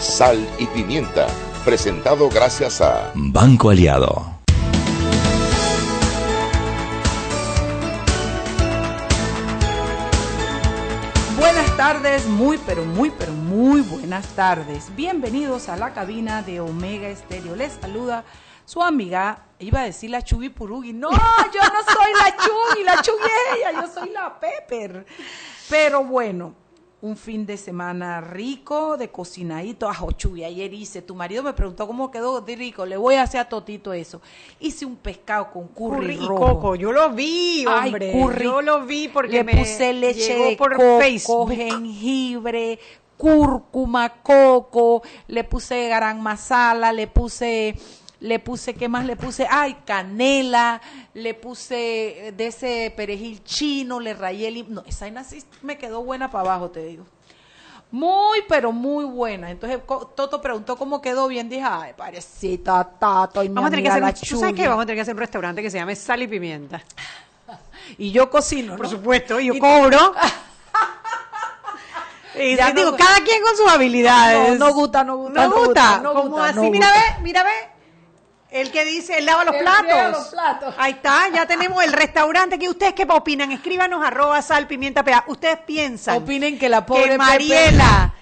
Sal y Pimienta, presentado gracias a Banco Aliado. Buenas tardes, muy pero muy pero muy buenas tardes. Bienvenidos a la cabina de Omega Estéreo. Les saluda su amiga, iba a decir la Chugui Purugi. No, yo no soy la Chugui, la Chugui es ella, yo soy la Pepper. Pero bueno, un fin de semana rico, de cocinadito. Ajo, Chugui, ayer hice, tu marido me preguntó cómo quedó de rico, le voy a hacer a Totito eso. Hice un pescado con curry, Curry y rojo. coco, yo lo vi, Ay, hombre. curry. Yo lo vi porque le me puse leche llegó de por coco, Facebook. jengibre, cúrcuma, coco, le puse garam masala, le puse le puse qué más le puse, ay, canela, le puse de ese perejil chino, le rayé el, no, esa vaina sí me quedó buena para abajo, te digo. Muy, pero muy buena. Entonces Toto preguntó cómo quedó bien. Dije, ay, parecita Tato y Vamos a tener que hacer, la un- ¿tú sabes qué? Vamos a tener que hacer un restaurante que se llame Sal y Pimienta. Y yo cocino, Por supuesto, y yo Y- cobro. y Ya digo, no- cada quien con sus habilidades. No, no gusta, no gusta, No no gusta. gusta, no Como gusta, así, no mira, gusta. ve, mira, ve. El que dice, él lava los Él platos. los platos. Ahí está, ya tenemos el restaurante. que ¿Ustedes qué opinan? Escríbanos arroba sal, pimienta, pea. Ustedes piensan Opinen que la pobre que Pepe- Mariela,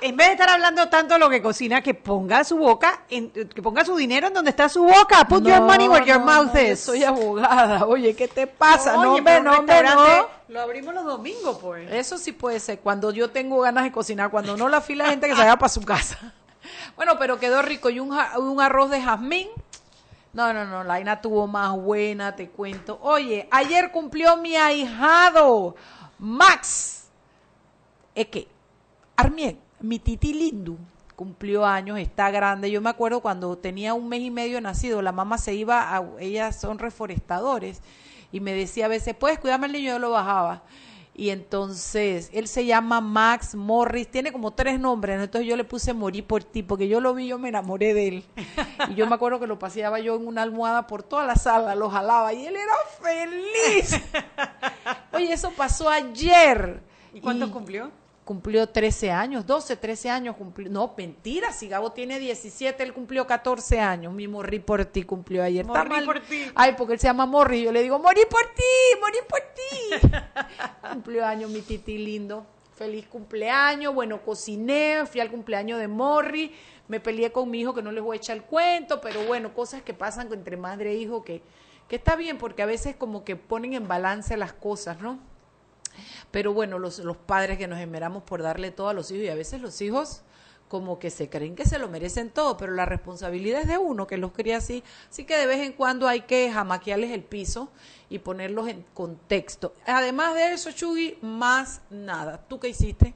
en vez de estar hablando tanto de lo que cocina, que ponga su boca, en- que ponga su dinero en donde está su boca. Put your No, money where your no, mouth no, is. Soy abogada. Oye, ¿qué te pasa? no, Oye, hombre, no, hombre, no. Lo abrimos los domingos, pues. Eso sí puede ser. Cuando yo tengo ganas de cocinar, cuando no la fila gente que se vaya para su casa. Bueno, pero quedó rico. Y un, arroz de jazmín. No, no, no, la tuvo más buena, te cuento. Oye, ayer cumplió mi ahijado, Max. Es que, Armien, mi titi lindo, cumplió años, está grande. Yo me acuerdo cuando tenía un mes y medio nacido, la mamá se iba, a, ellas son reforestadores, y me decía a veces, puedes cuidarme al niño, yo lo bajaba. Y entonces, él se llama Max Morris, tiene como tres nombres, ¿no? entonces yo le puse Morí por ti, porque yo lo vi, yo me enamoré de él. Y yo me acuerdo que lo paseaba yo en una almohada por toda la sala, lo jalaba, y él era feliz. Oye, eso pasó ayer. ¿Y cuántos cumplió? Cumplió 13 años, 12, 13 años cumplió. No, mentira, si Gabo tiene 17, él cumplió 14 años. Mi Morri por ti cumplió ayer. Morri mal. por ti. Ay, porque él se llama Morri. Yo le digo, Morí por ti, morí por ti. cumplió años mi titi lindo. Feliz cumpleaños. Bueno, cociné, fui al cumpleaños de Morri. Me peleé con mi hijo que no les voy a echar el cuento, pero bueno, cosas que pasan entre madre e hijo que, que está bien porque a veces como que ponen en balance las cosas, ¿no? Pero bueno, los, los padres que nos esmeramos por darle todo a los hijos y a veces los hijos como que se creen que se lo merecen todo, pero la responsabilidad es de uno que los cría así. Así que de vez en cuando hay que jamaquearles el piso y ponerlos en contexto. Además de eso, Chugui, más nada. ¿Tú qué hiciste?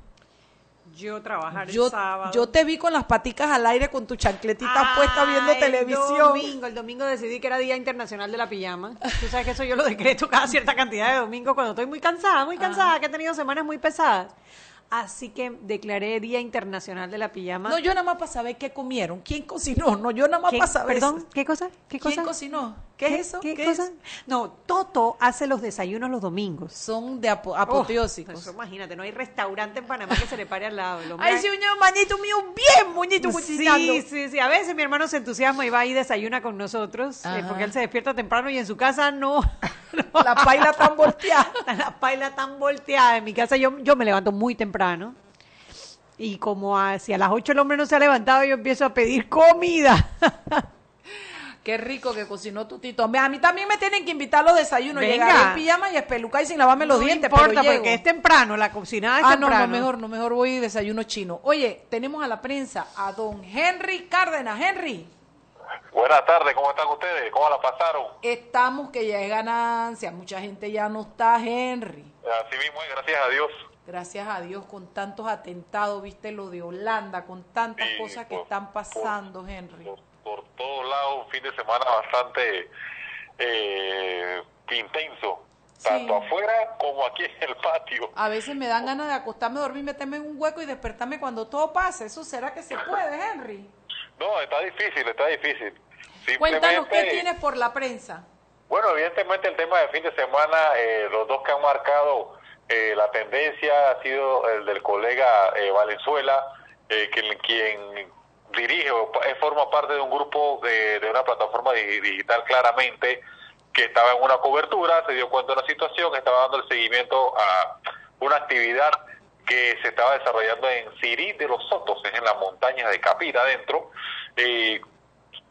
Yo trabajar Yo, el sábado. yo te vi con las paticas al aire con tu chancletita Ah, puesta viendo el televisión. Domingo, el domingo decidí que era Día Internacional de la Pijama. Tú sabes que eso yo lo decreto cada cierta cantidad de domingos cuando estoy muy cansada, muy cansada, que he tenido semanas muy pesadas. Así que declaré Día Internacional de la Pijama. No, yo nada más para saber qué comieron. ¿Quién cocinó? No, yo nada más para saber. Perdón. ¿qué cosa? ¿Qué ¿Quién cosa? cocinó? ¿Qué, es eso? ¿Qué, ¿Qué cosa? es? No, Toto hace los desayunos los domingos. Son de apo- Oh, apoteósicos. eso imagínate, no hay restaurante en Panamá que se le pare al lado. Ay, sí, un manito mío bien bonito cocinando. Sí, sí, sí. A veces mi hermano se entusiasma y va y desayuna con nosotros, eh, porque él se despierta temprano y en su casa no. La paila tan volteada. La paila tan volteada. En mi casa yo, yo me levanto muy temprano. Y como hacia las 8 el hombre no se ha levantado, yo empiezo a pedir comida. Qué rico que cocinó tu tito. A mí también me tienen que invitar a los desayunos. Venga. Llegaré en pijama y espelucar y sin lavarme los no dientes, importa, pero llego. porque es temprano, la cocinada es Ah, no, temprano. no, mejor, no, mejor voy desayuno chino. Oye, tenemos a la prensa a don Henry Cárdenas. Henry, Buenas tardes, ¿cómo están ustedes? ¿Cómo la pasaron? estamos que ya es ganancia. Mucha gente ya no está, Henry. Así mismo, y gracias a Dios. Gracias a Dios, con tantos atentados, viste lo de Holanda, con tantas Sí, cosas que por- están pasando, Henry. Por, por todos lados, un fin de semana bastante eh, intenso, Sí. tanto afuera como aquí en el patio. A veces me dan ganas de acostarme, dormir, meterme en un hueco y despertarme cuando todo pase. ¿Eso será que se puede, Henry? No, está difícil, está difícil. Cuéntanos qué tienes por la prensa. Bueno, evidentemente el tema de fin de semana, eh, los dos que han marcado eh, la tendencia ha sido el del colega eh, Valenzuela eh, quien, quien dirige o eh, forma parte de un grupo de, de una plataforma di- digital claramente que estaba en una cobertura, se dio cuenta de una situación, estaba dando el seguimiento a una actividad que se estaba desarrollando en Sirí de los Sotos, es en las montañas de Capira adentro, eh,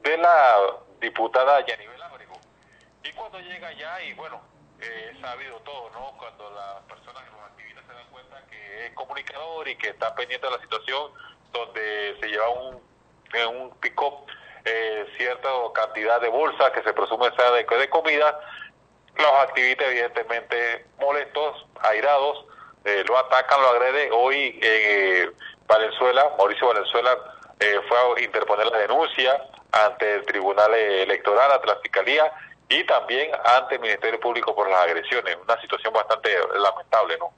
de la diputada Yanibel Ábrego. Y cuando llega allá, y bueno, eh, es sabido todo, ¿no? Cuando las personas, los activistas se dan cuenta que es comunicador y que está pendiente de la situación, donde se lleva un, en un pick-up eh, cierta cantidad de bolsas que se presume sea de, de comida, los activistas evidentemente molestos, airados, eh, lo atacan, lo agreden. Hoy eh, Valenzuela, Mauricio Valenzuela, eh, fue a interponer la denuncia ante el Tribunal Electoral, ante la Fiscalía y también ante el Ministerio Público por las agresiones. Una situación bastante lamentable, ¿no?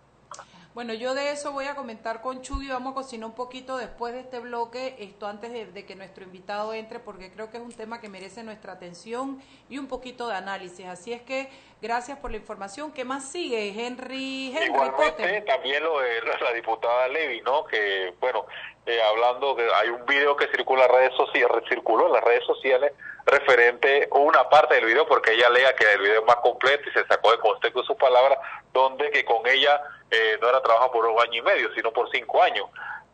Bueno, yo de eso voy a comentar con Chuy, vamos a cocinar un poquito después de este bloque, esto antes de, de que nuestro invitado entre, porque creo que es un tema que merece nuestra atención y un poquito de análisis. Así es que gracias por la información. ¿Qué más sigue? Henry, Henry Igualmente, Potter. también lo de la, la diputada Levy, ¿no? Que, bueno, eh, hablando que hay un video que circula en las redes sociales, circuló en las redes sociales referente una parte del video, porque ella lea que el video es más completo y se sacó de contexto sus palabras, donde que con ella eh, no era trabajo por un año y medio, sino por cinco años.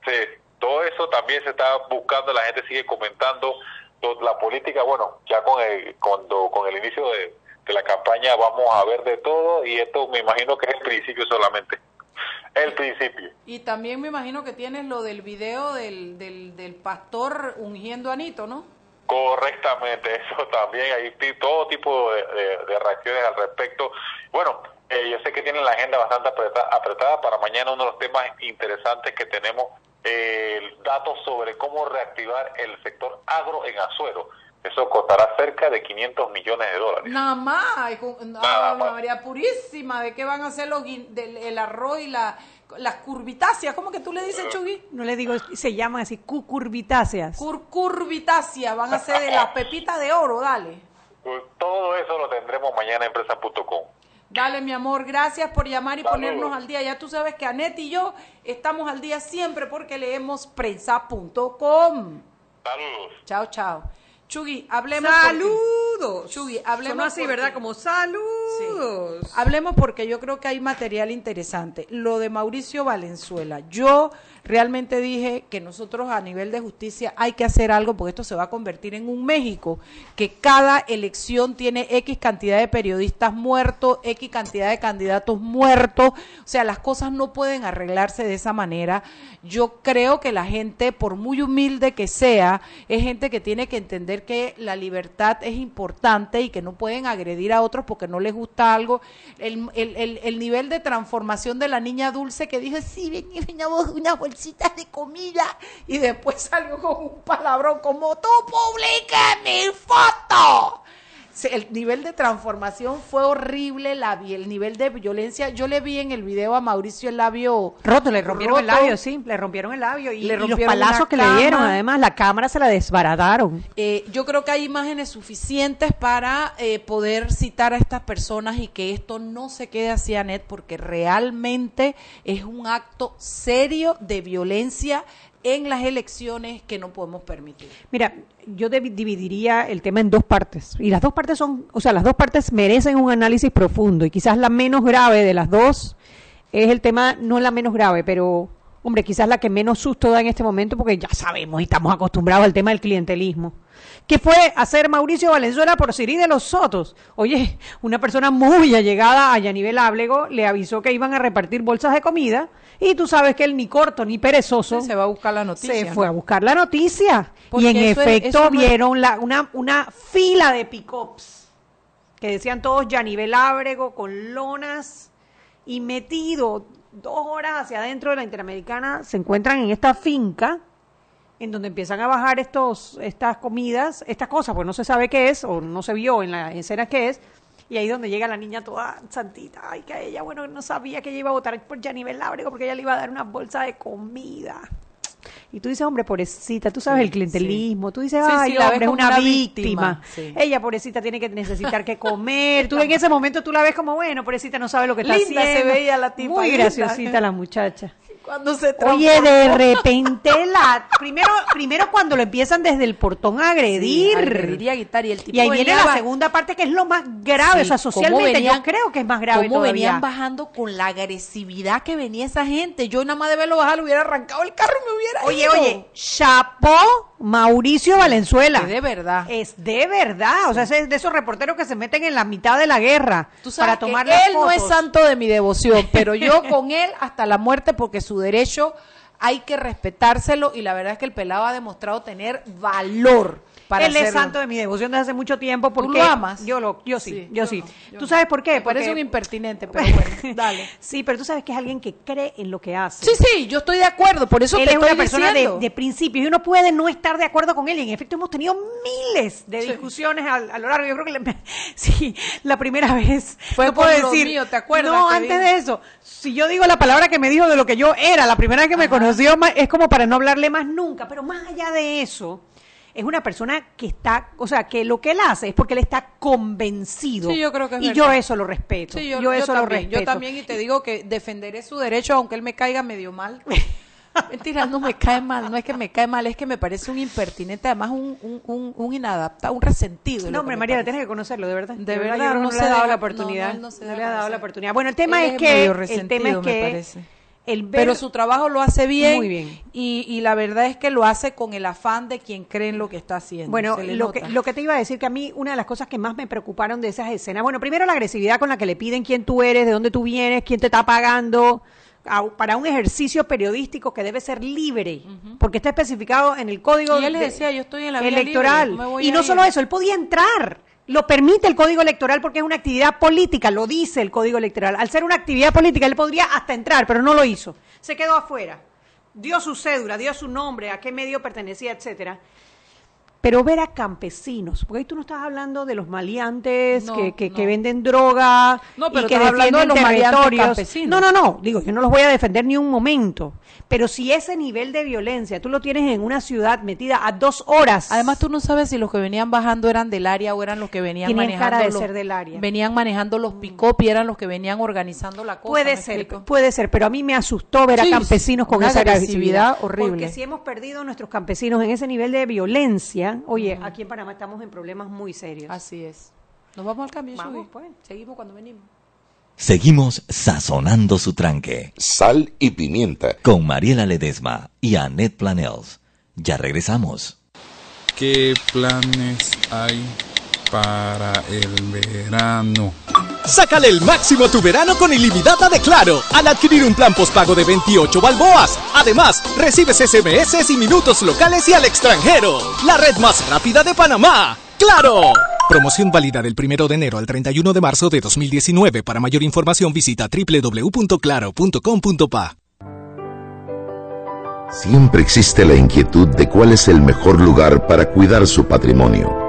Se- todo eso también se está buscando, la gente sigue comentando la política, bueno, ya con el, cuando, con el inicio de, de la campaña vamos a ver de todo y esto me imagino que es el principio solamente. El principio. Y también me imagino que tienes lo del video del, del, del pastor ungiendo a Anito, ¿no? Correctamente, eso también, hay todo tipo de, de- de reacciones al respecto. Bueno, eh, yo sé que tienen la agenda bastante apreta- apretada para mañana, uno de los temas interesantes que tenemos, eh, datos sobre cómo reactivar el sector agro en Azuero. Eso costará cerca de 500 millones de dólares. Nada más, Nada más. María Purísima, ¿de qué van a hacer los, del, el arroz y la, las curvitáceas? ¿Cómo que tú le dices, Chugui? No le digo, se llaman así cucurbitáceas. Cur, curvitáceas, van a ser de las pepitas de oro, dale. Pues todo eso lo tendremos mañana en empresa.com. Dale, mi amor, gracias por llamar y Saludos. ponernos al día. Ya tú sabes que Anet y yo estamos al día siempre porque leemos prensa.com. Saludos. Chao, chao. Chugui, hablemos. ¡Saludos! Chugui, hablemos Sonó así, porque- ¿verdad? Como saludos. Sí. Hablemos porque yo creo que hay material interesante. Lo de Mauricio Valenzuela. Yo realmente dije que nosotros a nivel de justicia hay que hacer algo porque esto se va a convertir en un México que cada elección tiene X cantidad de periodistas muertos, X cantidad de candidatos muertos. O sea, las cosas no pueden arreglarse de esa manera. Yo creo que la gente, por muy humilde que sea, es gente que tiene que entender que la libertad es importante y que no pueden agredir a otros porque no les gusta algo. El, el, el, el nivel de transformación de la niña dulce que dijo, sí, venía, veníamos unas bolsitas de comida y después salió con un palabrón como, tú publica mi foto. El nivel de transformación fue horrible, la, el nivel de violencia. Yo le vi en el video a Mauricio el labio Roto, le rompieron el labio, sí, le rompieron el labio y, Le y los rompieron palazos que le dieron, además, la cámara se la desbarataron. Eh, yo creo que hay imágenes suficientes para eh, poder citar a estas personas y que esto no se quede así, Anet, porque realmente es un acto serio de violencia en las elecciones que no podemos permitir. Mira, yo dividiría el tema en dos partes. Y las dos partes son, o sea, las dos partes merecen un análisis profundo. Y quizás la menos grave de las dos es el tema, no la menos grave, pero, hombre, quizás la que menos susto da en este momento, porque ya sabemos y estamos acostumbrados al tema del clientelismo. ¿Qué fue hacer Mauricio Valenzuela por Siri de los Sotos? Oye, una persona muy allegada a Yanivel Áblego le avisó que iban a repartir bolsas de comida. Y tú sabes que él ni corto ni perezoso Se va a buscar la noticia. se fue a buscar la noticia Porque y en es- efecto es- vieron la, una, una fila de pick-ups que decían todos Yanivel Ábrego con lonas y metido dos horas hacia adentro de la Interamericana se encuentran en esta finca en donde empiezan a bajar estos estas comidas, estas cosas, pues no se sabe qué es o no se vio en la escena qué es. Y ahí donde llega la niña toda santita, ay, que ella, bueno, no sabía que ella iba a votar por Yanivel Lábrego porque ella le iba a dar una bolsa de comida. Y tú dices, hombre, pobrecita, tú sabes el clientelismo, tú dices, ay, la hombre, es una, una víctima. Ella, pobrecita, tiene que necesitar que comer. tú en ese momento tú la ves como, bueno, pobrecita, no sabe lo que está Linda se haciendo. veía la tipa, Muy linda. graciosita la muchacha. Cuando se Oye, de repente la primero primero cuando lo empiezan desde el portón a agredir. agredir y a gritar, y el tipo Y ahí viene la segunda parte que es lo más grave, Sí, o sea, socialmente venían- yo creo que es más grave cómo todavía. venían bajando con la agresividad que venía esa gente. Yo nada más de verlo bajar le hubiera arrancado el carro y me hubiera Oye, ido. oye, chapó Mauricio Valenzuela. Es de verdad. Es de verdad, o sea, es de esos reporteros que se meten en la mitad de la guerra Tú sabes para que tomar él las no es santo de mi devoción, pero yo con él hasta la muerte porque su derecho hay que respetárselo y la verdad es que el pelado ha demostrado tener valor para Él es santo de mi devoción desde hace mucho tiempo porque lo amas? Yo lo, yo sí, Sí, yo, yo sí. no, yo ¿Tú sabes por qué? Me parece Porque- un impertinente, pero bueno, dale. Sí, pero tú sabes que es alguien que cree en lo que hace. Sí, sí, yo estoy de acuerdo, por eso él te es una estoy persona de, diciendo. de principios y uno puede no estar de acuerdo con él. Y en efecto hemos tenido miles de Sí. discusiones a, a lo largo. Yo creo que sí, la primera vez Fue no puedo decir. mío, ¿te acuerdas No, antes de eso, si yo digo la palabra que me dijo de lo que yo era, la primera vez que me conoció, es como para no hablarle más nunca. Pero más allá de eso. Es una persona que está, o sea, que lo que él hace es porque él está convencido. Sí, yo creo que es Y verdad. yo eso lo respeto. Sí, yo, yo, yo eso lo también, respeto. Yo también, y te digo que defenderé su derecho, aunque él me caiga medio mal. Mentira, no me cae mal, no es que me cae mal, es que me parece un impertinente, además un, un, un, un inadaptado, un resentido. es lo No, hombre, María, tienes que conocerlo, de verdad. De yo verdad, no no, se le ha dado la oportunidad. no, se le ha dado la oportunidad. Bueno, el tema Él es que el tema es que. El ver- Pero su trabajo lo hace bien, Muy bien. Y, y la verdad es que lo hace con el afán de quien cree en lo que está haciendo. Bueno, lo nota. que, lo que te iba a decir que a mí una de las cosas que más me preocuparon de esas escenas, bueno, primero la agresividad con la que le piden quién tú eres, de dónde tú vienes, quién te está pagando, a- para un ejercicio periodístico que debe ser libre, porque está especificado en el código Y él le de- decía, yo estoy en la electoral. libre, no y no solo eso, él podía entrar. Lo permite el código electoral porque es una actividad política, lo dice el código electoral. Al ser una actividad política, él podría hasta entrar, pero no lo hizo. Se quedó afuera. Dio su cédula, dio su nombre, a qué medio pertenecía, etcétera. Pero ver a campesinos, porque ahí tú no estás hablando de los maleantes No, que, que, no. que venden droga No, pero y que estás hablando de los territorios. campesinos. No, no, no, digo, yo no los voy a defender ni un momento. Pero si ese nivel de violencia tú lo tienes en una ciudad metida a dos horas. Además, tú no sabes si los que venían bajando eran del área o eran los que venían manejando. cara de los- ser del área. Venían manejando los pick-up y eran los que venían organizando la cosa. Puede ¿me ser, explico? puede ser, pero a mí me asustó ver Sí, a campesinos con esa agresividad agresividad horrible. Porque si hemos perdido a nuestros campesinos en ese nivel de violencia, oye, aquí en Panamá estamos en problemas muy serios. Así es. Nos vamos al cambio, Vamos, pues. Seguimos cuando venimos. Seguimos sazonando su tranque Sal y pimienta. con Mariela Ledesma y Annette Planels. Ya regresamos. ¿Qué planes hay para el verano? Sácale el máximo a tu verano con ilimitada de Claro al adquirir un plan postpago de 28 balboas. Además, recibes SMS y minutos locales y al extranjero. La red más rápida de Panamá. ¡Claro! Promoción válida del 1 de enero al 31 de marzo de 2019. Para mayor información visita www.claro.com.pa. Siempre existe la inquietud de cuál es el mejor lugar para cuidar su patrimonio.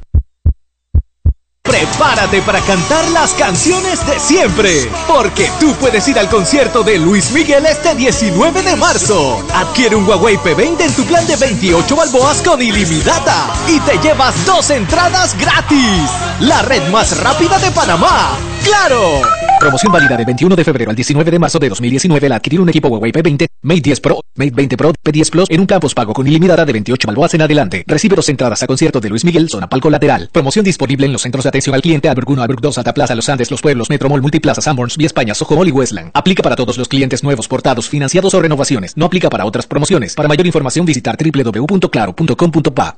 Prepárate para cantar las canciones de siempre, porque tú puedes ir al concierto de Luis Miguel este 19 de marzo. Adquiere un Huawei P20 en tu plan de 28 balboas con ilimitada y te llevas dos entradas gratis. La red más rápida de Panamá. ¡Claro! Promoción válida del 21 de febrero al 19 de marzo de 2019 al adquirir un equipo Huawei P20, Mate 10 Pro, Mate 20 Pro, P10 Plus en un plan pago con ilimitada de 28 balboas en adelante. Recibe dos entradas a concierto de Luis Miguel, zona palco lateral. Promoción disponible en los centros de atención al cliente Alberg 1, Alberg 2, Santa Plaza, Los Andes, Los Pueblos, Metromol, Multiplaza, Sanborns, Vía España, Soho Mall y Westland. Aplica para todos los clientes nuevos, portados, financiados o renovaciones. No aplica para otras promociones. Para mayor información visitar www.claro.com.pa.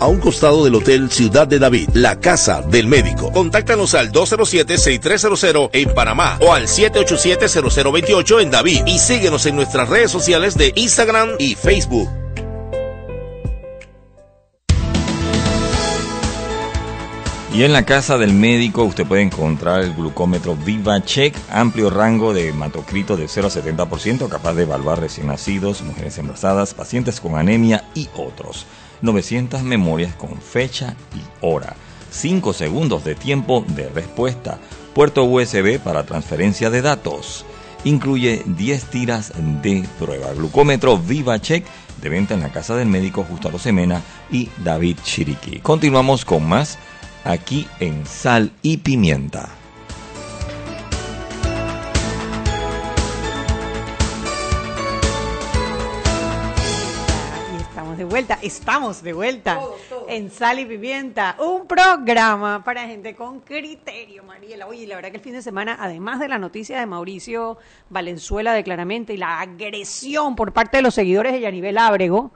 a un costado del Hotel Ciudad de David, la casa del médico. Contáctanos al 207-6300 en Panamá o al 787-0028 en David y síguenos en nuestras redes sociales de Instagram y Facebook. Y en la casa del médico usted puede encontrar el glucómetro VivaCheck, amplio rango de hematocrito de 0 a 70%, capaz de evaluar recién nacidos, mujeres embarazadas, pacientes con anemia y otros. 900 memorias con fecha y hora. 5 segundos de tiempo de respuesta. Puerto USB para transferencia de datos. Incluye 10 tiras de prueba. Glucómetro VivaCheck de venta en la casa del médico Justo Rosemena y David Chiriqui. Continuamos con más aquí en Sal y Pimienta. Estamos de vuelta, en Sal y Pimienta, un programa para gente con criterio, Mariela. Oye, la verdad que el fin de semana, además de la noticia de Mauricio Valenzuela de Claramente y la agresión por parte de los seguidores de Yanivel Ábrego,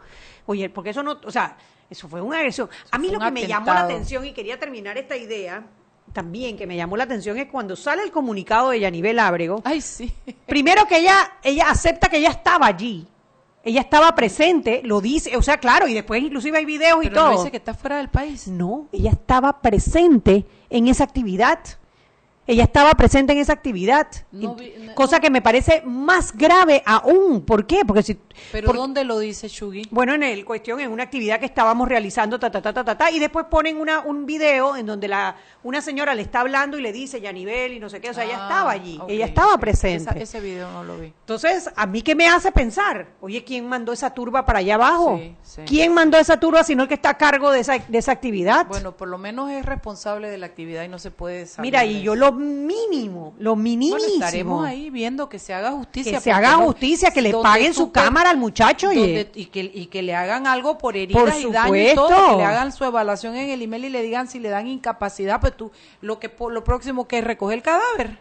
oye, porque eso no, o sea, eso fue una agresión. A mí lo que me llamó la atención y quería terminar esta idea también que me llamó la atención es cuando sale el comunicado de Yanivel Ábrego. Ay, sí. Primero que ella, ella acepta que ella estaba allí. Ella estaba presente, lo dice, o sea, claro, y después inclusive hay videos y todo. no dice que está fuera del país. No, ella estaba presente en esa actividad. Ella estaba presente en esa actividad. No Y- vi- no- cosa que me parece más grave aún. ¿Por qué? Porque si. Pero por- ¿dónde lo dice Shugi? bueno, en el cuestión, en una actividad que estábamos realizando, ta, ta, ta, ta, ta, ta, y después ponen una, un video en donde la, una señora le está hablando y le dice Yanivel y no sé qué, o sea, ella Ah, estaba allí, ella estaba presente. Esa- ese video no lo vi. Entonces, ¿a mí qué me hace pensar? Oye, ¿quién mandó esa turba para allá abajo? Sí, sí. ¿Quién mandó esa turba sino el que está a cargo de esa, de esa actividad? Bueno, por lo menos es responsable de la actividad y no se puede salir Mira, y yo lo mínimo, lo. Bueno, estaremos ahí viendo que se haga justicia. Que se haga justicia, que le paguen su cámara al muchacho, donde- y, que, y que le hagan algo por heridas Por y daño y todo, que le hagan su evaluación en el email y le digan si le dan incapacidad, pues tú, lo que lo próximo que es recoger el cadáver.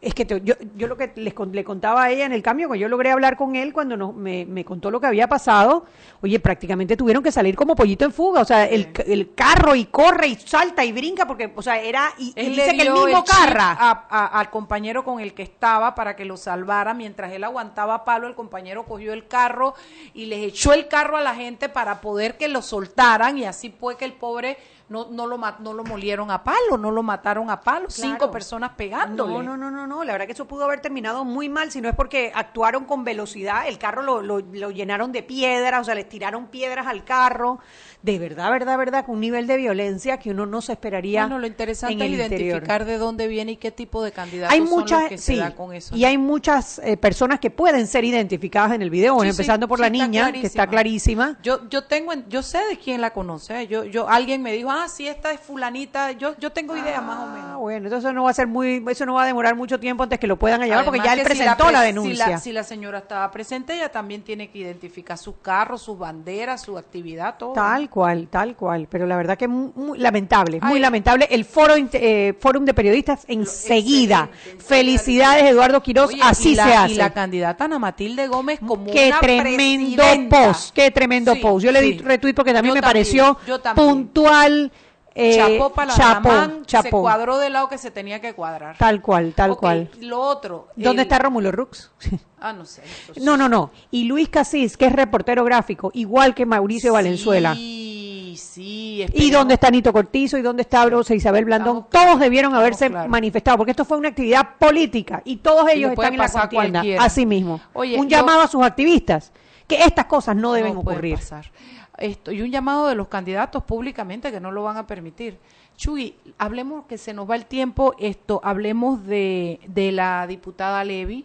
Es que te- yo, yo lo que les le contaba a ella en el cambio, cuando yo logré hablar con él cuando nos- me, me contó lo que había pasado, oye, prácticamente tuvieron que salir como pollito en fuga, o sea, el, el carro y corre y salta y brinca porque, o sea, era, y, Él dice que el mismo carra. a- a- al compañero con el que estaba para que lo salvara. Mientras él aguantaba palo, el compañero cogió el carro y les echó el carro a la gente para poder que lo soltaran y así fue que el pobre no, no, lo, no lo molieron a palo, no lo mataron a palo. Cinco personas pegándole. No, no, no, no, no, la verdad que eso pudo haber terminado muy mal, si no es porque actuaron con velocidad, el carro lo, lo, lo llenaron de piedras, o sea, les tiraron piedras al carro, de verdad, verdad, verdad, con un nivel de violencia que uno no se esperaría Bueno, lo interesante en es el interior. identificar de dónde viene y qué tipo de candidatos Hay son muchas, los que se sí, da con eso. y hay muchas eh, personas que pueden ser identificadas en el video, bueno, Sí, sí, empezando por la niña, que está clarísima. Yo, yo tengo, en- yo sé de quién la conoce. Yo, yo, alguien me dijo, ah, sí, esta es fulanita. Yo, yo tengo idea más o Ah, menos. bueno, entonces eso no va a ser muy, eso no va a demorar mucho tiempo antes que lo puedan hallar, porque ya él si presentó la, denuncia. Si la, si la señora estaba presente, ella también tiene que identificar sus carros, sus banderas, su actividad, todo. Tal cual, tal cual. Pero la verdad que es muy, muy lamentable, muy lamentable. El foro eh, Fórum de Periodistas enseguida. Felicidades, Eduardo Quiroz. Oye, así y la, se hace. Y la candidata Ana Matilde Gómez como Qué una tremendo presidenta. post, qué tremendo Sí, post. Yo le di sí. retweet porque también Yo me también, pareció también. puntual, Eh, chapó para chapó, se chapó. cuadró del lado que se tenía que cuadrar. Tal cual, tal cual. Lo otro. ¿Dónde el- está Rómulo Rux? Ah, no sé. No, no, no. Y Luis Casís, que es reportero gráfico, igual que Mauricio Valenzuela. Sí, sí. ¿Y dónde está Nito Cortizo? ¿Y dónde está Rosa Isabel Blandón? todos debieron haberse manifestado, porque esto fue una actividad política y todos ellos están en la contienda. Así mismo. Oye, un yo- llamado a sus activistas, que estas cosas no deben No ocurrir. pasar. Esto, y un llamado de los candidatos públicamente que no lo van a permitir. Chuy, hablemos que se nos va el tiempo, esto, hablemos de, de la diputada Levy,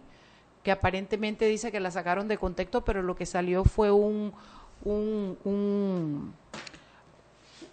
que aparentemente dice que la sacaron de contexto, pero lo que salió fue un, un, un-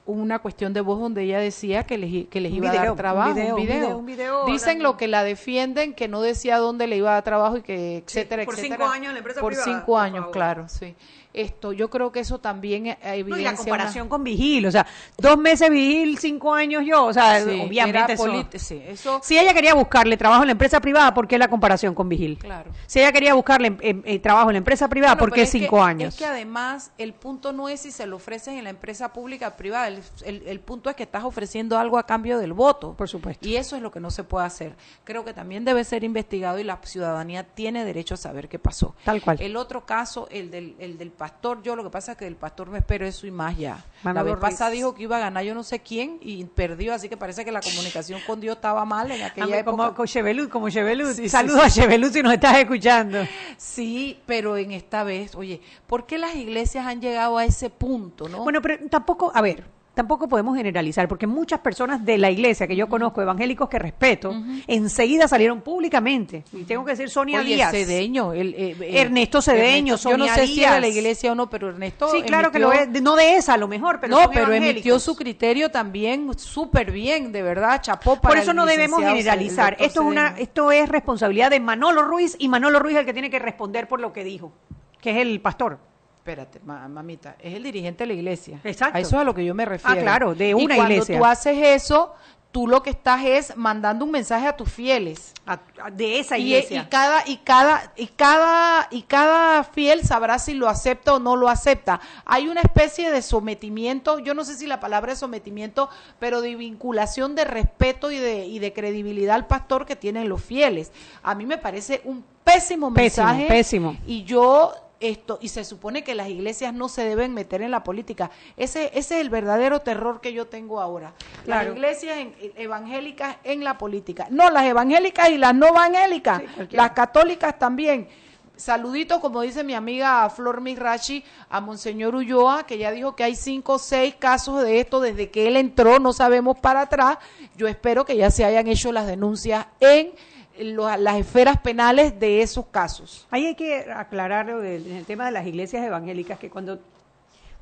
una cuestión de voz donde ella decía que les, que les Un iba a dar un trabajo, video, un video. video, un video Dicen hablando. lo que la defienden, que no decía dónde le iba a dar trabajo y que etcétera, por etcétera. cinco años en la empresa Por privada, cinco por años, claro, sí. Esto, yo creo que eso también No, y evidencia la comparación una- con Vigil, o sea, dos meses Vigil, cinco años yo, o sea, Sí, obviamente eso- sí, eso Si ella quería buscarle trabajo en la empresa privada, ¿por qué la comparación con Vigil? Claro. Si ella quería buscarle eh, trabajo en la empresa privada, Bueno, ¿por qué que- cinco años? Es que además el punto no es si se lo ofreces en la empresa pública o privada, el, el- el punto es que estás ofreciendo algo a cambio del voto. Por supuesto. Y eso es lo que no se puede hacer. Creo que también debe ser investigado y la ciudadanía tiene derecho a saber qué pasó. Tal cual. El otro caso, el del, el del pastor, yo lo que pasa es que del pastor me espero eso y más ya. la vez pasada Ruiz. dijo que iba a ganar yo no sé quién y perdió, así que parece que la comunicación con Dios estaba mal en aquella época. como con Chevelut, como Chevelut. Sí, Saludos sí. a Chevelut si nos estás escuchando. Sí, pero en esta vez, oye, ¿por qué las iglesias han llegado a ese punto, no? Bueno, pero tampoco, a ver, tampoco podemos generalizar, porque muchas personas de la iglesia que yo conozco, evangélicos que respeto, enseguida salieron públicamente. Y tengo que decir Sonia Oye, Díaz. Cedeño, el, eh, eh, Ernesto Cedeño, Ernesto, Yo no Sonia sé si era de la iglesia o no, pero Ernesto Sí, claro que lo es, no de esa a lo mejor, pero no, son pero emitió su criterio también súper bien, de verdad, chapó para Por eso el no debemos generalizar. Esto es una, esto es responsabilidad de Manolo Ruiz y Manolo Ruiz es el que tiene que responder por lo que dijo, que es el pastor. Espérate, ma- mamita, es el dirigente de la iglesia. Exacto. A eso es a lo que yo me refiero. Ah, claro, de Y una cuando iglesia. tú haces eso, tú lo que estás es mandando un mensaje a tus fieles. de esa Y- iglesia. Y, cada y cada y cada y cada fiel sabrá si lo acepta o no lo acepta. Hay una especie de sometimiento, yo no sé si la palabra es sometimiento, pero de vinculación de respeto y de y de credibilidad al pastor que tienen los fieles. A mí me parece un pésimo Pésimo, mensaje. pésimo. Y yo esto y se supone que las iglesias no se deben meter en la política. Ese ese es el verdadero terror que yo tengo ahora. Claro. Las iglesias en- evangélicas en la política. No, las evangélicas y las no evangélicas. las católicas también. Saludito, como dice mi amiga Flor Mirachi, a Monseñor Ulloa, que ya dijo que hay cinco o seis casos de esto desde que él entró, no sabemos para atrás. Yo espero que ya se hayan hecho las denuncias en las esferas penales de esos casos. Ahí hay que aclarar lo del- en el tema de las iglesias evangélicas, que cuando,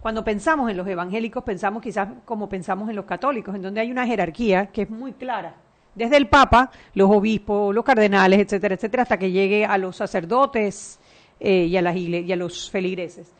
cuando pensamos en los evangélicos, pensamos quizás como pensamos en los católicos, en donde hay una jerarquía que es muy clara. Desde el Papa, los obispos, los cardenales, etcétera, etcétera, hasta que llegue a los sacerdotes eh, y, a las y a los feligreses.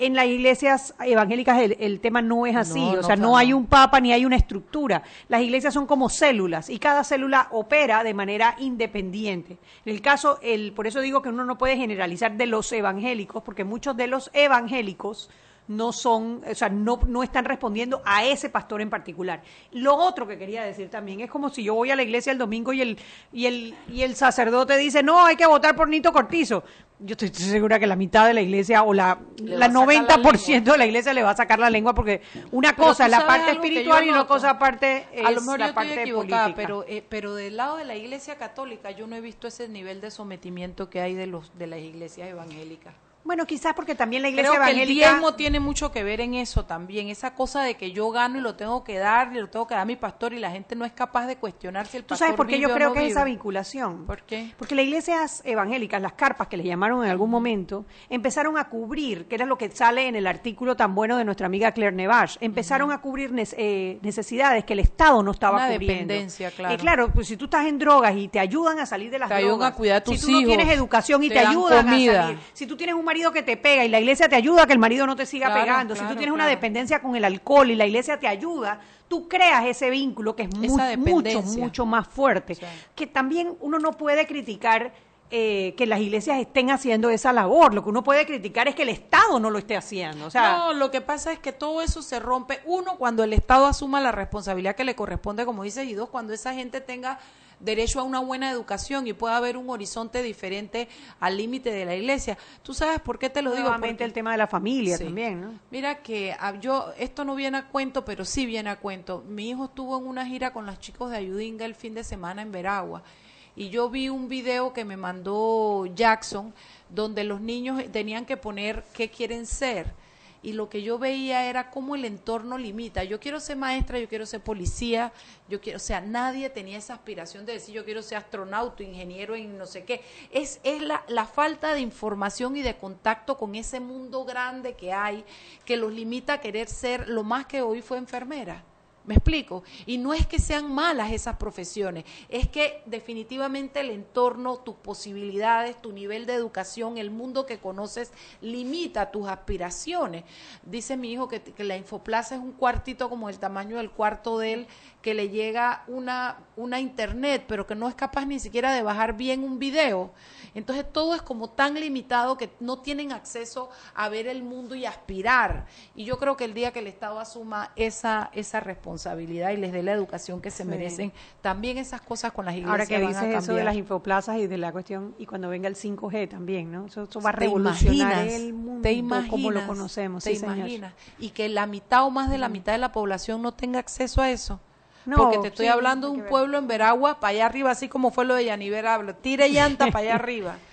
En las iglesias evangélicas el, el tema no es así, No, o no, sea, no claro. hay un papa ni hay una estructura. Las iglesias son como células y cada célula opera de manera independiente. En el caso, el, por eso digo que uno no puede generalizar de los evangélicos, porque muchos de los evangélicos no son, o sea, no, no están respondiendo a ese pastor en particular. Lo otro que quería decir también es como si yo voy a la iglesia el domingo y el, y el, y el sacerdote dice, no, hay que votar por Nito Cortizo. Yo estoy segura que la mitad de la iglesia o la, la va a sacar la 90% de la iglesia le va a sacar la lengua porque una cosa es la parte espiritual y una cosa aparte es a lo mejor la yo parte estoy política. pero eh, pero del lado de la Iglesia Católica yo no he visto ese nivel de sometimiento que hay de los de las iglesias evangélicas. Bueno, quizás porque también la iglesia Creo que el evangélica... diezmo tiene mucho que ver en eso también, esa cosa de que yo gano y lo tengo que dar y lo tengo que dar a mi pastor y la gente no es capaz de cuestionar si el ¿Tú pastor sabes por qué yo vive creo no que es esa vinculación? ¿Por qué? Porque las iglesias evangélicas, las carpas que les llamaron en algún momento, empezaron a cubrir, que era lo que sale en el artículo tan bueno de nuestra amiga Claire Nevache, empezaron a cubrir eh, necesidades que el Estado no estaba Una cubriendo. dependencia, claro. Eh, claro, pues si tú estás en drogas y te ayudan a salir de las Te ayudan a cuidar a tus si tú no tienes educación y te te, dan ayudan comida. a salir, si tú tienes un marido que te pega y la iglesia te ayuda a que el marido no te siga Claro, pegando, si tú tienes una dependencia con el alcohol y la iglesia te ayuda, tú creas ese vínculo que es mucho, mucho más fuerte. Que también uno no puede criticar eh, que las iglesias estén haciendo esa labor. Lo que uno puede criticar es que el Estado no lo esté haciendo. O sea, no, lo que pasa es que todo eso se rompe, uno, cuando el Estado asuma la responsabilidad que le corresponde, como dices, y dos, cuando esa gente tenga derecho a una buena educación y pueda haber un horizonte diferente al límite de la iglesia. ¿Tú sabes por qué te lo digo? Porque- el tema de la familia Sí. también, ¿no? Mira que ah, yo, esto no viene a cuento, pero sí viene a cuento. Mi hijo estuvo en una gira con los chicos de Ayudinga el fin de semana en Veragua. Y yo vi un video que me mandó Jackson, donde los niños tenían que poner qué quieren ser. Y lo que yo veía era cómo el entorno limita. Yo quiero ser maestra, yo quiero ser policía, yo quiero, o sea, nadie tenía esa aspiración de decir yo quiero ser astronauta, ingeniero en no sé qué. Es, es la, la falta de información y de contacto con ese mundo grande que hay que los limita a querer ser lo más que hoy fue enfermera. ¿Me explico? Y no es que sean malas esas profesiones, es que definitivamente el entorno, tus posibilidades, tu nivel de educación, el mundo que conoces, limita tus aspiraciones. Dice mi hijo que, la Infoplaza es un cuartito como el tamaño del cuarto de él, que le llega una, una internet, pero que no es capaz ni siquiera de bajar bien un video. Entonces todo es como tan limitado que no tienen acceso a ver el mundo y aspirar. Y yo creo que el día que el Estado asuma esa, esa responsabilidad y les dé la educación que se Sí. merecen, también esas cosas con las iglesias Ahora que van a dices eso de las infoplazas y de la cuestión, y cuando venga el 5G también, ¿no? Eso, eso va a ¿Te revolucionar el mundo ¿Te imaginas? como lo conocemos. ¿Te sí, señor. imaginas? Y que la mitad o más de la mitad de la población no tenga acceso a eso. No, Porque te estoy sí, hablando de un pueblo en Veragua, para allá arriba, así como fue lo de Yaniver hablo. Tire llanta para allá arriba.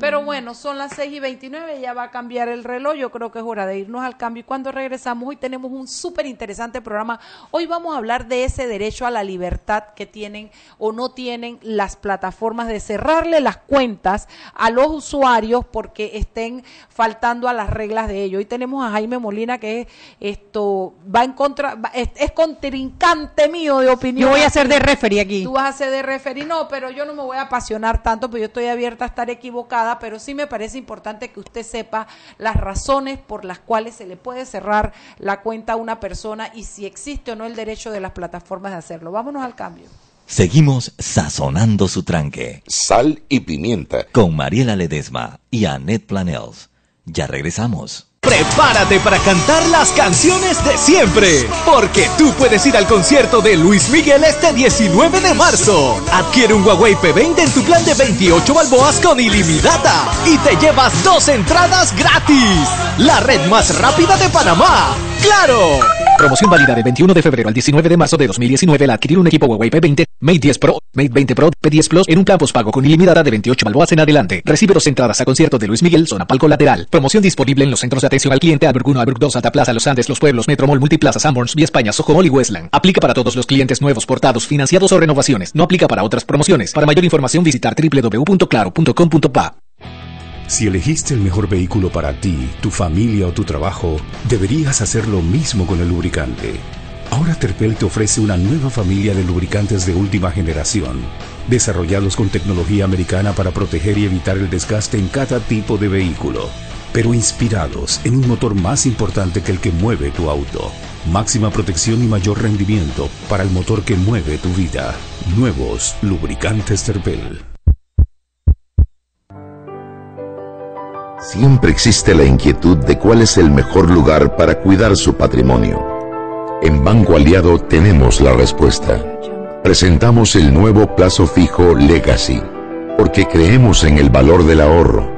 Pero bueno, son las 6 y 29, ya va a cambiar el reloj. Yo creo que es hora de irnos al cambio. Y cuando regresamos, hoy tenemos un súper interesante programa. Hoy vamos a hablar de ese derecho a la libertad que tienen o no tienen las plataformas de cerrarle las cuentas a los usuarios porque estén faltando a las reglas de ello. Hoy tenemos a Jaime Molina que es, esto va en contra, va- es, es contrincante mío de opinión. Yo voy a ser de referee aquí. Tú vas a ser de referir, no, pero yo no me voy a apasionar tanto, pero yo estoy abierta a estar equivocada, pero sí me parece importante que usted sepa las razones por las cuales se le puede cerrar la cuenta a una persona y si existe o no el derecho de las plataformas de hacerlo. Vámonos al cambio. Seguimos sazonando su tranque. Sal y pimienta. Con Mariela Ledesma y Annette Planels. Ya regresamos. Prepárate para cantar las canciones de siempre, porque tú puedes ir al concierto de Luis Miguel este 19 de marzo. Adquiere un Huawei P20 en tu plan de 28 balboas con ilimitada y te llevas dos entradas gratis. La red más rápida de Panamá. ¡Claro! Promoción válida del 21 de febrero al 19 de marzo de 2019 al adquirir un equipo Huawei P20, Mate 10 Pro, Mate 20 Pro, P10 Plus en un plan postpago con ilimitada de 28 balboas en adelante. Recibe dos entradas a concierto de Luis Miguel, zona palco lateral. Promoción disponible en los centros de atención al cliente Albert 1, Albert 2, Alta Plaza, Los Andes, Los Pueblos, Metromol, Multiplaza, Sanborns, Vía España, Soho y Westland. Aplica para todos los clientes nuevos, portados, financiados o renovaciones. No aplica para otras promociones. Para mayor información visitar www.claro.com.pa. Si elegiste el mejor vehículo para ti, tu familia o tu trabajo, deberías hacer lo mismo con el lubricante. Ahora Terpel te ofrece una nueva familia de lubricantes de última generación, desarrollados con tecnología americana para proteger y evitar el desgaste en cada tipo de vehículo, pero inspirados en un motor más importante que el que mueve tu auto. Máxima protección y mayor rendimiento para el motor que mueve tu vida. Nuevos lubricantes Terpel. Siempre existe la inquietud de cuál es el mejor lugar para cuidar su patrimonio. En Banco Aliado tenemos la respuesta. Presentamos el nuevo plazo fijo Legacy, porque creemos en el valor del ahorro,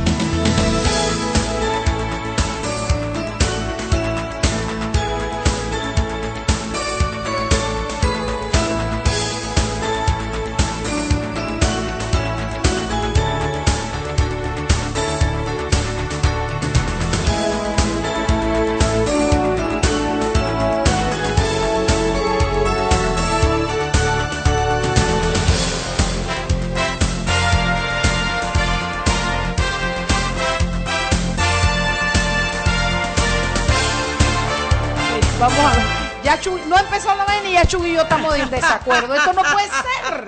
desacuerdo. Esto no puede ser.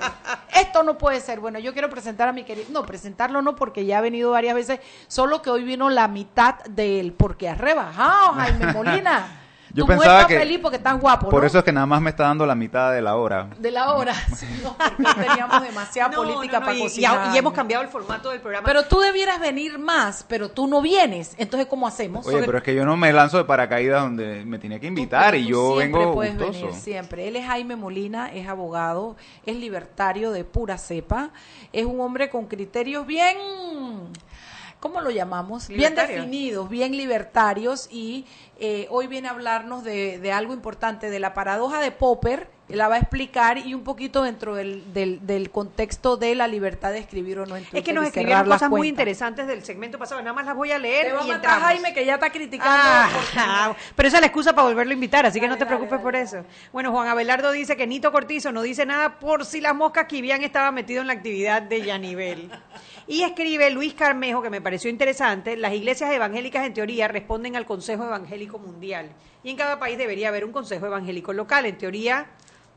Esto no puede ser. Bueno, yo quiero presentar a mi querido. No, presentarlo no, porque ya ha venido varias veces. Solo que hoy vino la mitad del porque has rebajado, Jaime Molina. Yo Tú pensaba que- feliz porque estás guapo, Por ¿no? eso es que nada más me está dando la mitad de la hora. De la hora. Sí, no, porque teníamos demasiada No, política no, no, para y- y- cocinar. y hemos cambiado el formato del programa. Pero tú debieras venir más, pero tú no vienes. Entonces, ¿cómo hacemos? Oye, pero es que yo no me lanzo de paracaídas donde me tenía que invitar y yo siempre vengo puedes gustoso. venir, siempre. Él es Jaime Molina, es abogado, es libertario de pura cepa, es un hombre con criterios bien, ¿cómo lo llamamos? Bien definidos, bien libertarios y eh, hoy viene a hablarnos de, de algo importante, de la paradoja de Popper, la va a explicar y un poquito dentro del, del, del contexto de la libertad de escribir o no en Es que nos escribieron cosas muy interesantes del segmento pasado. Nada más las voy a leer Te va a y matar entramos. Jaime que ya está criticando. Ah, pero esa es la excusa para volverlo a invitar, así que no te preocupes por eso. Bueno, Juan Abelardo dice que Nito Cortizo no dice nada por si las moscas Kivian estaba metido en la actividad de Yanivel. Y escribe Luis Carmejo, que me pareció interesante, las iglesias evangélicas en teoría responden al Consejo Evangélico Mundial. Y en cada país debería haber un Consejo Evangélico local. En teoría,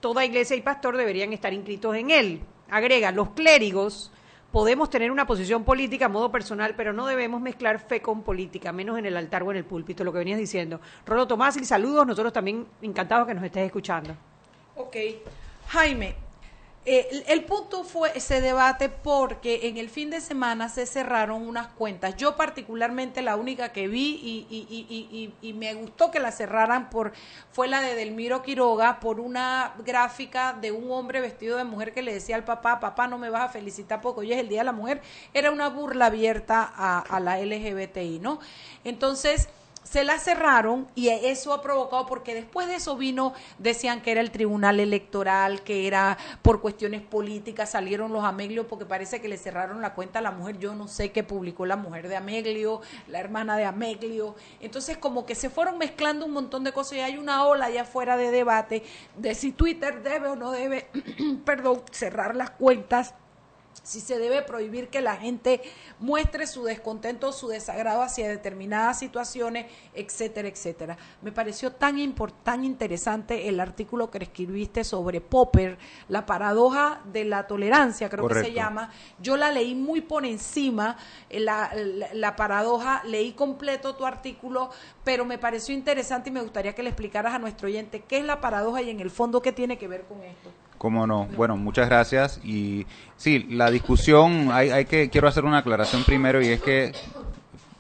toda iglesia y pastor deberían estar inscritos en él. Agrega, los clérigos podemos tener una posición política a modo personal, pero no debemos mezclar fe con política, menos en el altar o en el púlpito, lo que venías diciendo. Rolo Tomás, y saludos, nosotros también encantados que nos estés escuchando. Ok. Jaime, eh, el, punto fue ese debate porque en el fin de semana se cerraron unas cuentas. Yo particularmente la única que vi y- y- y- y me gustó que la cerraran por fue la de Delmiro Quiroga por una gráfica de un hombre vestido de mujer que le decía al papá, papá no me vas a felicitar porque hoy es el Día de la Mujer. Era una burla abierta a, a la LGBTI, ¿no? Entonces se la cerraron y eso ha provocado, porque después de eso vino, decían que era el tribunal electoral, que era por cuestiones políticas, salieron los Ameglio porque parece que le cerraron la cuenta a la mujer, yo no sé qué publicó la mujer de Ameglio, la hermana de Ameglio, entonces como que se fueron mezclando un montón de cosas y hay una ola allá afuera de debate de si Twitter debe o no debe, perdón, cerrar las cuentas si se debe prohibir que la gente muestre su descontento, su desagrado hacia determinadas situaciones, etcétera, etcétera. Me pareció tan importante, interesante el artículo que escribiste sobre Popper, la paradoja de la tolerancia, creo que se llama. Yo la leí muy por encima, eh, la, la- la paradoja, leí completo tu artículo, pero me pareció interesante y me gustaría que le explicaras a nuestro oyente qué es la paradoja y en el fondo qué tiene que ver con esto. ¿Cómo no? Bueno, muchas gracias. Y sí, la discusión, hay, hay que, quiero hacer una aclaración primero y es que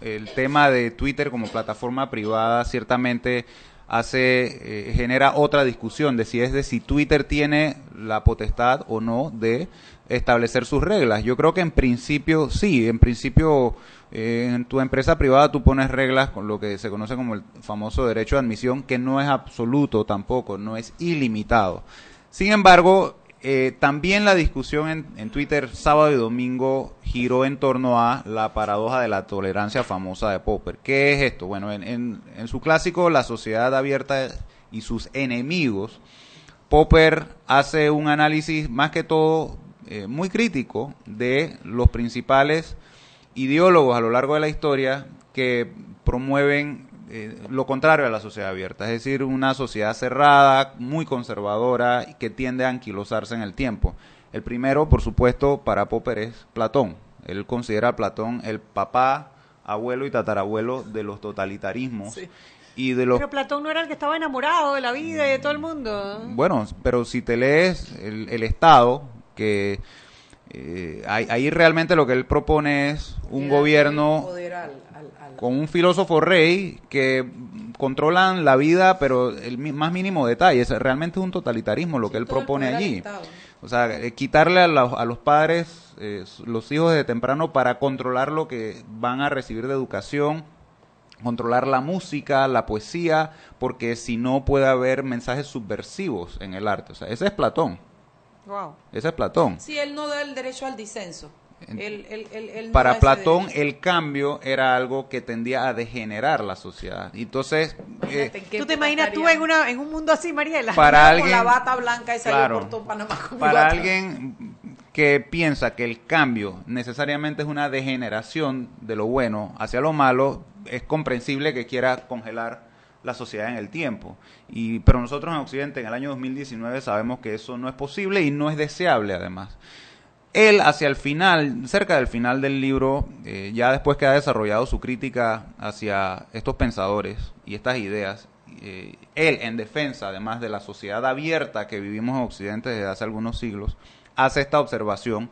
el tema de Twitter como plataforma privada ciertamente hace eh, genera otra discusión de si es de si Twitter tiene la potestad o no de establecer sus reglas. Yo creo que en principio sí, en principio eh, en tu empresa privada tú pones reglas con lo que se conoce como el famoso derecho de admisión, que no es absoluto tampoco, no es ilimitado. Sin embargo, eh, también la discusión en, en, Twitter sábado y domingo giró en torno a la paradoja de la tolerancia famosa de Popper. ¿Qué es esto? Bueno, en, en, en su clásico La sociedad abierta y sus enemigos, Popper hace un análisis más que todo eh, muy crítico de los principales ideólogos a lo largo de la historia que promueven eh, lo contrario a la sociedad abierta, es decir, una sociedad cerrada, muy conservadora y que tiende a anquilosarse en el tiempo. El primero, por supuesto, para Popper es Platón. Él considera a Platón el papá, abuelo y tatarabuelo de los totalitarismos. Sí. Y de los Pero Platón no era el que estaba enamorado de la vida y de todo el mundo. Bueno, pero si te lees el, el Estado, que eh, ahí, ahí, realmente lo que él propone es un gobierno al, al... con un filósofo rey que controlan la vida, pero el más mínimo detalle. Es, realmente es un totalitarismo lo que él propone allí. O sea, eh, quitarle a, la, a los padres eh, los hijos de temprano para controlar lo que van a recibir de educación controlar la música, la poesía, porque si no puede haber mensajes subversivos en el arte. O sea, ese es Platón. Wow. Ese es Platón. Sí, él no da el derecho al disenso. Él, él, él, no Para Platón el cambio era algo que tendía a degenerar la sociedad. Entonces, eh, ¿tú te imaginas tú en una en un mundo así, Mariela? Para alguien, con la bata blanca y claro, por todo Panamá con Para alguien que piensa que el cambio necesariamente es una degeneración de lo bueno hacia lo malo, es comprensible que quiera congelar la sociedad en el tiempo. Y, pero nosotros en Occidente en el año 2019 sabemos que eso no es posible y no es deseable además. Él hacia el final, cerca del final del libro, eh, ya después que ha desarrollado su crítica hacia estos pensadores y estas ideas, eh, él en defensa además de la sociedad abierta que vivimos en Occidente desde hace algunos siglos, hace esta observación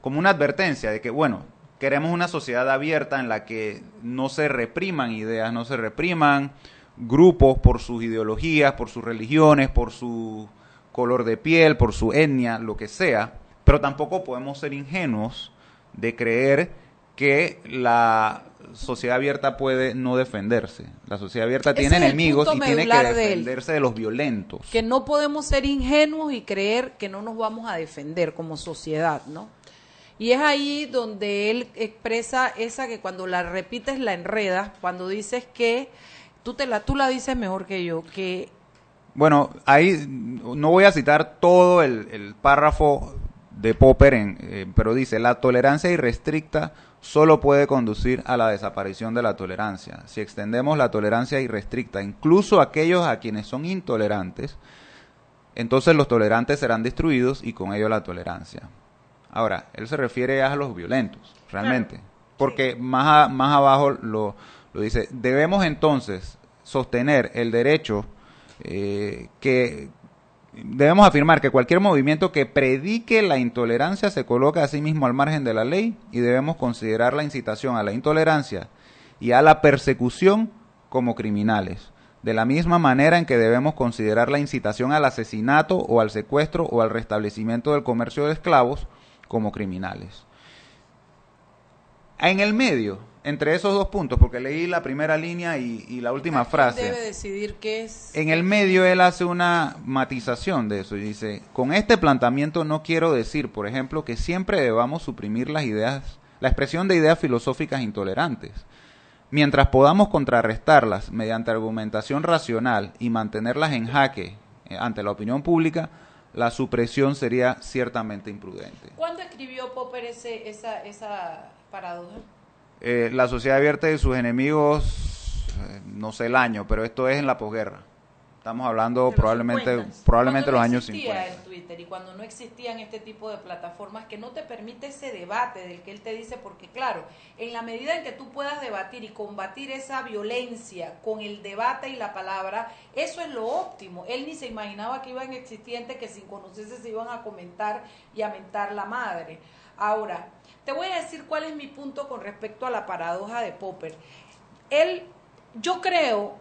como una advertencia de que, bueno, queremos una sociedad abierta en la que no se repriman ideas, no se repriman grupos por sus ideologías, por sus religiones, por su color de piel, por su etnia, lo que sea, pero tampoco podemos ser ingenuos de creer que la sociedad abierta puede no defenderse. La sociedad abierta Ese tiene enemigos y tiene que de defenderse de los violentos. Que no podemos ser ingenuos y creer que no nos vamos a defender como sociedad, ¿no? Y es ahí donde él expresa esa que cuando la repites la enredas, cuando dices que tú te la tú la dices mejor que yo, que Bueno, ahí no voy a citar todo el, el párrafo de Popper, en, eh, pero dice, la tolerancia irrestricta solo puede conducir a la desaparición de la tolerancia. Si extendemos la tolerancia irrestricta, incluso a aquellos a quienes son intolerantes, entonces los tolerantes serán destruidos y con ello la tolerancia. Ahora, él se refiere a los violentos, realmente, claro. porque sí. más, a, más abajo lo, lo dice, debemos entonces sostener el derecho eh, que debemos afirmar que cualquier movimiento que predique la intolerancia se coloca a sí mismo al margen de la ley y debemos considerar la incitación a la intolerancia y a la persecución como criminales. De la misma manera en que debemos considerar la incitación al asesinato o al secuestro o al restablecimiento del comercio de esclavos como criminales. En el medio, entre esos dos puntos, porque leí la primera línea y, y la última frase. debe decidir qué es. En el medio él hace una matización de eso y dice, con este planteamiento no quiero decir, por ejemplo, que siempre debamos suprimir las ideas, la expresión de ideas filosóficas intolerantes. Mientras podamos contrarrestarlas mediante argumentación racional y mantenerlas en jaque eh, ante la opinión pública, la supresión sería ciertamente imprudente. ¿Cuándo escribió Popper ese, esa, esa paradoja? Eh, la sociedad abierta y sus enemigos, eh, no sé el año, pero esto es en la posguerra. Estamos hablando probablemente, 50. probablemente los no años existía 50. en Twitter y cuando no existían este tipo de plataformas que no te permite ese debate del que él te dice, porque claro, en la medida en que tú puedas debatir y combatir esa violencia con el debate y la palabra, eso es lo óptimo. Él ni se imaginaba que iban gente que sin conocerse se iban a comentar y a mentar la madre. Ahora, te voy a decir cuál es mi punto con respecto a la paradoja de Popper. Él, yo creo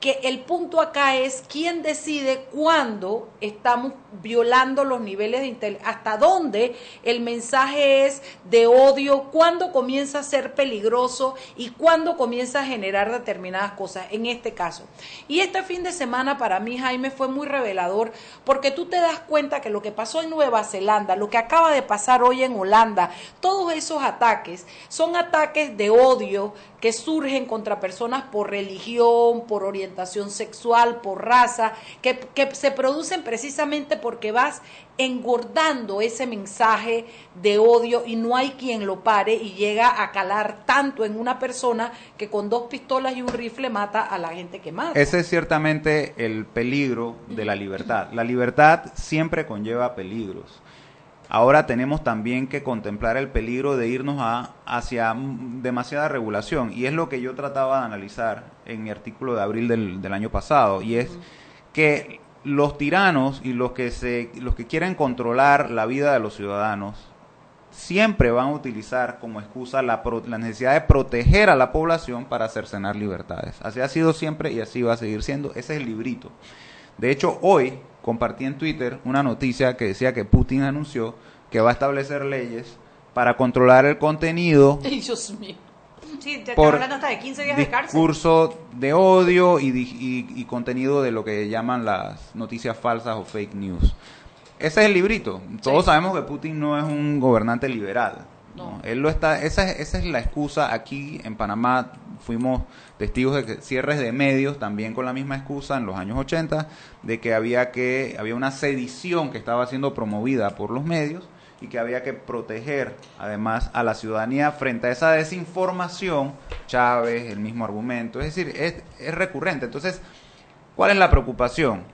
que el punto acá es quién decide cuándo estamos violando los niveles de inteligencia, hasta dónde el mensaje es de odio, cuándo comienza a ser peligroso y cuándo comienza a generar determinadas cosas, en este caso. Y este fin de semana para mí, Jaime, fue muy revelador porque tú te das cuenta que lo que pasó en Nueva Zelanda, lo que acaba de pasar hoy en Holanda, todos esos ataques son ataques de odio que surgen contra personas por religión, por orientación sexual, por raza, que, que se producen precisamente porque vas engordando ese mensaje de odio y no hay quien lo pare y llega a calar tanto en una persona que con dos pistolas y un rifle mata a la gente que mata. Ese es ciertamente el peligro de la libertad. La libertad siempre conlleva peligros ahora tenemos también que contemplar el peligro de irnos a, hacia demasiada regulación. Y es lo que yo trataba de analizar en mi artículo de abril del, año pasado. Y es que los tiranos y los que, se, los que quieren controlar la vida de los ciudadanos siempre van a utilizar como excusa la, la necesidad de proteger a la población para cercenar libertades. Así ha sido siempre y así va a seguir siendo. Ese es el librito. De hecho, hoy compartí en Twitter una noticia que decía que Putin anunció que va a establecer leyes para controlar el contenido. Dios mío. Sí, te por hablando hasta de 15 días de cárcel. Discurso de odio y, y, y, contenido de lo que llaman las noticias falsas o fake news. Ese es el librito. Todos sabemos que Putin no es un gobernante liberal. No. Él lo está, esa, esa es la excusa aquí en Panamá. Fuimos testigos de que cierres de medios también con la misma excusa en los años 80 de que había que había una sedición que estaba siendo promovida por los medios y que había que proteger además a la ciudadanía frente a esa desinformación, Chávez, el mismo argumento, es decir, es, es recurrente. Entonces, ¿cuál es la preocupación?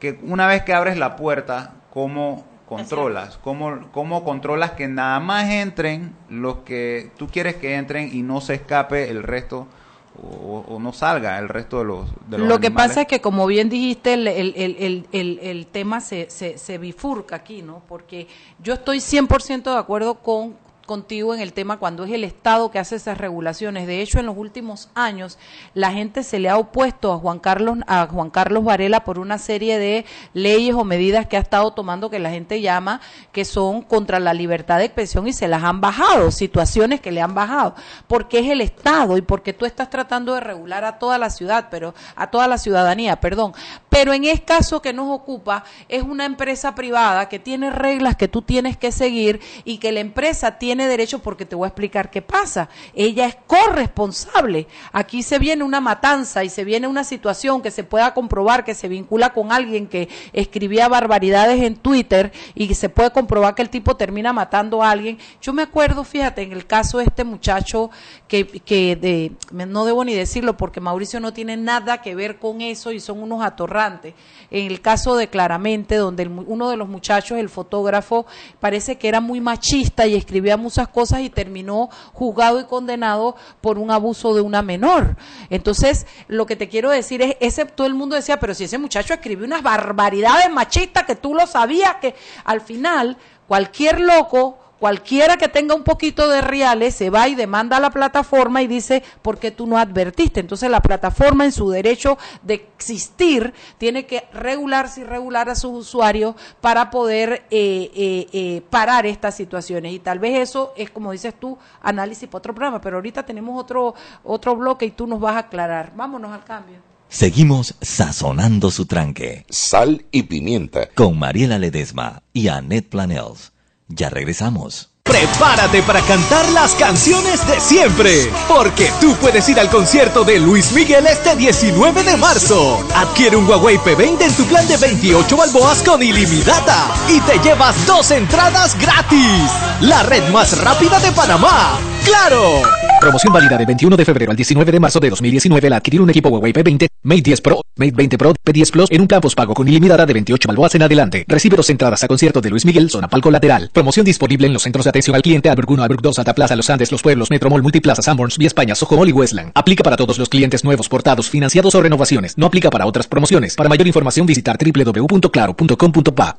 Que una vez que abres la puerta, ¿cómo controlas? ¿Cómo, ¿Cómo controlas que nada más entren los que tú quieres que entren y no se escape el resto? O, no salga el resto de los, de Lo que pasa es que, como bien dijiste, el, el, el, el, el tema se, se, se, bifurca aquí, ¿no? Porque yo estoy 100% de acuerdo con contigo en el tema cuando es el Estado que hace esas regulaciones. De hecho, en los últimos años la gente se le ha opuesto a Juan Carlos a Juan Carlos Varela por una serie de leyes o medidas que ha estado tomando que la gente llama que son contra la libertad de expresión y se las han bajado, situaciones que le han bajado, porque es el Estado y porque tú estás tratando de regular a toda la ciudad, pero a toda la ciudadanía, perdón. Pero en este caso que nos ocupa es una empresa privada que tiene reglas que tú tienes que seguir y que la empresa tiene tiene derecho porque te voy a explicar qué pasa. Ella es corresponsable. Aquí se viene una matanza y se viene una situación que se pueda comprobar que se vincula con alguien que escribía barbaridades en Twitter y se puede comprobar que el tipo termina matando a alguien. Yo me acuerdo, fíjate, en el caso de este muchacho que, que no debo ni decirlo porque Mauricio no tiene nada que ver con eso y son unos atorrantes. En el caso de Claramente, donde uno de los muchachos, el fotógrafo, parece que era muy machista y escribía muchas cosas y terminó juzgado y condenado por un abuso de una menor. Entonces, lo que te quiero decir es, ese, todo el mundo decía, pero si ese muchacho escribió unas barbaridades machistas que tú lo sabías, que al final cualquier loco cualquiera que tenga un poquito de reales se va y demanda a la plataforma y dice, ¿por qué tú no advertiste? Entonces la plataforma en su derecho de existir tiene que regularse y regular a sus usuarios para poder eh, eh, eh, parar estas situaciones. Y tal vez eso es, como dices tú, análisis para otro programa, pero ahorita tenemos otro, otro bloque y tú nos vas a aclarar. Vámonos al cambio. Seguimos sazonando su tranque. Sal y pimienta. Con Mariela Ledesma y Annette Planels. Ya regresamos. Prepárate para cantar las canciones de siempre, porque tú puedes ir al concierto de Luis Miguel este 19 de marzo. Adquiere un Huawei P20 en tu plan de 28 balboas con ilimitada y te llevas dos entradas gratis. La red más rápida de Panamá. ¡Claro! Promoción válida de 21 de febrero al 19 de marzo de 2019 al adquirir un equipo Huawei P20, Mate 10 Pro, Mate 20 Pro, P10 Plus en un plan pago con ilimitada de 28 balboas en adelante. Recibe dos entradas a concierto de Luis Miguel, zona palco lateral. Promoción disponible en los centros de atención al cliente Albrook 1, Albrook 2, Santa Plaza, Los Andes, Los Pueblos, Metromol, Multiplaza, Sanborns, Vía España, Soho Mall y Westland. Aplica para todos los clientes nuevos, portados, financiados o renovaciones. No aplica para otras promociones. Para mayor información visitar www.claro.com.pa.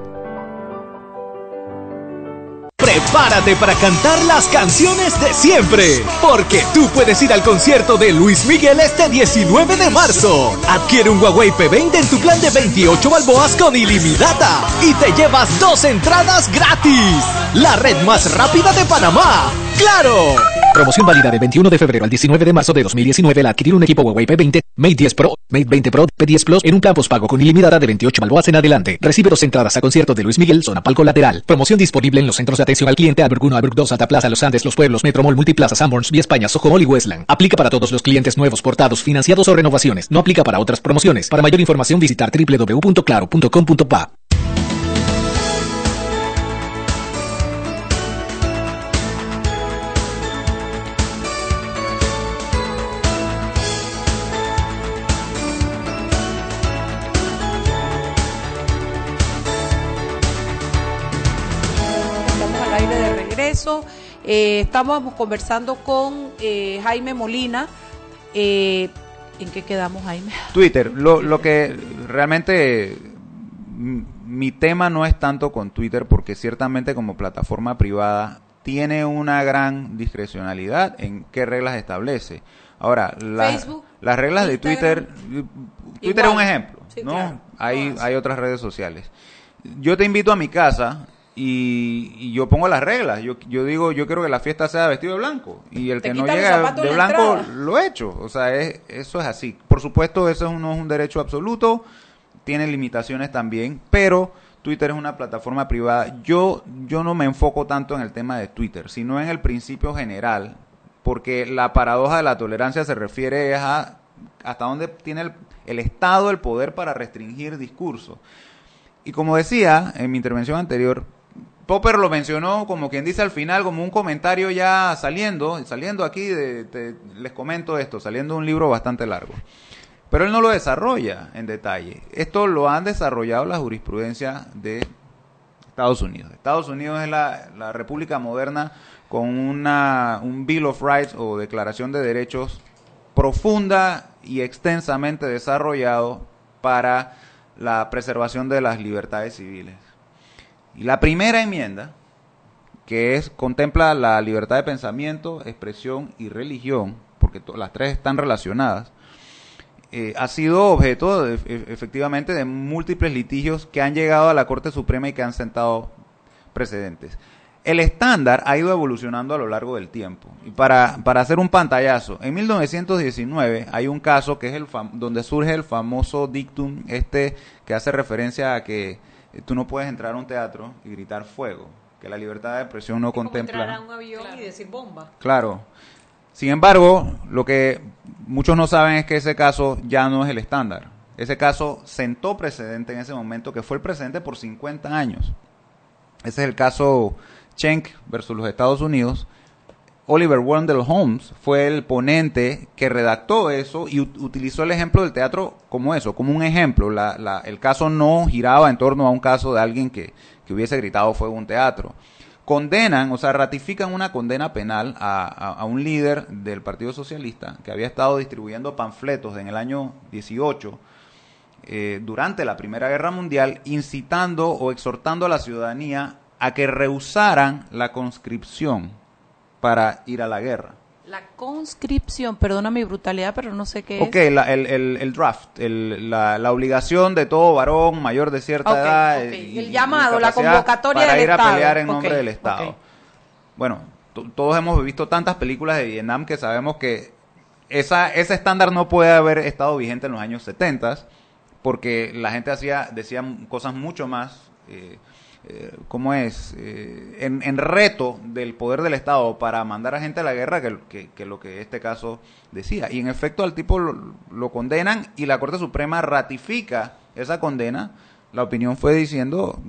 Prepárate para cantar las canciones de siempre, porque tú puedes ir al concierto de Luis Miguel este 19 de marzo. Adquiere un Huawei P20 en tu plan de 28 balboas con ilimitada y te llevas dos entradas gratis. La red más rápida de Panamá. ¡Claro! Promoción válida del 21 de febrero al 19 de marzo de 2019 al adquirir un equipo Huawei P20, Mate 10 Pro, Mate 20 Pro, P10 Plus en un plan postpago con ilimitada de 28 balboas en adelante. Recibe dos entradas a concierto de Luis Miguel, zona palco lateral. Promoción disponible en los centros de atención al cliente Albert 1, Albert 2, Alta Plaza, Los Andes, Los Pueblos, Metromol, Multiplaza, Sanborns, Vía España, Soho y Westland. Aplica para todos los clientes nuevos, portados, financiados o renovaciones. No aplica para otras promociones. Para mayor información visitar www.claro.com.pa. Eh, estamos conversando con eh, Jaime Molina. Eh, ¿En qué quedamos, Jaime? Twitter, lo, lo que realmente mm, mi tema no es tanto con Twitter porque ciertamente como plataforma privada tiene una gran discrecionalidad en qué reglas establece. Ahora, la- Facebook, las reglas de Twitter, Twitter es un ejemplo, Sí, ¿no? claro. hay, hay otras redes sociales. Yo te invito a mi casa y, y yo pongo las reglas. Yo, yo digo, yo quiero que la fiesta sea vestido de blanco y el Te que no llega de blanco entrada. lo he hecho. O sea, es- eso es así. Por supuesto, eso no es un derecho absoluto, tiene limitaciones también, pero Twitter es una plataforma privada. Yo, yo no me enfoco tanto en el tema de Twitter, sino en el principio general, porque la paradoja de la tolerancia se refiere a hasta dónde tiene el, el Estado el poder para restringir discurso. Y como decía en mi intervención anterior, Popper lo mencionó como quien dice al final, como un comentario ya saliendo, saliendo aquí, de, les comento esto, saliendo de un libro bastante largo. Pero él no lo desarrolla en detalle. Esto lo han desarrollado la jurisprudencia de Estados Unidos. Estados Unidos es la, la república moderna con una, un Bill of Rights o Declaración de Derechos profunda y extensamente desarrollado para la preservación de las libertades civiles. Y la primera enmienda, que es contempla la libertad de pensamiento, expresión y religión, porque las tres están relacionadas, eh, ha sido objeto e- efectivamente de múltiples litigios que han llegado a la Corte Suprema y que han sentado precedentes. El estándar ha ido evolucionando a lo largo del tiempo. Y para, para hacer un pantallazo, en 1919 hay un caso que es el donde surge el famoso dictum este que hace referencia a que tú no puedes entrar a un teatro y gritar fuego, que la libertad de expresión no contempla. Entrar a un avión y decir bomba. Claro. Sin embargo, lo que muchos no saben es que ese caso ya no es el estándar. Ese caso sentó precedente en ese momento, que fue el precedente por 50 años. Ese es el caso Schenck versus los Estados Unidos. Oliver Wendell Holmes fue el ponente que redactó eso y ut- utilizó el ejemplo del teatro como eso, como un ejemplo. La- la- el caso no giraba en torno a un caso de alguien que, que hubiese gritado fuego un teatro. Condenan, o sea, ratifican una condena penal a, a- a un líder del Partido Socialista que había estado distribuyendo panfletos en el año 18 eh, durante la Primera Guerra Mundial, incitando o exhortando a la ciudadanía a que rehusaran la conscripción para ir a la guerra. La conscripción, perdona mi brutalidad, pero no sé qué Ok, es. la- el, el- el draft, el- la, la obligación de todo varón mayor de cierta Ok, edad. ok. y- El llamado, la convocatoria para del ir a Estado. pelear en nombre Ok, del Estado. ok. Bueno, to- todos hemos visto tantas películas de Vietnam que sabemos que esa, ese estándar no puede haber estado vigente en los años 70 porque la gente hacía decía cosas mucho más eh, eh, ¿cómo es? Eh, en, en reto del poder del Estado para mandar a gente a la guerra que, que- que lo que este caso decía. Y en efecto al tipo lo, lo condenan y la Corte Suprema ratifica esa condena. La opinión fue diciendo,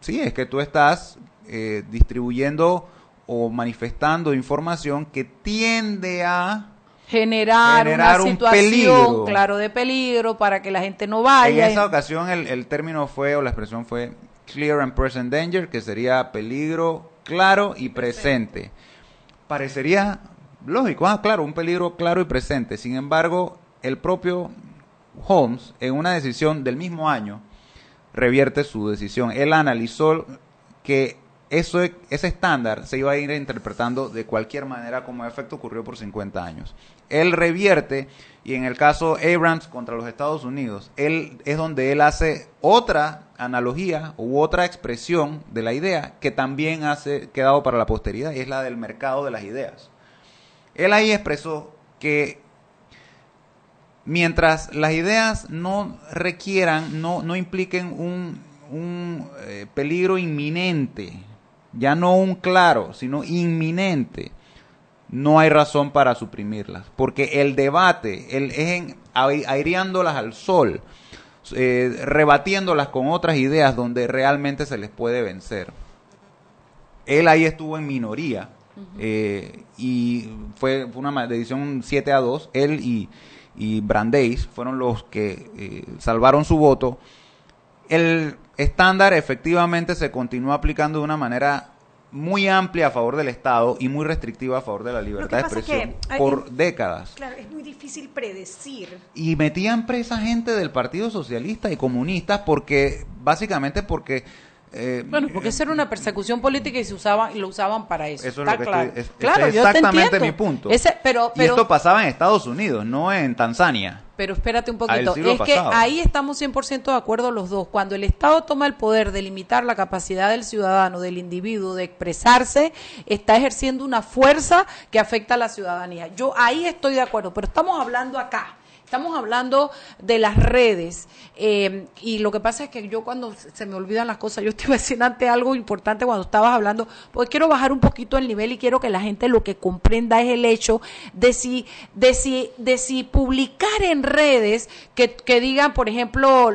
sí, es que tú estás eh, distribuyendo o manifestando información que tiende a Generar, Generar una un situación, peligro. claro, de peligro para que la gente no vaya. En esa ocasión el, el término fue, o la expresión fue clear and present danger, que sería peligro claro y presente. Parecería lógico, ah, claro, un peligro claro y presente. Sin embargo, el propio Holmes, en una decisión del mismo año, revierte su decisión. Él analizó que eso, ese estándar se iba a ir interpretando de cualquier manera como efecto ocurrió por 50 años. Él revierte y en el caso Abrams contra los Estados Unidos, él es donde él hace otra analogía u otra expresión de la idea que también hace quedado para la posteridad y es la del mercado de las ideas. Él ahí expresó que mientras las ideas no requieran, no, no impliquen un, un eh, peligro inminente, ya no un claro, sino inminente, no hay razón para suprimirlas, porque el debate, el, es en, ai- aireándolas al sol, eh, rebatiéndolas con otras ideas donde realmente se les puede vencer. Él ahí estuvo en minoría eh, y fue, fue una decisión 7 a 2. Él y, y Brandeis fueron los que eh, salvaron su voto. El estándar efectivamente se continuó aplicando de una manera muy amplia a favor del Estado y muy restrictiva a favor de la libertad de que expresión por décadas. Claro, es muy difícil predecir. Y metían presa gente del Partido Socialista y comunistas porque, básicamente porque... eh, Bueno, porque esa era una persecución política y se usaban lo usaban para eso. Eso es está lo que claro. estoy, es- claro, es yo te exactamente mi punto. Ese- pero, y esto pasaba en Estados Unidos, no en Tanzania. pero espérate un poquito. Es que ahí estamos 100% de acuerdo los dos. Cuando el Estado toma el poder de limitar la capacidad del ciudadano, del individuo, de expresarse, está ejerciendo una fuerza que afecta a la ciudadanía. Yo ahí estoy de acuerdo, pero estamos hablando acá. Estamos hablando de las redes eh, y lo que pasa es que yo cuando se me olvidan las cosas, yo decir antes algo importante cuando estabas hablando, porque quiero bajar un poquito el nivel y quiero que la gente lo que comprenda es el hecho de si, de si, de si publicar en redes que, que digan, por ejemplo,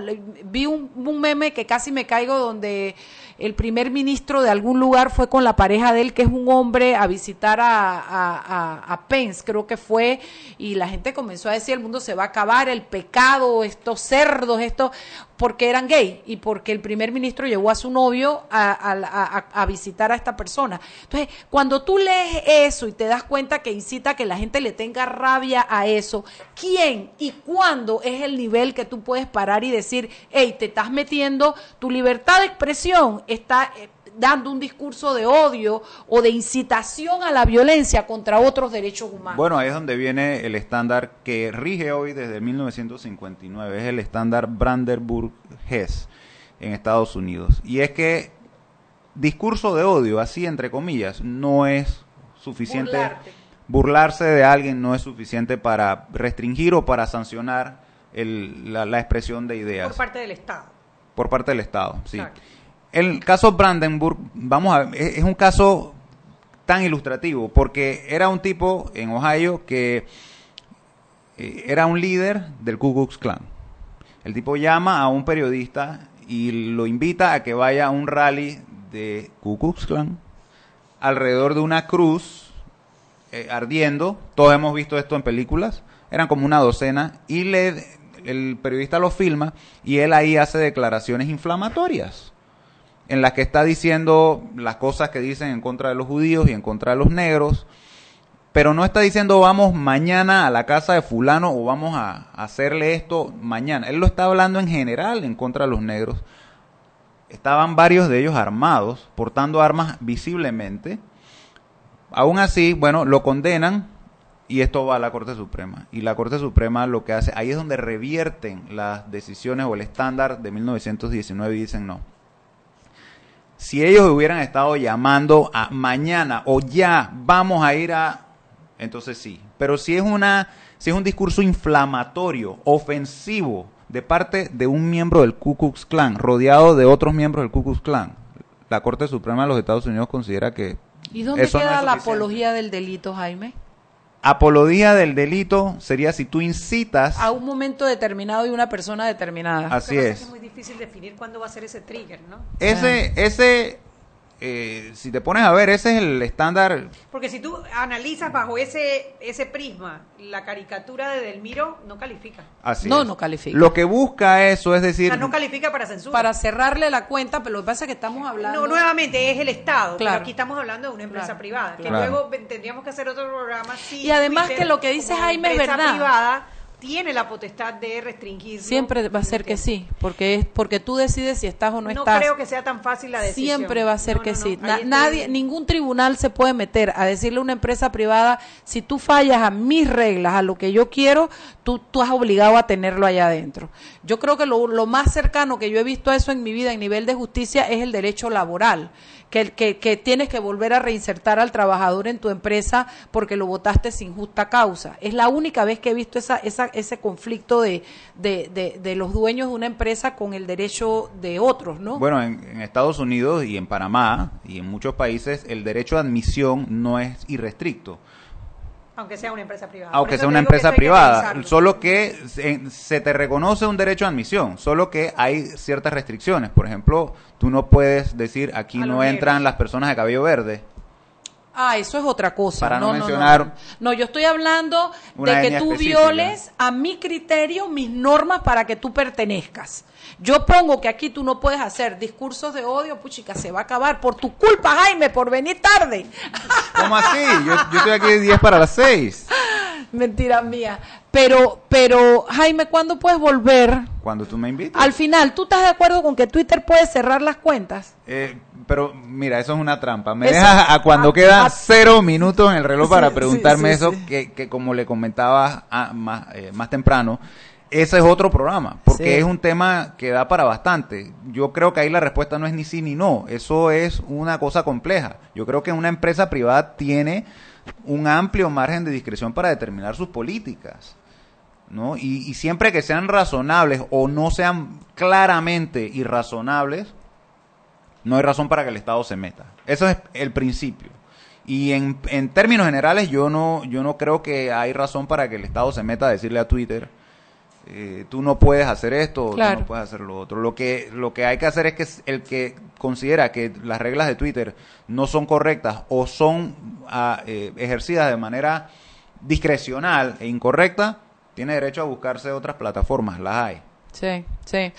vi un, un meme que casi me caigo donde el primer ministro de algún lugar fue con la pareja de él, que es un hombre, a visitar a, a, a- a Pence, creo que fue, y la gente comenzó a decir, el mundo se va a acabar, el pecado, estos cerdos, esto, porque eran gay y porque el primer ministro llevó a su novio a, visitar a esta persona. Entonces, cuando tú lees eso y te das cuenta que incita a que la gente le tenga rabia a eso, ¿quién y cuándo es el nivel que tú puedes parar y decir, hey, te estás metiendo, tu libertad de expresión está eh, dando un discurso de odio o de incitación a la violencia contra otros derechos humanos? Bueno, ahí es donde viene el estándar que rige hoy desde 1959, es el estándar Brandenburg-Hess en Estados Unidos. Y es que discurso de odio, así entre comillas, no es suficiente. Burlarte. Burlarse de alguien no es suficiente para restringir o para sancionar el- la, la expresión de ideas Por parte del Estado. por parte del Estado. Sí. Exacto. El caso Brandenburg, vamos a ver, es, un caso tan ilustrativo porque era un tipo en Ohio que eh, era un líder del Ku Klux Klan. El tipo llama a un periodista y lo invita a que vaya a un rally de Ku Klux Klan alrededor de una cruz eh, ardiendo, todos hemos visto esto en películas, eran como una docena, y le, el periodista lo filma y él ahí hace declaraciones inflamatorias en las que está diciendo las cosas que dicen en contra de los judíos y en contra de los negros, pero no está diciendo vamos mañana a la casa de fulano o vamos a hacerle esto mañana. Él lo está hablando en general en contra de los negros. Estaban varios de ellos armados, portando armas visiblemente. Aún así, bueno, lo condenan y esto va a la Corte Suprema. Y la Corte Suprema lo que hace, ahí es donde revierten las decisiones o el estándar de 1919 y dicen no. Si ellos hubieran estado llamando a mañana o ya vamos a ir a entonces sí. Pero si es una, si es un discurso inflamatorio, ofensivo, de parte de un miembro del Ku Klux Klan, rodeado de otros miembros del Ku Klux Klan, la Corte Suprema de los Estados Unidos considera que ¿Y dónde queda la apología del delito, Jaime? Apología del delito sería si tú incitas a un momento determinado y una persona determinada. Así es. Es muy difícil definir cuándo va a ser ese trigger, ¿no? Ese, ese eh, si te pones a ver, ese es el estándar. Porque si tú analizas bajo ese ese prisma, la caricatura de Delmiro no califica. Así no, es. no califica. Lo que busca eso es decir. O sea, no califica para censura. Para cerrarle la cuenta, pero lo que pasa es que estamos hablando. No, nuevamente es el Estado. Claro. Pero aquí estamos hablando de una empresa Claro. privada. Que Claro. luego tendríamos que hacer otro programa. si Y además Twitter, que lo que dice Jaime es empresa verdad. privada tiene la potestad de restringir. Siempre va a ser que sí, porque es porque tú decides si estás o no, No estás. creo que sea tan fácil la decisión. Siempre va a ser No, que no, no. sí. Na- nadie, ningún tribunal se puede meter a decirle a una empresa privada, si tú fallas a mis reglas, a lo que yo quiero, tú, tú has obligado a tenerlo allá adentro. Yo creo que lo, lo más cercano que yo he visto a eso en mi vida en nivel de justicia es el derecho laboral. Que, que, que tienes que volver a reinsertar al trabajador en tu empresa porque lo votaste sin justa causa. Es la única vez que he visto esa, esa, ese conflicto de, de, de, los dueños de una empresa con el derecho de otros, ¿no? Bueno, en, en Estados Unidos y en Panamá y en muchos países el derecho a admisión no es irrestricto. Aunque sea una empresa privada. Aunque sea una que empresa que privada, revisarlo. solo que se, se te reconoce un derecho a admisión, solo que hay ciertas restricciones. Por ejemplo, tú no puedes decir aquí A no entran negros. las personas de cabello verde. Ah, eso es otra cosa. Para no no, mencionar no, no. yo estoy hablando de que tú específica. violes a mi criterio, mis normas para que tú pertenezcas. Yo pongo que aquí tú no puedes hacer discursos de odio, puchica, se va a acabar por tu culpa, Jaime, por venir tarde. ¿Cómo así? Yo, yo estoy aquí de 10 para las 6. Mentira mía. Pero, pero, Jaime, ¿cuándo puedes volver? Cuando tú me invitas. Al final, ¿tú estás de acuerdo con que Twitter puede cerrar las cuentas? Eh, pero mira, eso es una trampa. Me Eso- dejas a cuando a- quedan a- cero minutos en el reloj Sí, para preguntarme sí, eso. Que, que como le comentaba a- más, eh, más temprano, ese es otro programa, porque Sí. es un tema que da para bastante. Yo creo que ahí la respuesta no es ni sí ni no, eso es una cosa compleja. Yo creo que una empresa privada tiene un amplio margen de discreción para determinar sus políticas. ¿no? Y, y siempre que sean razonables o no sean claramente irrazonables, no hay razón para que el Estado se meta. Eso es el principio. Y en, en términos generales, yo no, yo no creo que hay razón para que el Estado se meta a decirle a Twitter, eh, tú no puedes hacer esto, tú no puedes hacer lo otro. Lo que, lo que hay que hacer es que el que considera que las reglas de Twitter no son correctas o son ah, eh, ejercidas de manera discrecional e incorrecta, tiene derecho a buscarse otras plataformas, las hay. Sí, sí.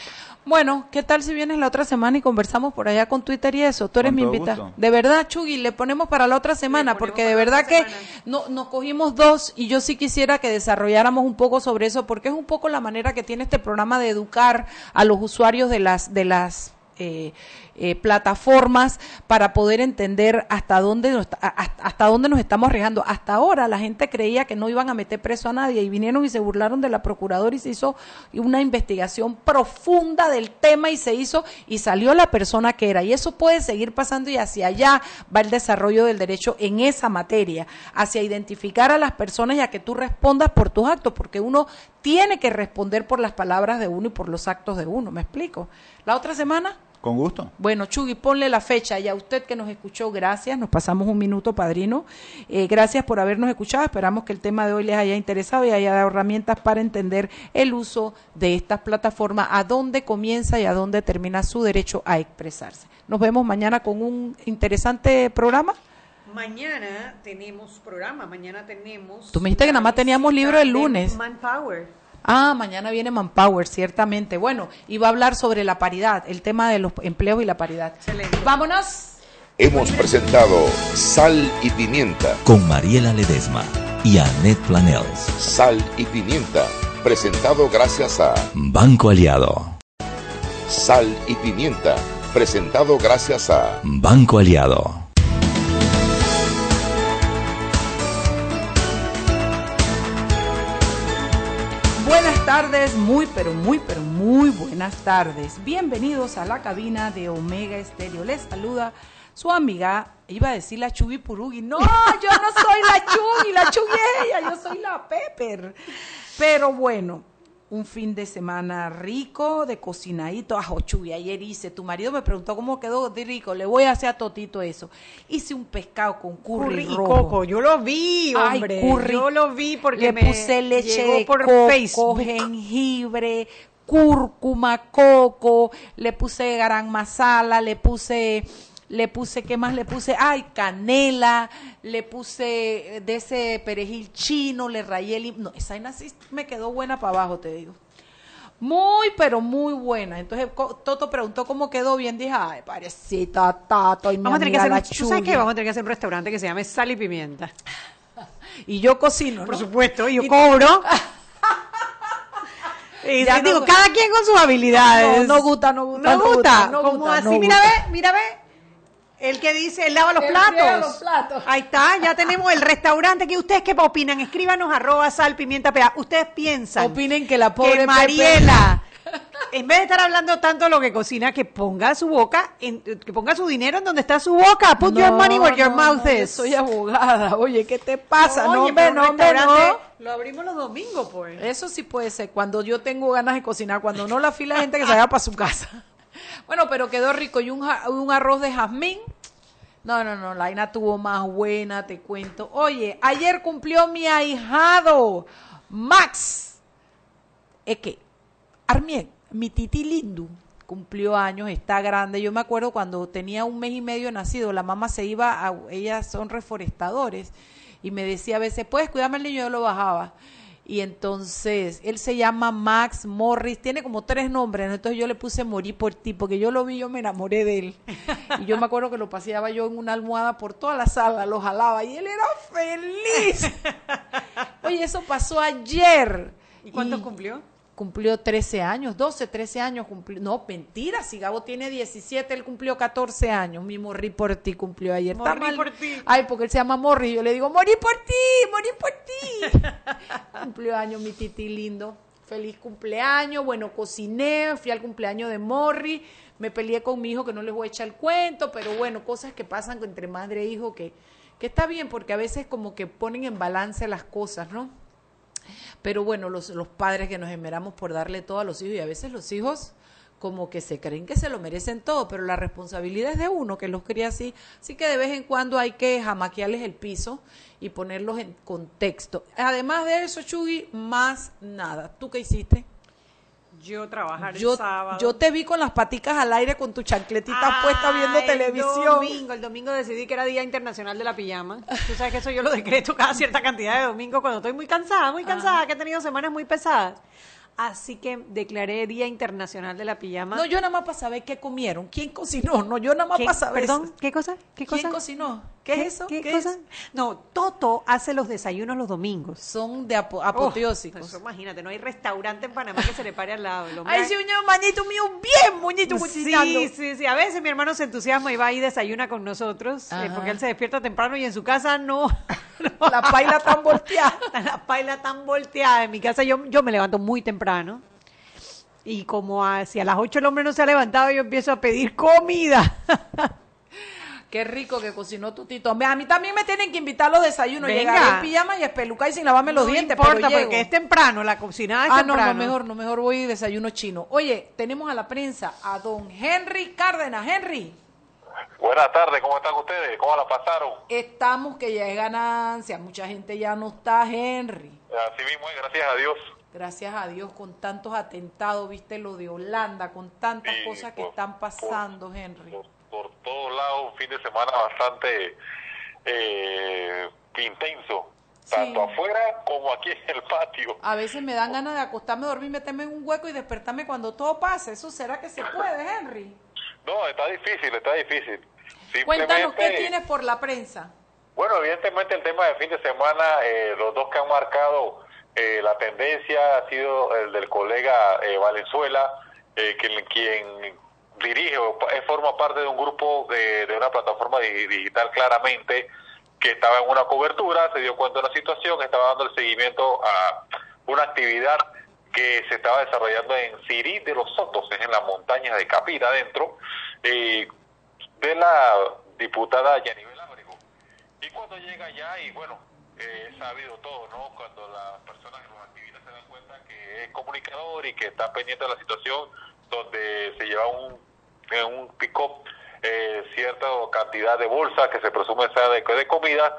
Bueno, ¿qué tal si vienes la otra semana y conversamos por allá con Twitter y eso? Tú eres Con mi gusto. De verdad, Chugui, le ponemos para la otra semana, porque de verdad que no, nos cogimos dos y yo sí quisiera que desarrolláramos un poco sobre eso, porque es un poco la manera que tiene este programa de educar a los usuarios de las, de las eh, eh, plataformas para poder entender hasta dónde nos, hasta dónde nos estamos arriesgando. Hasta ahora la gente creía que no iban a meter preso a nadie y vinieron y se burlaron de la procuradora y se hizo una investigación profunda del tema y se hizo y salió la persona que era. Y eso puede seguir pasando y hacia allá va el desarrollo del derecho en esa materia, hacia identificar a las personas y a que tú respondas por tus actos, porque uno tiene que responder por las palabras de uno y por los actos de uno. ¿Me explico? La otra semana Con gusto. bueno, Chugui, ponle la fecha y a usted que nos escuchó, gracias. Nos pasamos un minuto, padrino. Eh, gracias por habernos escuchado. Esperamos que el tema de hoy les haya interesado y haya dado herramientas para entender el uso de estas plataformas, a dónde comienza y a dónde termina su derecho a expresarse. Nos vemos mañana con un interesante programa. Mañana tenemos programa, mañana tenemos... Tú me dijiste que nada más teníamos libro el lunes. Manpower. Ah, mañana viene Manpower, ciertamente. Bueno, y va a hablar sobre la paridad, el tema de los empleos y la paridad. Vámonos. Hemos presentado Sal y Pimienta. Con Mariela Ledesma y Annette Planels. Sal y Pimienta. Presentado gracias a Banco Aliado. Sal y Pimienta. Presentado gracias a Banco Aliado. Muy pero muy pero muy buenas tardes. Bienvenidos a la cabina de Omega Estéreo. Les saluda su amiga, iba a decir la Chugui Purugi. No, yo no soy la Chugui, la Chugui es ella, yo soy la Pepper. Pero bueno, un fin de semana rico de cocinadito. Ajo, Chugui, ayer hice, tu marido me preguntó cómo quedó de rico, le voy a hacer a Totito eso. Hice un pescado con curry, Curry y rojo. coco, yo lo vi, Ay, hombre. curry. Yo lo vi porque le me puse leche llegó de por coco, Facebook. jengibre, cúrcuma, coco, le puse garam masala, le puse le puse qué más le puse, ay, canela, le puse de ese perejil chino, le rayé lim- no, esa vaina sí me quedó buena para abajo, te digo. Muy, pero muy buena. Entonces Toto preguntó cómo quedó bien. Dije, ay, parecita Tato. Y Vamos a tener que hacer, un- ¿tú sabes qué? Chuy. Vamos a tener que hacer un restaurante que se llame Sal y Pimienta. Y yo cocino, Por supuesto, y yo Y- cobro. Y Ya sí, digo, cada quien con sus habilidades. No, no gusta, no gusta, No gusta. gusta, no Como gusta, así, mira, gusta. ve, mira, ve. El que dice, él lava los platos. los platos. Ahí está, ya tenemos el restaurante. que ¿Ustedes qué opinan? Escríbanos arroba sal, pimienta, pea. ¿Ustedes piensan Opinen que la pobre que Pepe- Mariela, en vez de estar hablando tanto de lo que cocina, que ponga su boca, en- que ponga su dinero en donde está su boca. Put your money where your no, mouth no, yo is. soy abogada. Oye, ¿qué te pasa? no, Oye, un no, no. Lo abrimos los domingos, pues. Eso sí puede ser. Cuando yo tengo ganas de cocinar, cuando no la fila gente que se vaya para su casa. Bueno, pero quedó rico. Y un, arroz de jazmín. No, no, no, la vaina tuvo más buena, te cuento. Oye, ayer cumplió mi ahijado, Max. Es que, Armien, mi titi lindo, cumplió años, está grande. Yo me acuerdo cuando tenía un mes y medio nacido, la mamá se iba, a, ellas son reforestadores, y me decía a veces, puedes cuidarme al niño, yo lo bajaba. Y entonces, él se llama Max Morris, tiene como tres nombres, ¿no? entonces yo le puse Morí por ti, porque yo lo vi, yo me enamoré de él. Y yo me acuerdo que lo paseaba yo en una almohada por toda la sala, lo jalaba, y él era feliz. Oye, eso pasó ayer. ¿Y cuántos cumplió? Cumplió 13 años, 12, 13 años cumplió. No, mentira, si Gabo tiene 17, él cumplió 14 años. Mi Morri por ti cumplió ayer. Está Morri mal. por ti. Ay, porque él se llama Morri. Yo le digo, morí por ti, morí por ti. cumplió años mi titi lindo. Feliz cumpleaños. Bueno, cociné, fui al cumpleaños de Morri. Me peleé con mi hijo que no les voy a echar el cuento, pero bueno, cosas que pasan entre madre e hijo que, que está bien porque a veces como que ponen en balance las cosas, ¿no? Pero bueno, los, los padres que nos esmeramos por darle todo a los hijos y a veces los hijos como que se creen que se lo merecen todo, pero la responsabilidad es de uno que los cría así. Así que de vez en cuando hay que jamaquearles el piso y ponerlos en contexto. Además de eso, Chugui, más nada. ¿Tú qué hiciste? Yo trabajar Yo, el sábado. yo te vi con las paticas al aire con tu chancletita puesta viendo Ah, televisión. El domingo, el domingo decidí que era Día Internacional de la Pijama. Tú sabes que eso yo lo decreto cada cierta cantidad de domingos cuando estoy muy cansada, muy cansada, que he tenido semanas muy pesadas. Así que declaré Día Internacional de la Pijama. No, yo nada más para saber qué comieron. ¿Quién cocinó? No, yo nada más para saber. Perdón. ¿qué cosa? ¿Qué ¿Quién cosa? cocinó? ¿Qué, es eso? ¿Qué, ¿Qué cosa? es? No, Toto hace los desayunos los domingos. Son de Oh, apoteósicos. eso, imagínate, no hay restaurante en Panamá que se le pare al lado. Ay, señor, manito mío, bien, muñito cocinando. Sí, sí, sí. A veces mi hermano se entusiasma y va y desayuna con nosotros, eh, porque él se despierta temprano y en su casa no. La paila tan volteada. La paila tan volteada. En mi casa yo, yo me levanto muy temprano. Y como hacia las 8 el hombre no se ha levantado, yo empiezo a pedir comida. Qué rico que cocinó tu tito. A mí también me tienen que invitar a los desayunos. Venga. Llegar en pijama y espelucar y sin lavarme los no dientes. importa, pero llego. porque es temprano, la cocinada es Ah, no, temprano. no, mejor, no, mejor voy desayuno chino. Oye, tenemos a la prensa a don Henry Cárdenas. Henry, Buenas tardes, ¿cómo están ustedes? ¿Cómo la pasaron? estamos que ya es ganancia. Mucha gente ya no está, Henry. Así mismo es, gracias a Dios. Gracias a Dios, con tantos atentados, viste lo de Holanda, con tantas Sí, cosas que por- están pasando, Henry. Por todos lados, un fin de semana bastante eh, intenso, tanto afuera como aquí en el patio. A veces me dan ganas de acostarme, dormir, meterme en un hueco y despertarme cuando todo pase. ¿Eso será que se puede, Henry? No, está difícil, está difícil. Cuéntanos qué tienes por la prensa. Bueno, evidentemente el tema de fin de semana, eh, los dos que han marcado eh, la tendencia ha sido el del colega eh, Valenzuela, eh, quien, quien dirige o eh, forma parte de un grupo de, de una plataforma di- digital claramente que estaba en una cobertura, se dio cuenta de una situación, estaba dando el seguimiento a una actividad que se estaba desarrollando en Sirí de los Sotos, es en las montañas de Capira adentro, eh, de la diputada Yanibel Ábrego. Y cuando llega allá, y bueno, eh, es sabido todo, ¿no? Cuando las personas, los activistas se dan cuenta que es comunicador y que está pendiente de la situación, donde se lleva un, en un pick-up eh, cierta cantidad de bolsas que se presume sea de, comida,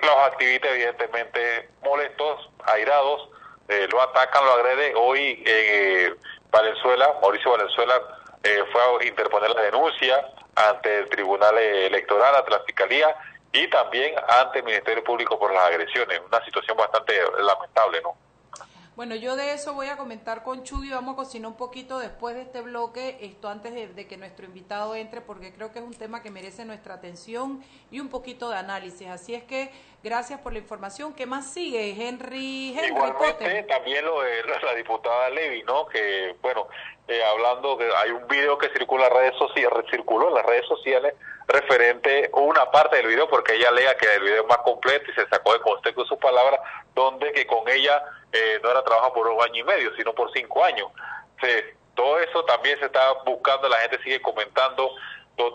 los activistas evidentemente molestos, airados, eh, lo atacan, lo agreden. Hoy eh, Valenzuela, Mauricio Valenzuela, eh, fue a interponer la denuncia ante el Tribunal Electoral, ante la Fiscalía y también ante el Ministerio Público por las agresiones. Una situación bastante lamentable, ¿no? Bueno, yo de eso voy a comentar con Chugui, vamos a cocinar un poquito después de este bloque, esto antes de, de que nuestro invitado entre, porque creo que es un tema que merece nuestra atención y un poquito de análisis. Así es que gracias por la información. ¿Qué más sigue, Henry? Henry Igualmente Potter? también lo de la, la diputada Levy, ¿no? Que, bueno, eh, hablando que hay un video que circula en redes sociales, circuló en las redes sociales referente una parte del video porque ella alega que el video es más completo y se sacó de contexto sus palabras donde que con ella eh, no era trabajo por un año y medio sino por cinco años Se- todo eso también se está buscando la gente sigue comentando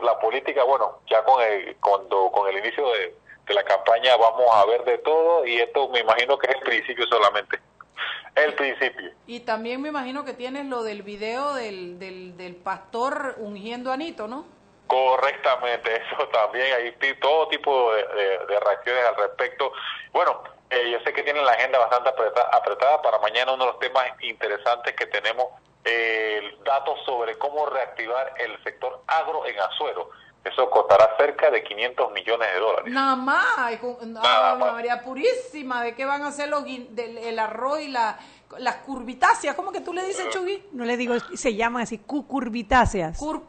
la política bueno ya con el cuando con el inicio de, de la campaña vamos a ver de todo y esto me imagino que es el principio solamente el principio Y también me imagino que tienes lo del video del, del, del pastor ungiendo a Anito, ¿no? Correctamente, eso también, hay todo tipo de, de- de reacciones al respecto. Bueno, eh, yo sé que tienen la agenda bastante apreta- apretada para mañana, uno de los temas interesantes que tenemos, eh, datos sobre cómo reactivar el sector agro en Azuero. Eso costará cerca de 500 millones de dólares. Nada más, Nada ah, más. María Purísima, ¿de qué van a hacer los, guin- del, el arroz y la, las curvitáceas? ¿Cómo que tú le dices, Chugui? No le digo, se llaman así. Cur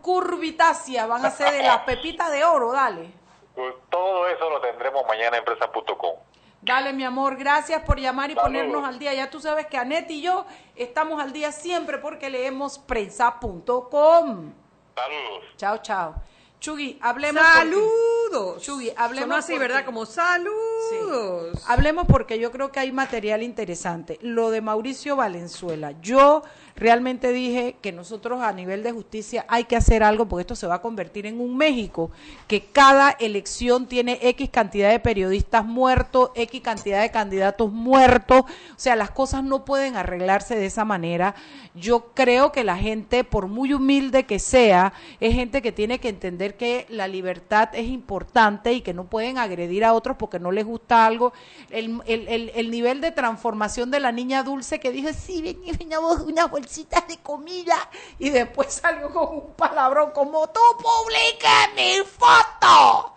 curvitáceas, van a ser de las pepitas de oro, dale. Pues Todo eso lo tendremos mañana en empresa.com. Dale, mi amor, gracias por llamar y Saludos. ponernos al día. Ya tú sabes que Anet y yo estamos al día siempre porque leemos prensa.com. Saludos. Chao, chao. Chugui, hablemos. Saludos. Chugui, hablemos. Sonó así, ¿verdad? Como saludos. Hablemos porque yo creo que hay material interesante. Lo de Mauricio Valenzuela. Yo realmente dije que nosotros a nivel de justicia hay que hacer algo porque esto se va a convertir en un México que cada elección tiene X cantidad de periodistas muertos, X cantidad de candidatos muertos. O sea, las cosas no pueden arreglarse de esa manera. Yo creo que la gente, por muy humilde que sea, es gente que tiene que entender que la libertad es importante y que no pueden agredir a otros porque no les gusta algo. El, el, el, el nivel de transformación de la niña dulce que dijo, sí, ven- veníamos unas bolsitas de comida y después salió con un palabrón como tú publica mi foto.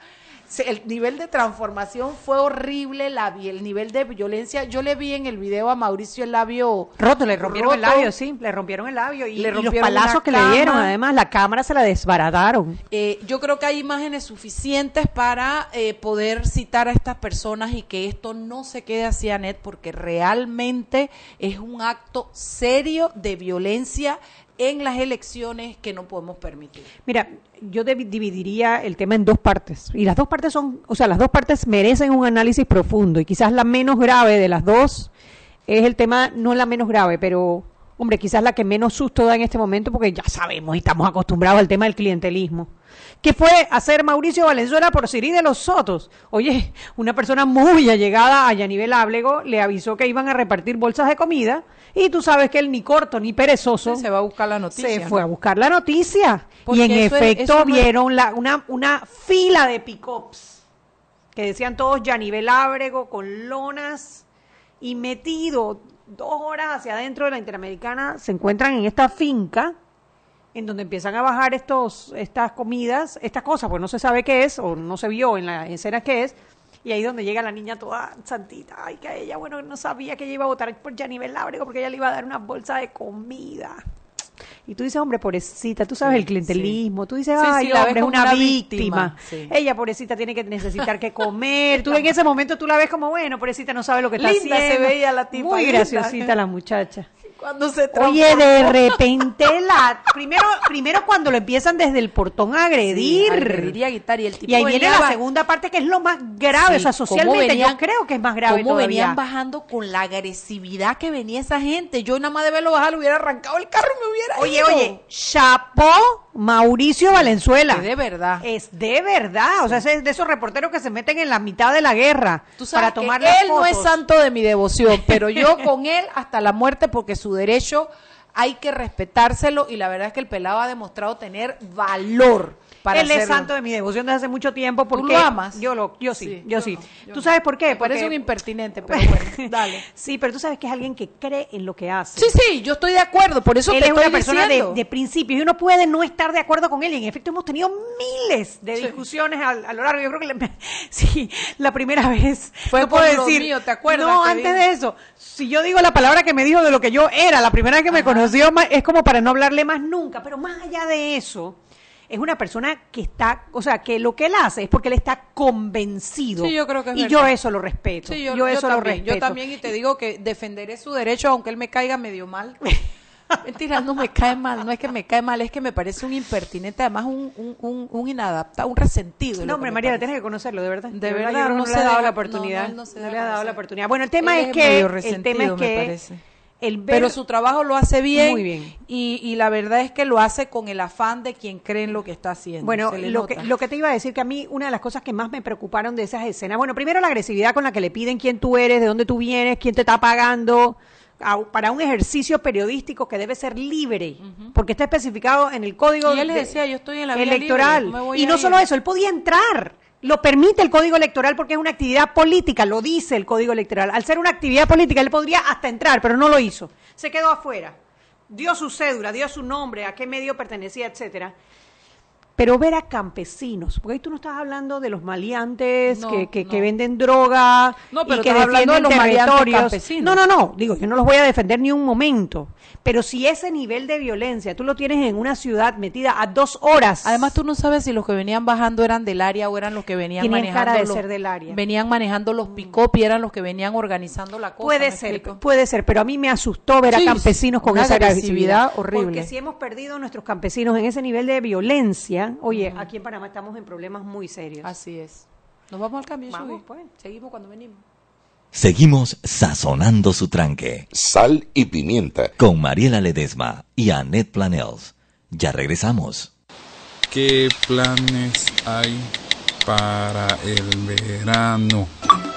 El nivel de transformación fue horrible, la, vi- el nivel de violencia. Yo le vi en el video a Mauricio el labio Roto, le rompieron el labio, sí, le rompieron el labio y, Le y los rompieron palazos que le dieron, además, la cámara se la desbarataron. Eh, yo creo que hay imágenes suficientes para eh, poder citar a estas personas y que esto no se quede así, Anet, porque realmente es un acto serio de violencia en las elecciones que no podemos permitir. Mira, yo dividiría el tema en dos partes. Y las dos partes son, o sea, las dos partes merecen un análisis profundo. Y quizás la menos grave de las dos es el tema, no la menos grave, pero, hombre, quizás la que menos susto da en este momento, porque ya sabemos y estamos acostumbrados al tema del clientelismo. ¿Qué fue hacer Mauricio Valenzuela por Siri de los Sotos? Oye, una persona muy allegada a Yanivel Áblego le avisó que iban a repartir bolsas de comida y tú sabes que él ni corto ni perezoso Se va a buscar la noticia. se fue a buscar la noticia Porque y en es- efecto es- vieron la, una, una fila de pick-ups que decían todos Yanivel Ábrego con lonas y metido dos horas hacia adentro de la Interamericana se encuentran en esta finca en donde empiezan a bajar estos, estas comidas, estas cosas, pues no se sabe qué es, o no se vio en la escena qué es, y ahí donde llega la niña toda santita, ay, que ella, bueno, no sabía que ella iba a votar por Janibel Lábrego porque ella le iba a dar una bolsa de comida. Y tú dices, hombre, pobrecita, tú sabes el clientelismo, tú dices, Sí, ay, sí, la hombre, es una, una víctima. víctima, sí. Ella, pobrecita, tiene que necesitar que comer. Tú en ese momento tú la ves como, bueno, pobrecita, no sabe lo que está Linda se haciendo. veía la tipa, Muy linda. graciosita la muchacha. Cuando se Oye, de repente la primero primero cuando lo empiezan desde el portón a agredir. Sí, agredir y a y el tipo Y ahí viene la segunda parte que es lo más grave, Sí, o sea, socialmente venían- yo creo que es más grave cómo todavía. venían bajando con la agresividad que venía esa gente. Yo nada más de verlo bajar le hubiera arrancado el carro y me hubiera Oye, ido. oye, chapó Mauricio Valenzuela. Es de verdad. Es de verdad, o sea, es de esos reporteros que se meten en la mitad de la guerra Tú sabes para que tomar él las no es santo de mi devoción, pero yo con él hasta la muerte porque su derecho hay que respetárselo y la verdad es que el pelado ha demostrado tener valor para Él es santo de mi devoción desde hace mucho tiempo porque lo amas? Yo lo, yo sí, Sí, yo, yo sí. no, yo ¿Tú sabes por qué? Me parece Porque- un impertinente, pero bueno, dale. Sí, pero tú sabes que es alguien que cree en lo que hace. Sí, sí, yo estoy de acuerdo, por eso él te es estoy una persona de, de principios y uno puede no estar de acuerdo con él. Y en efecto hemos tenido miles de discusiones a, a lo largo. Yo creo que sí, la primera vez Fue no puedo lo decir. mío, ¿te acuerdas No, antes de eso, si yo digo la palabra que me dijo de lo que yo era, la primera vez que me conoció, es como para no hablarle más nunca. Pero más allá de eso. Es una persona que está, o sea, que lo que él hace es porque él está convencido. Sí, yo creo que es Y verdad. yo eso lo respeto. Sí, yo, yo, eso yo lo también, respeto. Yo también, y te digo que defenderé su derecho, aunque él me caiga medio mal. Mentira, no me cae mal, no es que me cae mal, es que me parece un impertinente, además un, un, un, un inadaptado, un resentido. es No, hombre, María, tienes que conocerlo, de verdad. De verdad, no no, se le ha dado deja- la no, no, oportunidad. no se le ha dado la oportunidad. Bueno, el tema Él es que el tema es me que parece. El ver- Pero su trabajo lo hace bien, Muy bien. Y, y la verdad es que lo hace con el afán de quien cree en lo que está haciendo. Bueno, lo que, lo que te iba a decir que a mí una de las cosas que más me preocuparon de esas escenas, bueno, primero la agresividad con la que le piden quién tú eres, de dónde tú vienes, quién te está pagando, a- para un ejercicio periodístico que debe ser libre, porque está especificado en el código Y él le de- decía, yo estoy en la electoral. libre, no y no ir. solo eso, él podía entrar. Lo permite el código electoral porque es una actividad política, lo dice el código electoral. Al ser una actividad política, él podría hasta entrar, pero no lo hizo. Se quedó afuera. Dio su cédula, dio su nombre, a qué medio pertenecía, etcétera. Pero ver a campesinos, porque ahí tú no estás hablando de los maleantes No, que, que, no. que venden droga No, y que hablando de defienden los territorios. campesinos. No, no, no, digo, yo no los voy a defender ni un momento. Pero si ese nivel de violencia tú lo tienes en una ciudad metida a dos horas. Además, tú no sabes si los que venían bajando eran del área o eran los que venían manejando. cara de los- ser del área. Venían manejando los pick-up y eran los que venían organizando la cosa. Puede ¿me ser, explico? puede ser, pero a mí me asustó ver Sí, a campesinos con esa agresividad agresividad horrible. Porque si hemos perdido nuestros campesinos en ese nivel de violencia, oye, aquí en Panamá estamos en problemas muy serios. Así es. Nos vamos al cambio, Vamos, pues. Seguimos cuando venimos. Seguimos sazonando su tranque. Sal y pimienta. Con Mariela Ledesma y Annette Planels. Ya regresamos. ¿Qué planes hay para el verano?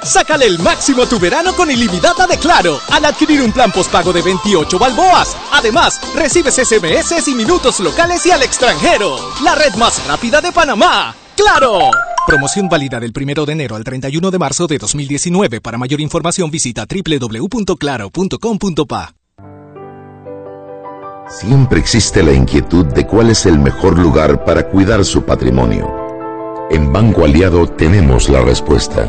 Sácale el máximo a tu verano con ilimitada de Claro al adquirir un plan postpago de 28 balboas. Además, recibes SMS y minutos locales y al extranjero. La red más rápida de Panamá. ¡Claro! Promoción válida del 1 de enero al 31 de marzo de 2019. Para mayor información visita www.claro.com.pa. Siempre existe la inquietud de cuál es el mejor lugar para cuidar su patrimonio. En Banco Aliado tenemos la respuesta.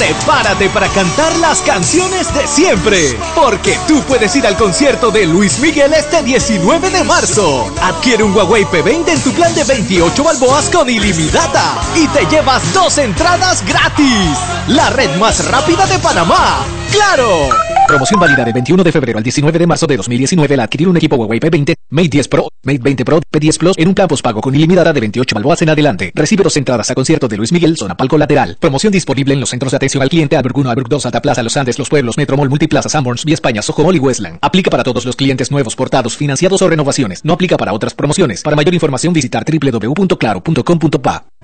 Prepárate para cantar las canciones de siempre, porque tú puedes ir al concierto de Luis Miguel este 19 de marzo. Adquiere un Huawei P20 en tu plan de 28 balboas con ilimitada y te llevas dos entradas gratis. La red más rápida de Panamá. ¡Claro! Promoción válida del 21 de febrero al 19 de marzo de 2019 al adquirir un equipo Huawei P20, Mate 10 Pro, Mate 20 Pro, P10 Plus en un plan pago con ilimitada de 28 balboas en adelante. Recibe dos entradas a concierto de Luis Miguel, zona palco lateral. Promoción disponible en los centros de atención al cliente Alberg 1, Alberg 2, Alta Plaza, Los Andes, Los Pueblos, Metromol, Multiplaza, Sanborns, Vía España, Soho Mall y Westland. Aplica para todos los clientes nuevos, portados, financiados o renovaciones. No aplica para otras promociones. Para mayor información visitar www.claro.com.pa.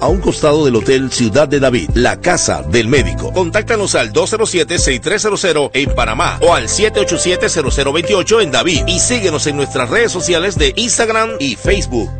a un costado del Hotel Ciudad de David, la casa del médico. Contáctanos al 207-6300 en Panamá o al 787-0028 en David y síguenos en nuestras redes sociales de Instagram y Facebook.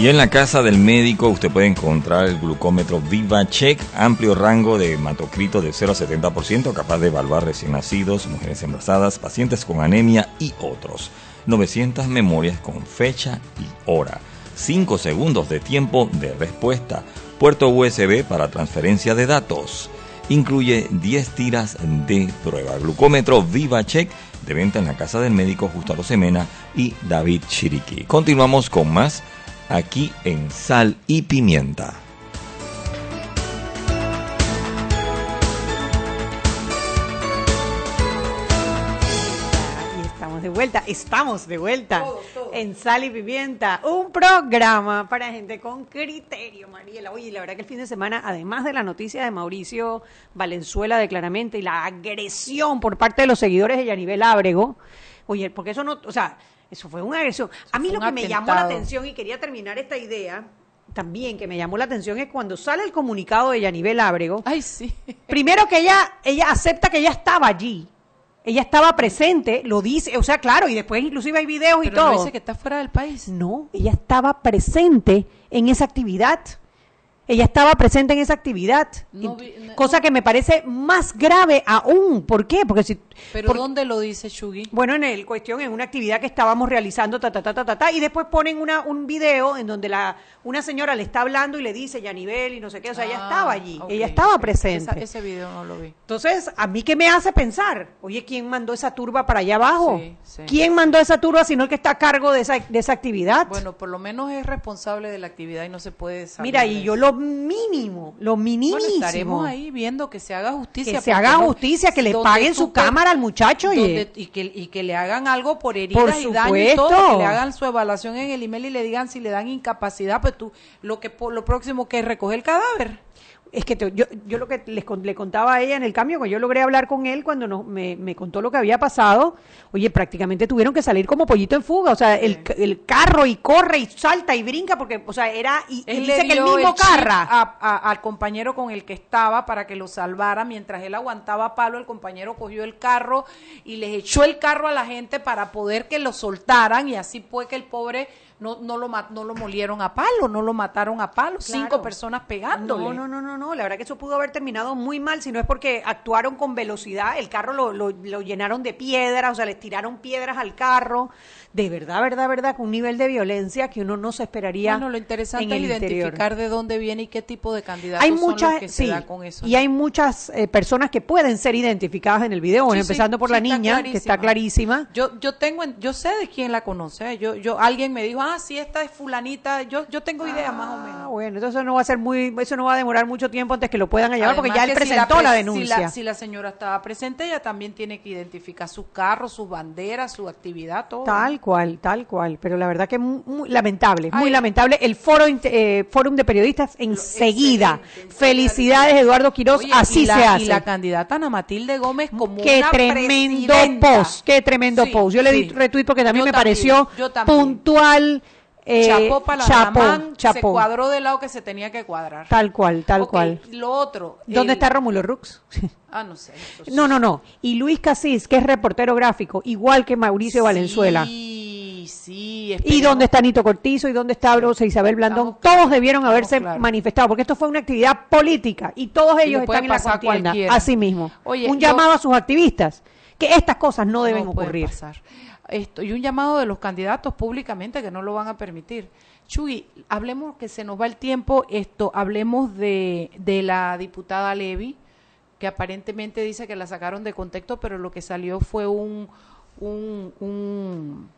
Y en la casa del médico usted puede encontrar el glucómetro VivaCheck, amplio rango de hematocrito de 0 a 70%, capaz de evaluar recién nacidos, mujeres embarazadas, pacientes con anemia y otros. 900 memorias con fecha y hora. 5 segundos de tiempo de respuesta. Puerto USB para transferencia de datos. Incluye 10 tiras de prueba. Glucómetro VivaCheck de venta en la casa del médico los Semena y David Chiriquí. Continuamos con más aquí en Sal y Pimienta. De vuelta, estamos de vuelta en Sal y Pimienta, un programa para gente con criterio, Mariela. Oye, la verdad que el fin de semana, además de la noticia de Mauricio Valenzuela de claramente y la agresión por parte de los seguidores de Yanivel Ábrego, oye, porque eso no, o sea, eso fue una agresión. A mí lo que me llamó la atención y quería terminar esta idea también que me llamó la atención es cuando sale el comunicado de Yanivel Ábrego. Ay, sí. Primero que ella, ella acepta que ella estaba allí. Ella estaba presente, lo dice, o sea, claro, y después inclusive hay videos y no todo. dice que está fuera del país. No, ella estaba presente en esa actividad. Ella estaba presente en esa actividad. No no- cosa que me parece más grave aún. ¿Por qué? Porque si. Pero por- ¿dónde lo dice Shugi? bueno, en el cuestión, en una actividad que estábamos realizando, ta, ta, ta, ta, ta, ta, y después ponen una, un video en donde la, una señora le está hablando y le dice Yanivel y no sé qué, o sea, ella Ah, estaba allí, ella estaba ok. presente. Esa- ese video no lo vi. Entonces, ¿a mí qué me hace pensar? Oye, ¿quién mandó esa turba para allá abajo? Sí, sí. ¿Quién mandó esa turba sino el que está a cargo de esa, de esa actividad? Bueno, por lo menos es responsable de la actividad y no se puede saber. Mira, y yo lo mínimo, lo minimísimo. Bueno, estaremos ahí viendo que se haga justicia. Que se haga justicia, que le donde paguen su cámara al muchacho, donde- y, que, y que le hagan algo por heridas Por y daño y todo, que le hagan su evaluación en el email y le digan si le dan incapacidad, pues tú lo que lo próximo que es recoger el cadáver. Es que te- yo, yo lo que les con- le contaba a ella en el cambio, cuando yo logré hablar con él cuando nos- me, me contó lo que había pasado, oye, prácticamente tuvieron que salir como pollito en fuga, o sea, el, el carro y corre y salta y brinca, porque, o sea, era, y, Él dice que el mismo carra. a- a- al compañero con el que estaba para que lo salvara. Mientras él aguantaba palo, el compañero cogió el carro y les echó el carro a la gente para poder que lo soltaran y así fue que el pobre no, no, lo, no lo molieron a palo, no lo mataron a palo, cinco personas pegándole. No, no, no, no, no, la verdad que eso pudo haber terminado muy mal, si no es porque actuaron con velocidad, el carro lo, lo, lo llenaron de piedras, o sea, les tiraron piedras al carro, de verdad, verdad, verdad, con un nivel de violencia que uno no se esperaría Bueno, lo interesante en es el identificar interior. de dónde viene y qué tipo de candidatos Hay son muchas, los que se sí, da con eso. y hay muchas eh, personas que pueden ser identificadas en el video, bueno, Sí, sí, empezando por la niña, que está clarísima. Yo, yo tengo, en- yo sé de quién la conoce. Yo, yo, alguien me dijo, ah, sí, esta es fulanita, yo, yo tengo idea más o Ah, menos. bueno, entonces no va a ser muy, eso no va a demorar mucho tiempo antes que lo puedan llevar porque ya él si presentó pre- la, si denuncia. Si la, señora estaba presente, ella también tiene que identificar sus carros, sus banderas, su actividad, todo. Tal cual, tal cual. Pero la verdad que muy, muy lamentable, muy lamentable. El foro eh, Fórum de Periodistas enseguida. Felicidades, Eduardo Quiroz. Oye, así la, se hace. Y la candidata Ana Matilde Gómez como Qué una tremendo presidenta. post, qué tremendo Sí, post. Yo le di sí. retweet porque también Yo me pareció también. puntual. Eh, chapó para la chapó, se cuadró del lado que se tenía que cuadrar. Tal cual, tal cual. Lo otro. ¿Dónde el- está Rómulo Rux? Ah, no sé. No, no, no. Y Luis Casís, que es reportero gráfico, igual que Mauricio Valenzuela. Sí, sí. ¿Y dónde está Nito Cortizo? ¿Y dónde está Rosa Isabel Blandón? todos debieron haberse manifestado, porque esto fue una actividad política y todos Y ellos puede están en la contienda. Así mismo. Oye, un yo- llamado a sus activistas, que estas cosas no deben No ocurrir. pasar. Esto, y un llamado de los candidatos públicamente que no lo van a permitir. Chuy, hablemos que se nos va el tiempo, esto, hablemos de, de la diputada Levy, que aparentemente dice que la sacaron de contexto, pero lo que salió fue un, un, un-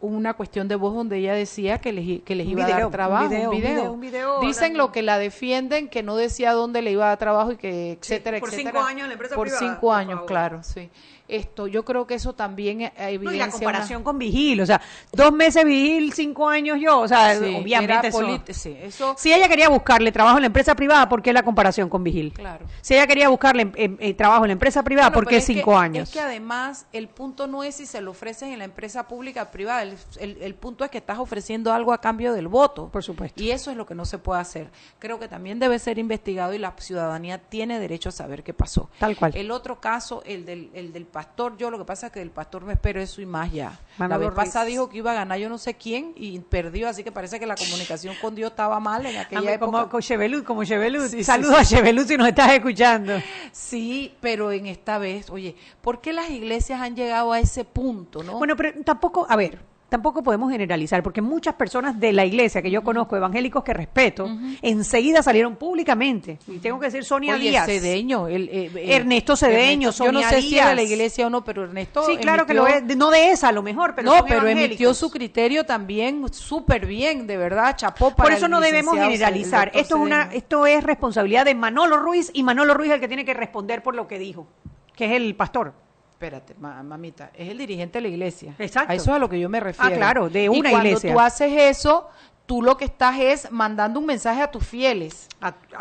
una cuestión de voz donde ella decía que les, que les iba a dar un trabajo, video, un video. un video Dicen hablando. lo que la defienden, que no decía dónde le iba a dar trabajo y que etcétera, por etcétera. cinco años en la empresa Por privada, cinco por años, favor. claro, sí. Esto, yo creo que eso también eh, No, evidencia y la una- comparación con Vigil, o sea, dos meses Vigil, cinco años yo, o sea, Sí, obviamente eso- sí, eso- Si ella quería buscarle trabajo en la empresa privada, ¿por qué la comparación con Vigil? Claro. Si ella quería buscarle em- em- eh, trabajo en la empresa privada, Bueno, ¿por qué que- cinco años? Es que además el punto no es si se lo ofreces en la empresa pública o privada, el, el- el punto es que estás ofreciendo algo a cambio del voto. Por supuesto. Y eso es lo que no se puede hacer. Creo que también debe ser investigado y la ciudadanía tiene derecho a saber qué pasó. Tal cual. El otro caso, el del, el del pastor, yo lo que pasa es que del pastor me espero eso y más ya. la vez pasada dijo que iba a ganar yo no sé quién y perdió, así que parece que la comunicación con Dios estaba mal en aquella Ame- época. como con Chevelut, como Chevelut. Sí, Saludos sí. a Chevelut si nos estás escuchando. Sí, pero en esta vez, oye, ¿por qué las iglesias han llegado a ese punto, no? Bueno, pero tampoco, a ver, tampoco podemos generalizar, porque muchas personas de la iglesia que yo conozco, evangélicos que respeto, enseguida salieron públicamente. Y tengo que decir Sonia Oye, Díaz. Cedeño, el, eh, eh, Ernesto Cedeño, Ernesto, yo no sé si era de la iglesia o no, pero Ernesto Sí, claro que lo es, no de esa a lo mejor, pero no, pero emitió su criterio también súper bien, de verdad, chapó para Por eso el no debemos generalizar. Esto es una, esto es responsabilidad de Manolo Ruiz y Manolo Ruiz es el que tiene que responder por lo que dijo, que es el pastor. Espérate, ma- mamita, es el dirigente de la iglesia. Exacto. A eso es a lo que yo me refiero. Ah, claro, de Y una cuando iglesia. tú haces eso, tú lo que estás es mandando un mensaje a tus fieles.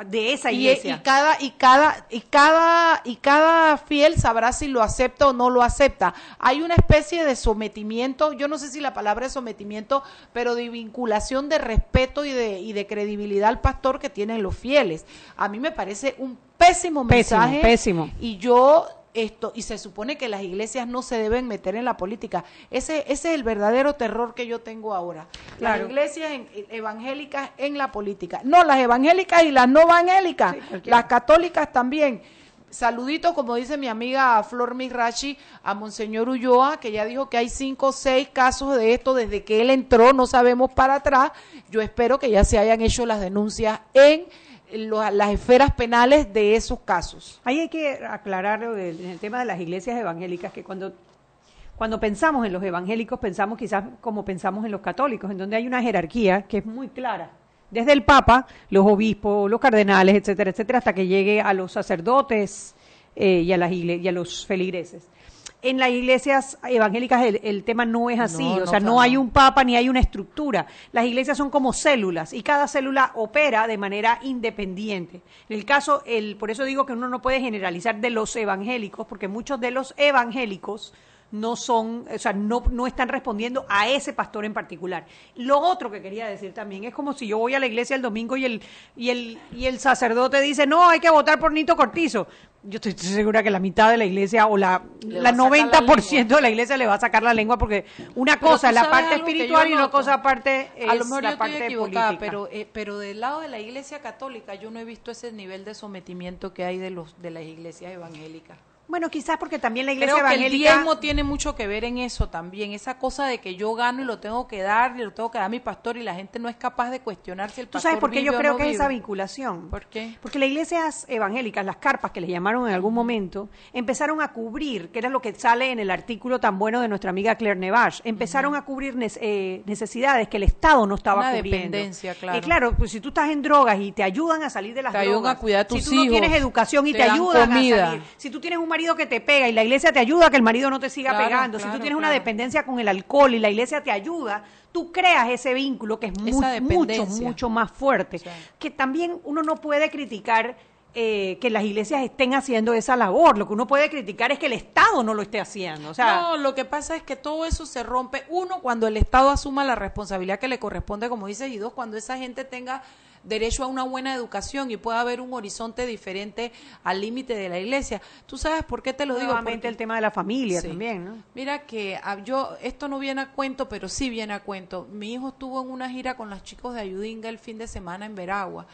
de esa Y- iglesia. Y, cada y cada y cada y cada fiel sabrá si lo acepta o no lo acepta. Hay una especie de sometimiento, yo no sé si la palabra es sometimiento, pero de vinculación de respeto y de y de credibilidad al pastor que tienen los fieles. A mí me parece un pésimo Pésimo, mensaje pésimo. y yo esto y se supone que las iglesias no se deben meter en la política. Ese ese es el verdadero terror que yo tengo ahora. Claro. Las iglesias en- evangélicas en la política. No, las evangélicas y las no evangélicas. las católicas también. Saludito, como dice mi amiga Flor Mirachi, a Monseñor Ulloa, que ya dijo que hay cinco o seis casos de esto desde que él entró, no sabemos para atrás. Yo espero que ya se hayan hecho las denuncias en las esferas penales de esos casos. Ahí hay que aclarar en el tema de las iglesias evangélicas, que cuando, cuando pensamos en los evangélicos, pensamos quizás como pensamos en los católicos, en donde hay una jerarquía que es muy clara. Desde el Papa, los obispos, los cardenales, etcétera, etcétera, hasta que llegue a los sacerdotes eh, y, a las y a los feligreses. En las iglesias evangélicas el, el tema no es así, No, o sea, no hay un papa ni hay una estructura. Las iglesias son como células y cada célula opera de manera independiente. En el caso, el, por eso digo que uno no puede generalizar de los evangélicos, porque muchos de los evangélicos no son, o sea, no, no están respondiendo a ese pastor en particular. Lo otro que quería decir también es como si yo voy a la iglesia el domingo y el, y el, y el sacerdote dice, no, hay que votar por Nito Cortizo. Yo estoy segura que la mitad de la iglesia o la, la va a sacar la 90% de la iglesia le va a sacar la lengua porque una cosa es la parte espiritual y una cosa aparte es a lo mejor la yo parte estoy equivocada, política. pero eh, pero del lado de la Iglesia Católica yo no he visto ese nivel de sometimiento que hay de los de las iglesias evangélicas. Bueno, quizás porque también la iglesia Creo que el evangélica... diezmo tiene mucho que ver en eso también, esa cosa de que yo gano y lo tengo que dar y lo tengo que dar a mi pastor y la gente no es capaz de cuestionar si el ¿Tú pastor sabes por qué yo vive creo no que es esa vinculación? ¿Por qué? Porque las iglesias evangélicas, las carpas que le llamaron en algún momento, empezaron a cubrir, que era lo que sale en el artículo tan bueno de nuestra amiga Claire Nevache, empezaron a cubrir eh, necesidades que el Estado no estaba Una cubriendo. dependencia, claro. Eh, claro, pues si tú estás en drogas y te ayudan a salir de las Te ayudan drogas, a cuidar a tus si tú no hijos, tienes educación y te te, dan ayudan comida. a salir, si tú tienes un marido que te pega y la iglesia te ayuda a que el marido no te siga Claro, pegando, si tú tienes una dependencia con el alcohol y la iglesia te ayuda, tú creas ese vínculo que es mucho, mucho más fuerte. Que también uno no puede criticar eh, que las iglesias estén haciendo esa labor. Lo que uno puede criticar es que el Estado no lo esté haciendo. O sea, no, lo que pasa es que todo eso se rompe, uno, cuando el Estado asuma la responsabilidad que le corresponde, como dices, y dos, cuando esa gente tenga derecho a una buena educación y pueda haber un horizonte diferente al límite de la iglesia. ¿Tú sabes por qué te lo digo? Nuevamente Porque- el tema de la familia Sí. también, ¿no? Mira que ah, yo, esto no viene a cuento, pero sí viene a cuento. Mi hijo estuvo en una gira con los chicos de Ayudinga el fin de semana en Veragua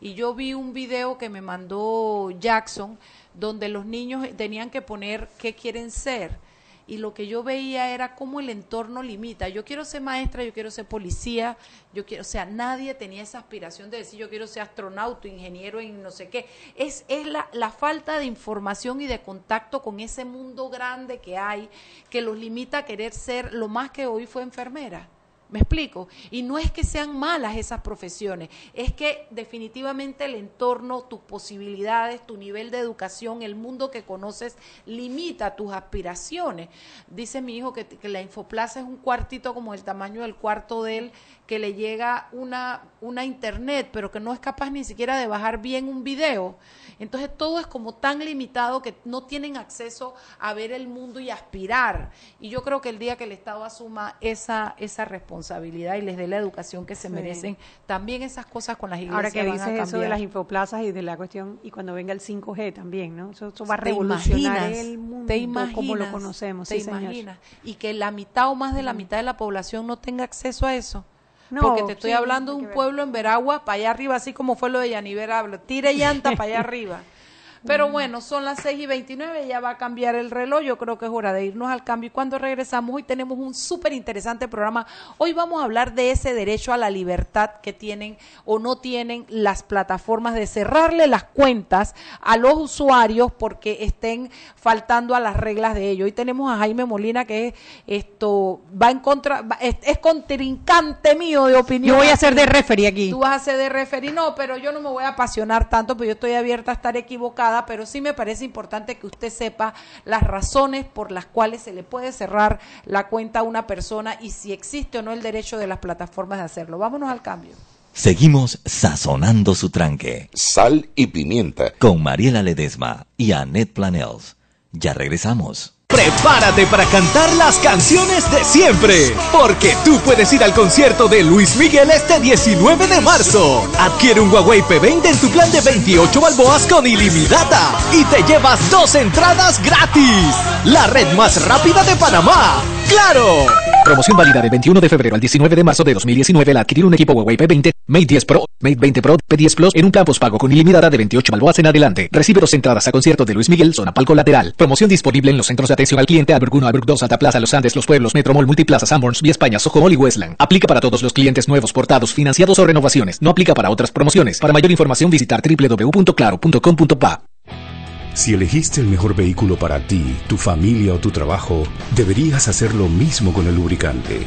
y yo vi un video que me mandó Jackson donde los niños tenían que poner qué quieren ser y lo que yo veía era cómo el entorno limita. Yo quiero ser maestra, yo quiero ser policía, yo quiero, o sea, nadie tenía esa aspiración de decir yo quiero ser astronauta, ingeniero en no sé qué. Es, es la, la falta de información y de contacto con ese mundo grande que hay que los limita a querer ser lo más que hoy fue enfermera. ¿Me explico? Y no es que sean malas esas profesiones, es que definitivamente el entorno, tus posibilidades, tu nivel de educación, el mundo que conoces, limita tus aspiraciones. Dice mi hijo que, la Infoplaza es un cuartito como el tamaño del cuarto de él, que le llega una, una internet, pero que no es capaz ni siquiera de bajar bien un video. Entonces todo es como tan limitado que no tienen acceso a ver el mundo y aspirar. Y yo creo que el día que el Estado asuma esa, esa responsabilidad y les dé la educación que se Sí. merecen, también esas cosas con las iglesias Ahora que van a dices eso de las infoplazas y de la cuestión, y cuando venga el 5G también, ¿no? Eso, eso va a ¿Te revolucionar imaginas? el mundo ¿Te imaginas? como lo conocemos. ¿Te sí, señor. imaginas? Y que la mitad o más de la mitad de la población no tenga acceso a eso. No, Porque te estoy sí, hablando de un pueblo en Veragua, para allá arriba, así como fue lo de Yaniver Hablo. Tire llanta para allá arriba. Pero bueno, son las 6 y 29, ya va a cambiar el reloj. Yo creo que es hora de irnos al cambio. Y cuando regresamos, hoy tenemos un súper interesante programa. Hoy vamos a hablar de ese derecho a la libertad que tienen o no tienen las plataformas de cerrarle las cuentas a los usuarios porque estén faltando a las reglas de ello. Hoy tenemos a Jaime Molina que es, esto va en contra, es, es contrincante mío de opinión. Yo voy a ser de referee aquí. Tú vas a ser de referee, no, pero yo no me voy a apasionar tanto, pero yo estoy abierta a estar equivocada, pero sí me parece importante que usted sepa las razones por las cuales se le puede cerrar la cuenta a una persona y si existe o no el derecho de las plataformas de hacerlo. Vámonos al cambio. Seguimos sazonando su tranque. Sal y pimienta. Con Mariela Ledesma y Annette Planels. Ya regresamos. Prepárate para cantar las canciones de siempre, porque tú puedes ir al concierto de Luis Miguel este 19 de marzo. Adquiere un Huawei P20 en tu plan de 28 balboas con ilimitada y te llevas dos entradas gratis. La red más rápida de Panamá. ¡Claro! Promoción válida del 21 de febrero al 19 de marzo de 2019 al adquirir un equipo Huawei P20, Mate 10 Pro, Mate 20 Pro, P10 Plus en un plan postpago con ilimitada de 28 balboas en adelante. Recibe dos entradas a concierto de Luis Miguel, zona palco lateral. Promoción disponible en los centros de atención al cliente Albrook 1, Albrook 2, Santa Plaza, Los Andes, Los Pueblos, Metromol, Multiplaza, Sanborns, Vía España, Soho Mall y Westland. Aplica para todos los clientes nuevos, portados, financiados o renovaciones. No aplica para otras promociones. Para mayor información visitar www.claro.com.pa. Si elegiste el mejor vehículo para ti, tu familia o tu trabajo, deberías hacer lo mismo con el lubricante.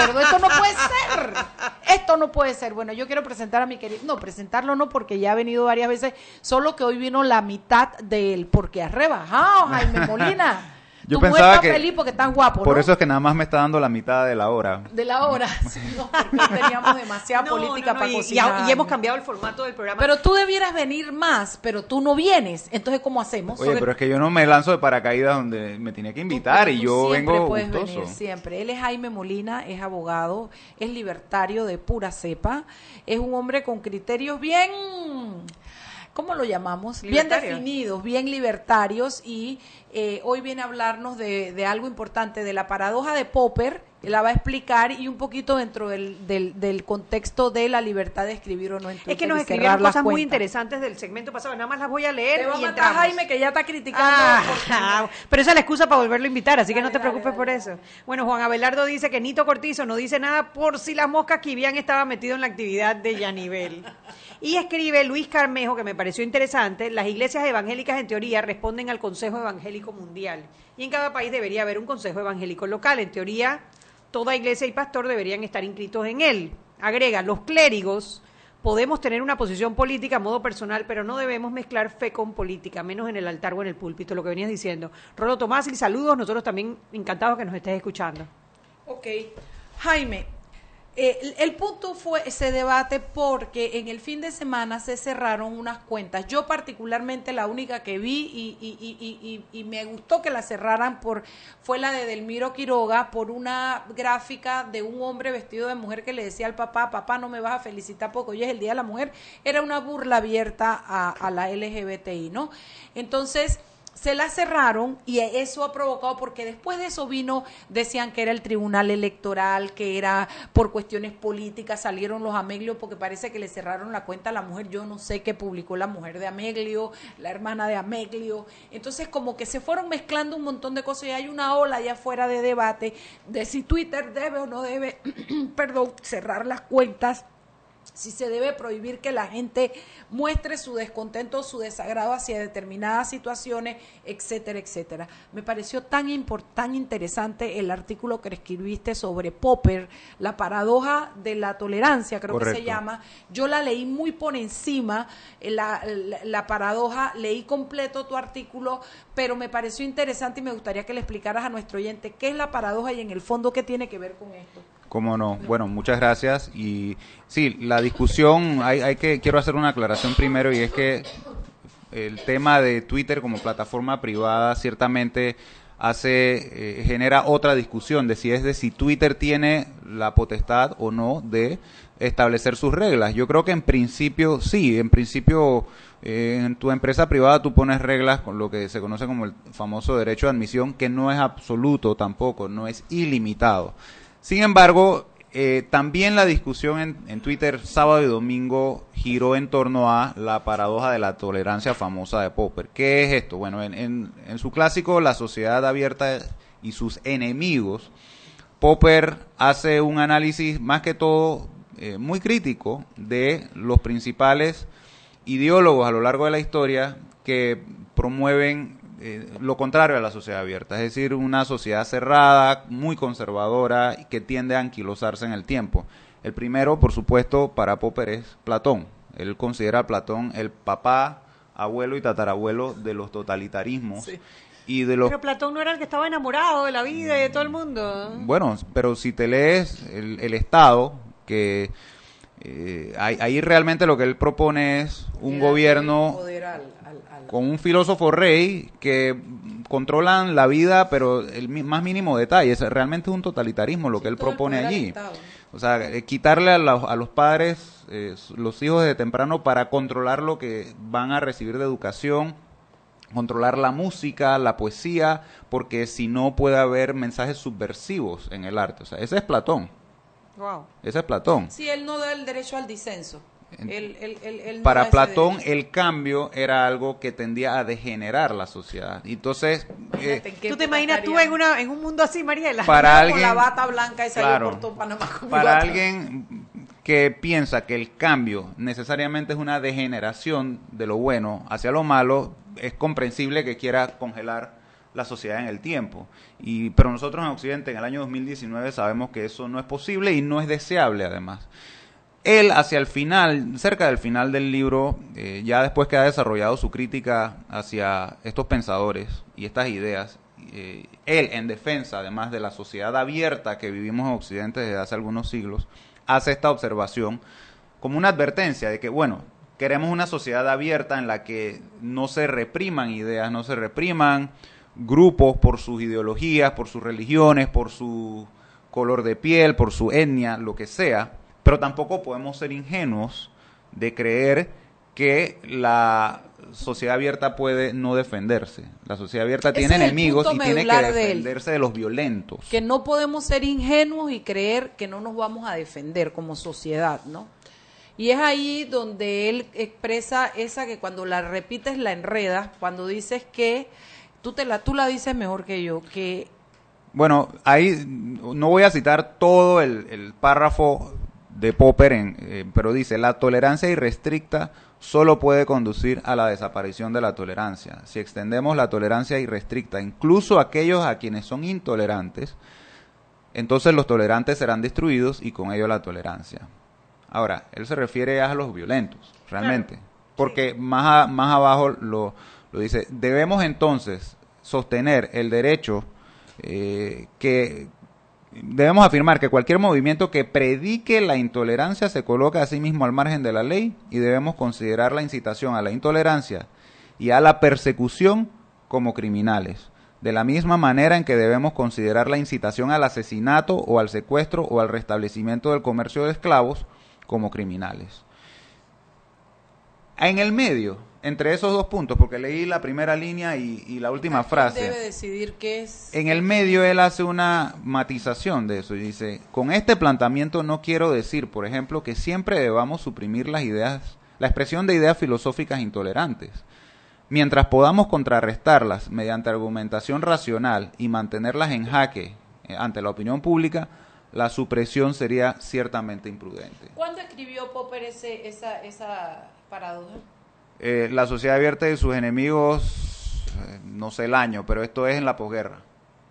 Esto no puede ser. Esto no puede ser. Bueno, yo quiero presentar a mi querido. No, presentarlo no, porque ya ha venido varias veces. Solo que hoy vino la mitad de él, porque ha rebajado, Jaime Molina. Yo tu pensaba mujer que- está feliz porque estás guapo, Por ¿no? eso es que nada más me está dando la mitad de la hora. De la hora. Sí, no, porque teníamos demasiada No, política no, no, para y- y, cocinar. y hemos cambiado el formato del programa. Pero tú debieras venir más, pero tú no vienes. Entonces, ¿cómo hacemos? Oye, pero es que yo no me lanzo de paracaídas donde me tenía que invitar y Tú yo siempre vengo puedes gustoso. venir, siempre. Él es Jaime Molina, es abogado, es libertario de pura cepa, es un hombre con criterios bien, ¿cómo lo llamamos? Bien definidos, bien libertarios y eh, hoy viene a hablarnos de, de algo importante, de la paradoja de Popper, que la va a explicar y un poquito dentro del, del, del contexto de la libertad de escribir o no en Twitter Es que nos escribieron cosas muy interesantes del segmento pasado. Nada más las voy a leer Te va a matar. Jaime que ya está criticando. Ah, pero esa es la excusa para volverlo a invitar, así que no te preocupes por eso. Bueno, Juan Abelardo dice que Nito Cortizo no dice nada por si las moscas Kivian estaba metido en la actividad de Yanivel. Y escribe Luis Carmejo, que me pareció interesante, las iglesias evangélicas en teoría responden al Consejo Evangélico Mundial. Y en cada país debería haber un Consejo Evangélico local. En teoría, toda iglesia y pastor deberían estar inscritos en él. Agrega, los clérigos podemos tener una posición política a modo personal, pero no debemos mezclar fe con política, menos en el altar o en el púlpito, lo que venías diciendo. Rolo Tomás, y saludos, nosotros también encantados que nos estés escuchando. Ok. Jaime, el, el punto fue ese debate porque en el fin de semana se cerraron unas cuentas. Yo particularmente la única que vi y- y- y- y me gustó que la cerraran por fue la de Delmiro Quiroga por una gráfica de un hombre vestido de mujer que le decía al papá, papá no me vas a felicitar porque hoy es el Día de la Mujer. Era una burla abierta a, a la LGBTI, ¿no? Entonces se la cerraron y eso ha provocado porque después de eso vino decían que era el tribunal electoral que era por cuestiones políticas salieron los Ameglio porque parece que le cerraron la cuenta a la mujer. Yo no sé qué publicó la mujer de Ameglio la hermana de Ameglio. Entonces como que se fueron mezclando un montón de cosas y hay una ola allá afuera de debate de si Twitter debe o no debe perdón cerrar las cuentas si se debe prohibir que la gente muestre su descontento, su desagrado hacia determinadas situaciones, etcétera, etcétera. Me pareció tan tan interesante el artículo que escribiste sobre Popper, la paradoja de la tolerancia, creo que se llama. Yo la leí muy por encima, eh, la, la- la paradoja, leí completo tu artículo, pero me pareció interesante y me gustaría que le explicaras a nuestro oyente qué es la paradoja y en el fondo qué tiene que ver con esto. Cómo no. Bueno, muchas gracias. Y sí, la discusión, hay, hay que, quiero hacer una aclaración primero y es que el tema de Twitter como plataforma privada ciertamente hace eh, genera otra discusión de si es de si Twitter tiene la potestad o no de establecer sus reglas. Yo creo que en principio sí, en principio eh, en tu empresa privada tú pones reglas con lo que se conoce como el famoso derecho de admisión, que no es absoluto tampoco, no es ilimitado. Sin embargo, eh, también la discusión en, en, Twitter sábado y domingo giró en torno a la paradoja de la tolerancia famosa de Popper. ¿Qué es esto? Bueno, en, en, en su clásico La sociedad abierta y sus enemigos, Popper hace un análisis más que todo eh, muy crítico de los principales ideólogos a lo largo de la historia que promueven eh, lo contrario a la sociedad abierta, es decir, una sociedad cerrada, muy conservadora y que tiende a anquilosarse en el tiempo. El primero, por supuesto, para Popper es Platón. Él considera a Platón el papá, abuelo y tatarabuelo de los totalitarismos. Sí. Y de los... Pero Platón no era el que estaba enamorado de la vida y de todo el mundo. Bueno, pero si te lees el, el Estado, que eh, ahí, ahí, realmente lo que él propone es un gobierno. Con un filósofo rey que controlan la vida, pero el más mínimo detalle. Es realmente un totalitarismo lo que él propone allí. O sea, eh, quitarle a los, a los padres eh, los hijos de temprano para controlar lo que van a recibir de educación, controlar la música, la poesía, porque si no puede haber mensajes subversivos en el arte. O sea, ese es Platón. Wow. Ese es Platón. Sí, él no da el derecho al disenso. No Para Platón el cambio era algo que tendía a degenerar la sociedad. Entonces, eh, ¿tú te imaginas tú en, una, en un mundo así, Mariela? Para alguien, con la bata blanca y claro, por todo Panamá con Para alguien que piensa que el cambio necesariamente es una degeneración de lo bueno hacia lo malo, es comprensible que quiera congelar la sociedad en el tiempo. Y, pero nosotros en Occidente en el año 2019 sabemos que eso no es posible y no es deseable además. Él hacia el final, cerca del final del libro, eh, ya después que ha desarrollado su crítica hacia estos pensadores y estas ideas, eh, él en defensa además de la sociedad abierta que vivimos en Occidente desde hace algunos siglos, hace esta observación como una advertencia de que, bueno, queremos una sociedad abierta en la que no se repriman ideas, no se repriman grupos por sus ideologías, por sus religiones, por su color de piel, por su etnia, lo que sea, pero tampoco podemos ser ingenuos de creer que la sociedad abierta puede no defenderse. La sociedad abierta Ese tiene enemigos y tiene que de defenderse de los violentos. Que no podemos ser ingenuos y creer que no nos vamos a defender como sociedad, ¿no? Y es ahí donde él expresa esa que cuando la repites la enredas, cuando dices que tú te la tú la dices mejor que yo, que Bueno, ahí no voy a citar todo el, el párrafo de Popper, en, eh, pero dice, la tolerancia irrestricta solo puede conducir a la desaparición de la tolerancia. Si extendemos la tolerancia irrestricta, incluso a aquellos a quienes son intolerantes, entonces los tolerantes serán destruidos y con ello la tolerancia. Ahora, él se refiere a los violentos, realmente, claro. porque sí. más, a, más abajo lo, lo dice, debemos entonces sostener el derecho eh, que debemos afirmar que cualquier movimiento que predique la intolerancia se coloca a sí mismo al margen de la ley y debemos considerar la incitación a la intolerancia y a la persecución como criminales. De la misma manera en que debemos considerar la incitación al asesinato o al secuestro o al restablecimiento del comercio de esclavos como criminales. En el medio, entre esos dos puntos, porque leí la primera línea y, y la última frase. debe decidir qué es. En el medio él hace una matización de eso y dice, con este planteamiento no quiero decir, por ejemplo, que siempre debamos suprimir las ideas, la expresión de ideas filosóficas intolerantes. Mientras podamos contrarrestarlas mediante argumentación racional y mantenerlas en jaque eh, ante la opinión pública, la supresión sería ciertamente imprudente. ¿Cuándo escribió Popper ese, esa, esa paradoja? Eh, la sociedad abierta y sus enemigos, eh, no sé el año, pero esto es en la posguerra.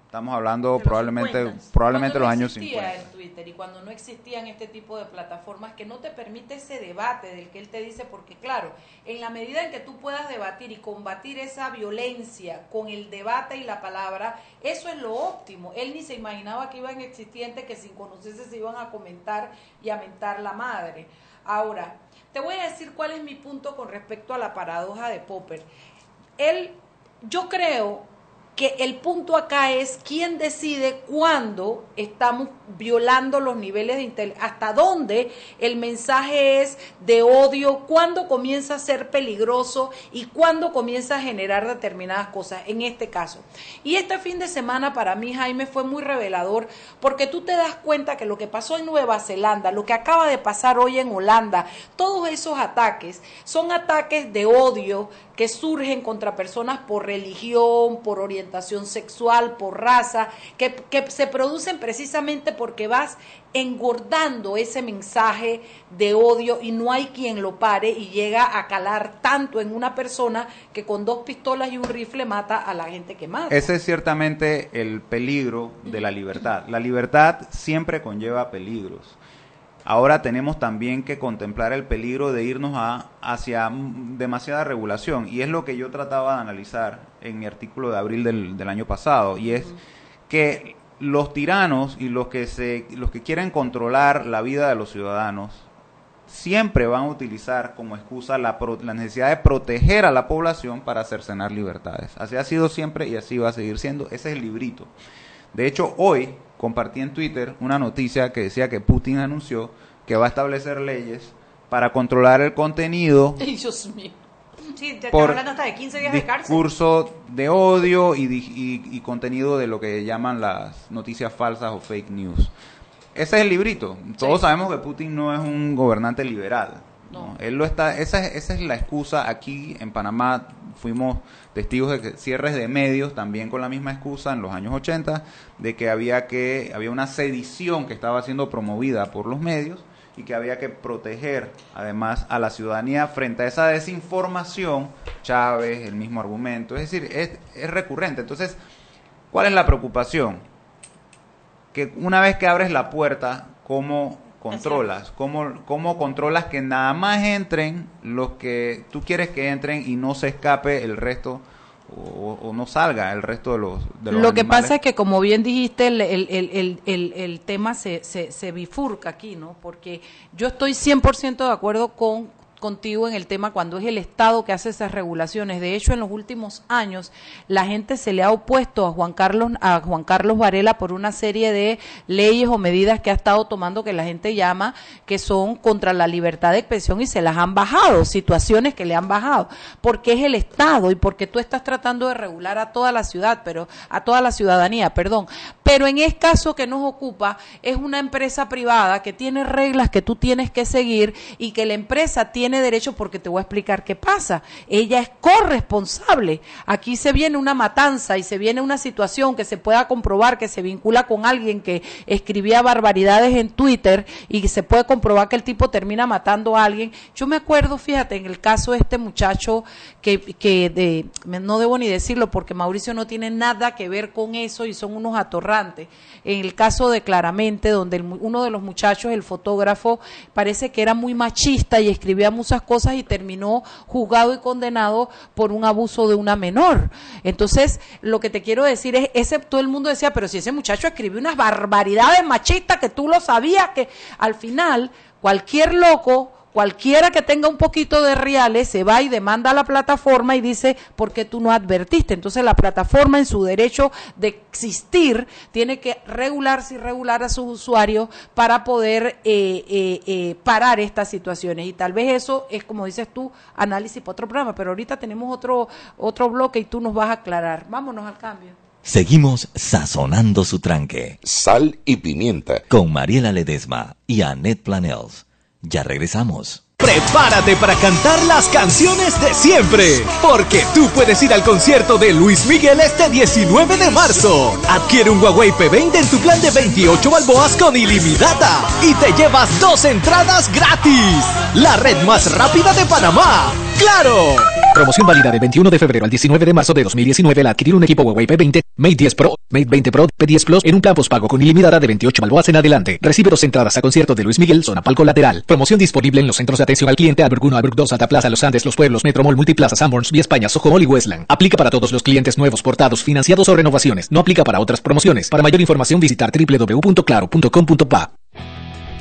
Estamos hablando probablemente probablemente los no años 50. En Twitter y cuando no existían este tipo de plataformas que no te permite ese debate del que él te dice, porque claro, en la medida en que tú puedas debatir y combatir esa violencia con el debate y la palabra, eso es lo óptimo. Él ni se imaginaba que iban gente que sin conocerse se iban a comentar y a mentar la madre. Ahora, te voy a decir cuál es mi punto con respecto a la paradoja de Popper. Él, yo creo que el punto acá es quién decide cuándo estamos violando los niveles de inteligencia, hasta dónde el mensaje es de odio, cuándo comienza a ser peligroso y cuándo comienza a generar determinadas cosas, en este caso. Y este fin de semana para mí, Jaime, fue muy revelador porque tú te das cuenta que lo que pasó en Nueva Zelanda, lo que acaba de pasar hoy en Holanda, todos esos ataques son ataques de odio que surgen contra personas por religión, por orientación sexual, por raza, que, que se producen precisamente porque vas engordando ese mensaje de odio y no hay quien lo pare y llega a calar tanto en una persona que con dos pistolas y un rifle mata a la gente que mata. Ese es ciertamente el peligro de la libertad. La libertad siempre conlleva peligros ahora tenemos también que contemplar el peligro de irnos a, hacia demasiada regulación. Y es lo que yo trataba de analizar en mi artículo de abril del, año pasado. Y es que los tiranos y los que, se, los que quieren controlar la vida de los ciudadanos siempre van a utilizar como excusa la, la necesidad de proteger a la población para cercenar libertades. Así ha sido siempre y así va a seguir siendo. Ese es el librito. De hecho, hoy compartí en Twitter una noticia que decía que Putin anunció que va a establecer leyes para controlar el contenido. Dios mío. Sí, te por hablando hasta de 15 días de cárcel. Discurso de odio y, y, y, contenido de lo que llaman las noticias falsas o fake news. Ese es el librito. Todos sabemos que Putin no es un gobernante liberal. No. Él lo está, esa es, esa es la excusa aquí en Panamá. Fuimos testigos de cierres de medios también con la misma excusa en los años 80 de que había que había una sedición que estaba siendo promovida por los medios y que había que proteger además a la ciudadanía frente a esa desinformación, Chávez, el mismo argumento, es decir, es, es recurrente. Entonces, ¿cuál es la preocupación? Que una vez que abres la puerta, ¿cómo controlas? ¿Cómo, ¿Cómo controlas que nada más entren los que tú quieres que entren y no se escape el resto? O, no salga el resto de los, de Lo que pasa es que, como bien dijiste, el, el, el, el, el tema se, se, se bifurca aquí, ¿no? Porque yo estoy 100% de acuerdo con contigo en el tema cuando es el Estado que hace esas regulaciones. De hecho, en los últimos años la gente se le ha opuesto a Juan Carlos a Juan Carlos Varela por una serie de leyes o medidas que ha estado tomando que la gente llama que son contra la libertad de expresión y se las han bajado, situaciones que le han bajado, porque es el Estado y porque tú estás tratando de regular a toda la ciudad, pero a toda la ciudadanía, perdón. Pero en este caso que nos ocupa es una empresa privada que tiene reglas que tú tienes que seguir y que la empresa tiene tiene derecho porque te voy a explicar qué pasa. Ella es corresponsable. Aquí se viene una matanza y se viene una situación que se pueda comprobar que se vincula con alguien que escribía barbaridades en Twitter y se puede comprobar que el tipo termina matando a alguien. Yo me acuerdo, fíjate, en el caso de este muchacho que, que de, no debo ni decirlo porque Mauricio no tiene nada que ver con eso y son unos atorrantes. En el caso de Claramente, donde uno de los muchachos, el fotógrafo, parece que era muy machista y escribía muchas cosas y terminó juzgado y condenado por un abuso de una menor. Entonces, lo que te quiero decir es, ese, todo el mundo decía, pero si ese muchacho escribió unas barbaridades machistas que tú lo sabías, que al final cualquier loco cualquiera que tenga un poquito de reales se va y demanda a la plataforma y dice, ¿por qué tú no advertiste? Entonces la plataforma en su derecho de existir tiene que regularse y regular a sus usuarios para poder eh, eh, eh, parar estas situaciones. Y tal vez eso es, como dices tú, análisis para otro programa, pero ahorita tenemos otro, otro bloque y tú nos vas a aclarar. Vámonos al cambio. Seguimos sazonando su tranque. Sal y pimienta. Con Mariela Ledesma y Annette Planels. Ya regresamos. Prepárate para cantar las canciones de siempre, porque tú puedes ir al concierto de Luis Miguel este 19 de marzo. Adquiere un Huawei P20 en tu plan de 28 balboas con ilimitada y te llevas dos entradas gratis. La red más rápida de Panamá. ¡Claro! Promoción válida del 21 de febrero al 19 de marzo de 2019 al adquirir un equipo Huawei P20, Mate 10 Pro, Mate 20 Pro, P10 Plus en un plan postpago con ilimitada de 28 balboas en adelante. Recibe dos entradas a concierto de Luis Miguel, zona palco lateral. Promoción disponible en los centros de atención al cliente Alberg 1, Alberg 2, Alta Plaza, Los Andes, Los Pueblos, Metromol, Multiplaza, Sanborns, Vía España, Soho y Westland. Aplica para todos los clientes nuevos, portados, financiados o renovaciones. No aplica para otras promociones. Para mayor información visitar www.claro.com.pa.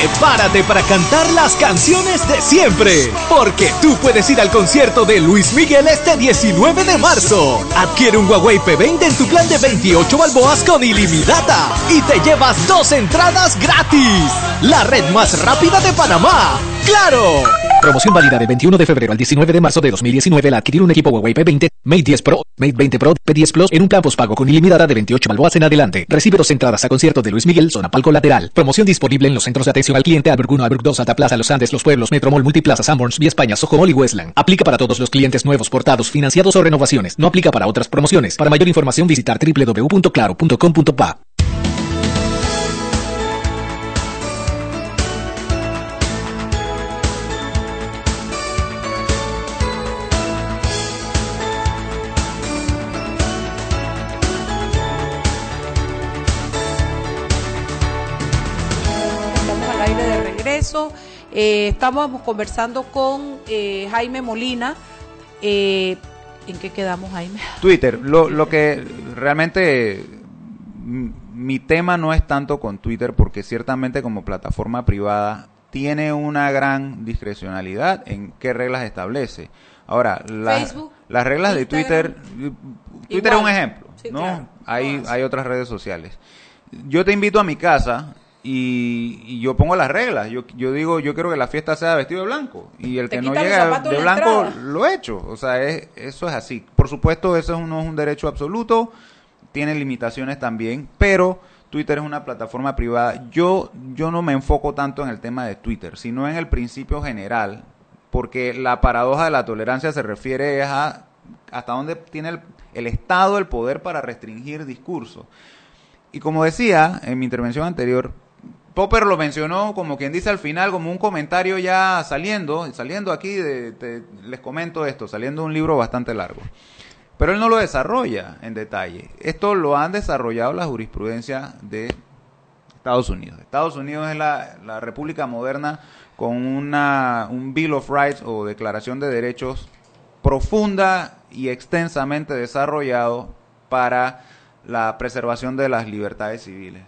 Prepárate para cantar las canciones de siempre, porque tú puedes ir al concierto de Luis Miguel este 19 de marzo. Adquiere un Huawei P20 en tu plan de 28 balboas con ilimitada y te llevas dos entradas gratis. La red más rápida de Panamá. ¡Claro! Promoción válida del 21 de febrero al 19 de marzo de 2019 al adquirir un equipo Huawei P20, Mate 10 Pro, Mate 20 Pro, P10 Plus en un plan postpago con ilimitada de 28 balboas en adelante. Recibe dos entradas a concierto de Luis Miguel, zona palco lateral. Promoción disponible en los centros de atención al cliente Albert 1, Albert 2, Alta Plaza, Los Andes, Los Pueblos, Metromol, Multiplaza, Sanborns, Vía España, Soho Mall y Westland. Aplica para todos los clientes nuevos, portados, financiados o renovaciones. No aplica para otras promociones. Para mayor información visitar www.claro.com.pa. Eh, estamos conversando con eh, Jaime Molina. Eh, ¿En qué quedamos, Jaime? Twitter, lo, lo que realmente mi tema no es tanto con Twitter porque ciertamente como plataforma privada tiene una gran discrecionalidad en qué reglas establece. Ahora, la- Facebook, las reglas de Twitter, Twitter es un ejemplo, Sí, ¿no? claro. Hay, hay otras redes sociales. Yo te invito a mi casa y, y yo pongo las reglas. Yo, yo digo, yo quiero que la fiesta sea vestido de blanco. Y el Te que no llega de blanco entrada. lo he hecho. O sea, es- eso es así. Por supuesto, eso no es un derecho absoluto. Tiene limitaciones también. Pero Twitter es una plataforma privada. Yo, yo no me enfoco tanto en el tema de Twitter, sino en el principio general. Porque la paradoja de la tolerancia se refiere a hasta dónde tiene el, el Estado el poder para restringir discurso. Y como decía en mi intervención anterior, Popper lo mencionó como quien dice al final, como un comentario ya saliendo, saliendo aquí, de, les comento esto, saliendo de un libro bastante largo. Pero él no lo desarrolla en detalle. Esto lo han desarrollado la jurisprudencia de Estados Unidos. Estados Unidos es la, la república moderna con una, un Bill of Rights o Declaración de Derechos profunda y extensamente desarrollado para la preservación de las libertades civiles.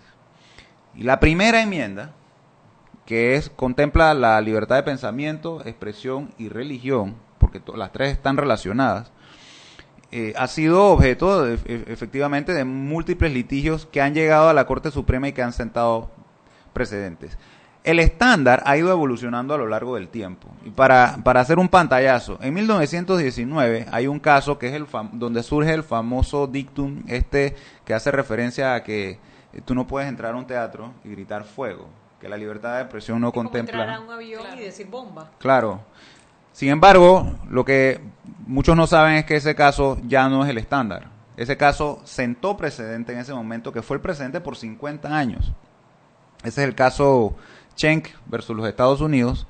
Y la primera enmienda, que es contempla la libertad de pensamiento, expresión y religión, porque las tres están relacionadas, eh, ha sido objeto efectivamente de múltiples litigios que han llegado a la Corte Suprema y que han sentado precedentes. El estándar ha ido evolucionando a lo largo del tiempo. Y para, para hacer un pantallazo, en 1919 hay un caso que es el donde surge el famoso dictum este que hace referencia a que tú no puedes entrar a un teatro y gritar fuego, que la libertad de expresión no Como entrar contempla. a un avión y decir bomba. Claro. Sin embargo, lo que muchos no saben es que ese caso ya no es el estándar. Ese caso sentó precedente en ese momento, que fue el precedente por 50 años. Ese es el caso Schenck versus los Estados Unidos,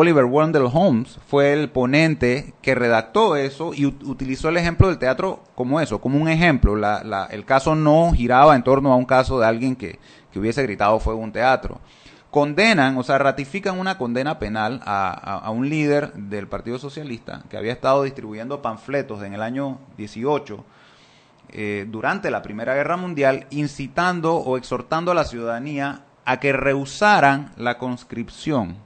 Oliver Wendell Holmes fue el ponente que redactó eso y ut- utilizó el ejemplo del teatro como eso, como un ejemplo. La- la- el caso no giraba en torno a un caso de alguien que, que hubiese gritado fuego un teatro. Condenan, o sea, ratifican una condena penal a, a- a un líder del Partido Socialista que había estado distribuyendo panfletos en el año 18 eh, durante la Primera Guerra Mundial, incitando o exhortando a la ciudadanía a que rehusaran la conscripción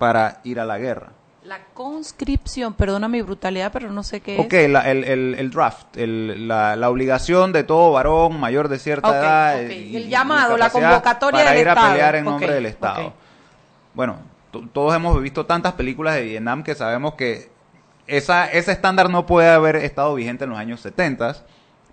para ir a la guerra. La conscripción, perdona mi brutalidad, pero no sé qué Ok, es. la- el, el- el draft, el- la, la obligación de todo varón mayor de cierta Ok, edad. ok. eh, y- El llamado, la convocatoria para del ir Estado. a pelear en nombre Ok, del Estado. ok. Bueno, to- todos hemos visto tantas películas de Vietnam que sabemos que esa, ese estándar no puede haber estado vigente en los años 70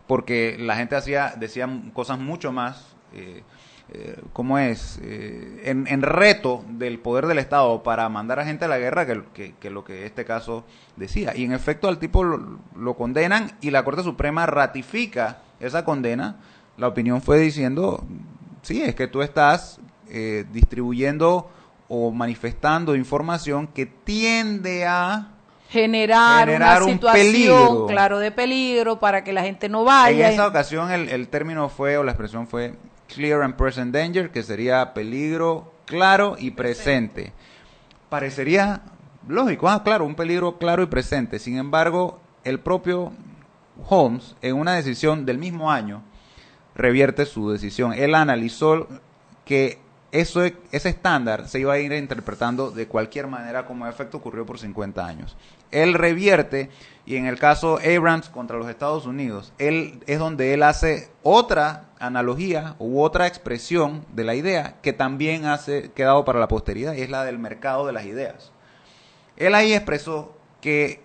porque la gente hacía decía cosas mucho más eh, eh, ¿cómo es? Eh, en, en reto del poder del Estado para mandar a gente a la guerra que, que- que lo que este caso decía. Y en efecto al tipo lo, lo condenan y la Corte Suprema ratifica esa condena. La opinión fue diciendo, sí, es que tú estás eh, distribuyendo o manifestando información que tiende a Generar, Generar una un situación, peligro. claro, de peligro para que la gente no vaya. En esa ocasión el, el término fue, o la expresión fue clear and present danger, que sería peligro claro y presente. Parecería lógico, ah, claro, un peligro claro y presente. Sin embargo, el propio Holmes, en una decisión del mismo año, revierte su decisión. Él analizó que eso, ese estándar se iba a ir interpretando de cualquier manera como efecto ocurrió por 50 años. Él revierte y en el caso Abrams contra los Estados Unidos, él es donde él hace otra analogía u otra expresión de la idea que también hace quedado para la posteridad y es la del mercado de las ideas. Él ahí expresó que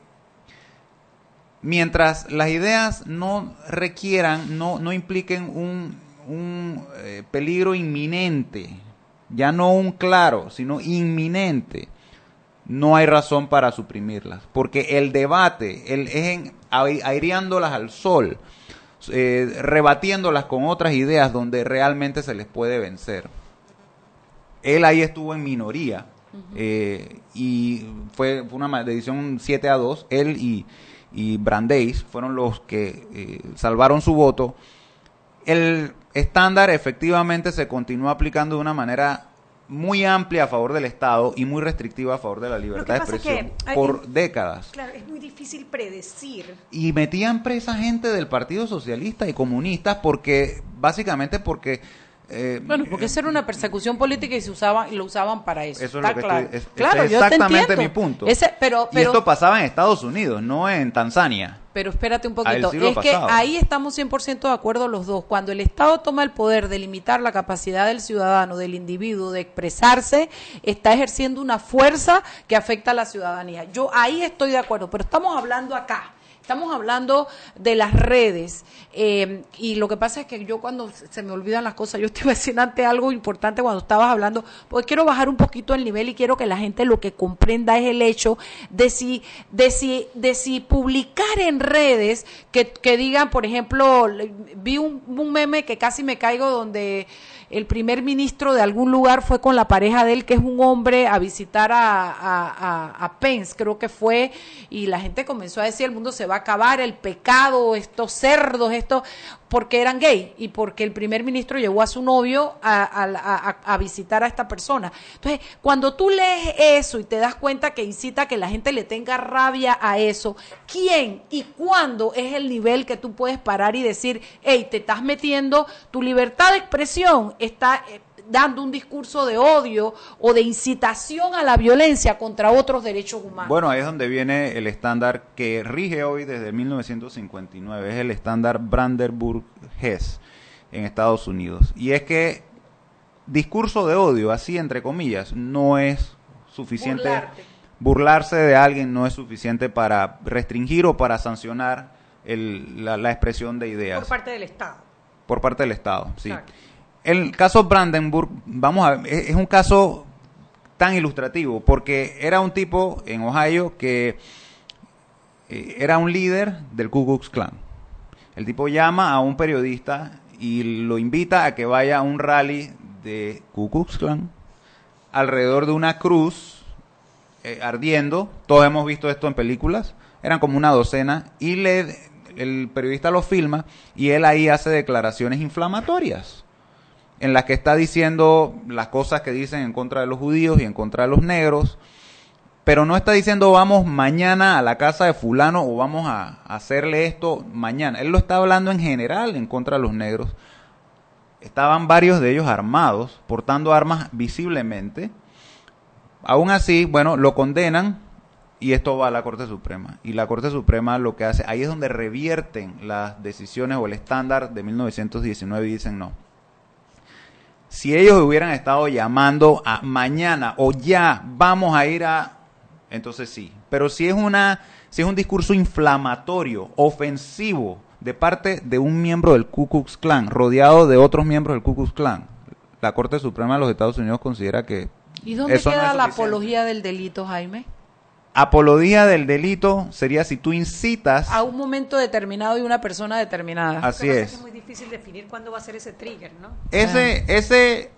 mientras las ideas no requieran, no, no impliquen un, un eh, peligro inminente, ya no un claro, sino inminente, no hay razón para suprimirlas, porque el debate, el, es en, ai- aireándolas al sol, eh, rebatiéndolas con otras ideas donde realmente se les puede vencer. Él ahí estuvo en minoría eh, y fue, fue una decisión 7 a 2. Él y, y Brandeis fueron los que eh, salvaron su voto. El estándar efectivamente se continuó aplicando de una manera muy amplia a favor del Estado y muy restrictiva a favor de la libertad de que expresión por décadas. Claro, es muy difícil predecir. Y metían presa gente del Partido Socialista y comunistas porque, básicamente porque... eh, Bueno, porque esa era una persecución política y se usaban, y lo usaban para eso. Eso es está lo que claro. estoy, es- claro, yo te exactamente mi punto. Ese- pero, y pero, esto pasaba en Estados Unidos, no en Tanzania. pero espérate un poquito. Es que ahí estamos 100% de acuerdo los dos. Cuando el Estado toma el poder de limitar la capacidad del ciudadano, del individuo, de expresarse, está ejerciendo una fuerza que afecta a la ciudadanía. Yo ahí estoy de acuerdo, pero estamos hablando acá. Estamos hablando de las redes eh, y lo que pasa es que yo cuando se me olvidan las cosas, yo te iba a decir antes algo importante cuando estabas hablando, porque quiero bajar un poquito el nivel y quiero que la gente lo que comprenda es el hecho de si, de si, de si publicar en redes que, que digan, por ejemplo, vi un, un meme que casi me caigo donde el primer ministro de algún lugar fue con la pareja de él, que es un hombre, a visitar a, a, a- a Pence, creo que fue, y la gente comenzó a decir, el mundo se va a acabar, el pecado, estos cerdos, esto, porque eran gay y porque el primer ministro llevó a su novio a, visitar a esta persona. Entonces, cuando tú lees eso y te das cuenta que incita a que la gente le tenga rabia a eso, ¿quién y cuándo es el nivel que tú puedes parar y decir, hey, te estás metiendo, tu libertad de expresión está eh, dando un discurso de odio o de incitación a la violencia contra otros derechos humanos? Bueno, ahí es donde viene el estándar que rige hoy desde 1959, es el estándar Brandenburg-Hess en Estados Unidos. Y es que discurso de odio, así entre comillas, no es suficiente. Burlarte. Burlarse de alguien no es suficiente para restringir o para sancionar el- la, la expresión de ideas Por parte del Estado. por parte del Estado. Sí. Exacto. El caso Brandenburg, vamos a ver, es, un caso tan ilustrativo porque era un tipo en Ohio que eh, era un líder del Ku Klux Klan. El tipo llama a un periodista y lo invita a que vaya a un rally de Ku Klux Klan alrededor de una cruz eh, ardiendo. Todos hemos visto esto en películas. Eran como una docena. Y le, el periodista lo filma y él ahí hace declaraciones inflamatorias. En las que está diciendo las cosas que dicen en contra de los judíos y en contra de los negros. Pero no está diciendo vamos mañana a la casa de fulano o vamos a hacerle esto mañana. Él lo está hablando en general en contra de los negros. Estaban varios de ellos armados, portando armas visiblemente. Aún así, bueno, lo condenan y esto va a la Corte Suprema. Y la Corte Suprema lo que hace, ahí es donde revierten las decisiones o el estándar de 1919 y dicen no. Si ellos hubieran estado llamando a mañana o ya vamos a ir a entonces sí. Pero si es una, si es un discurso inflamatorio, ofensivo, de parte de un miembro del Ku Klux Klan, rodeado de otros miembros del Ku Klux Klan, la Corte Suprema de los Estados Unidos considera que ¿Y dónde eso no queda es la suficiente. apología del delito, Jaime? Apología del delito sería si tú incitas, A un momento determinado y una persona determinada. así es. Es muy difícil definir cuándo va a ser ese trigger, ¿no? Ese, ese,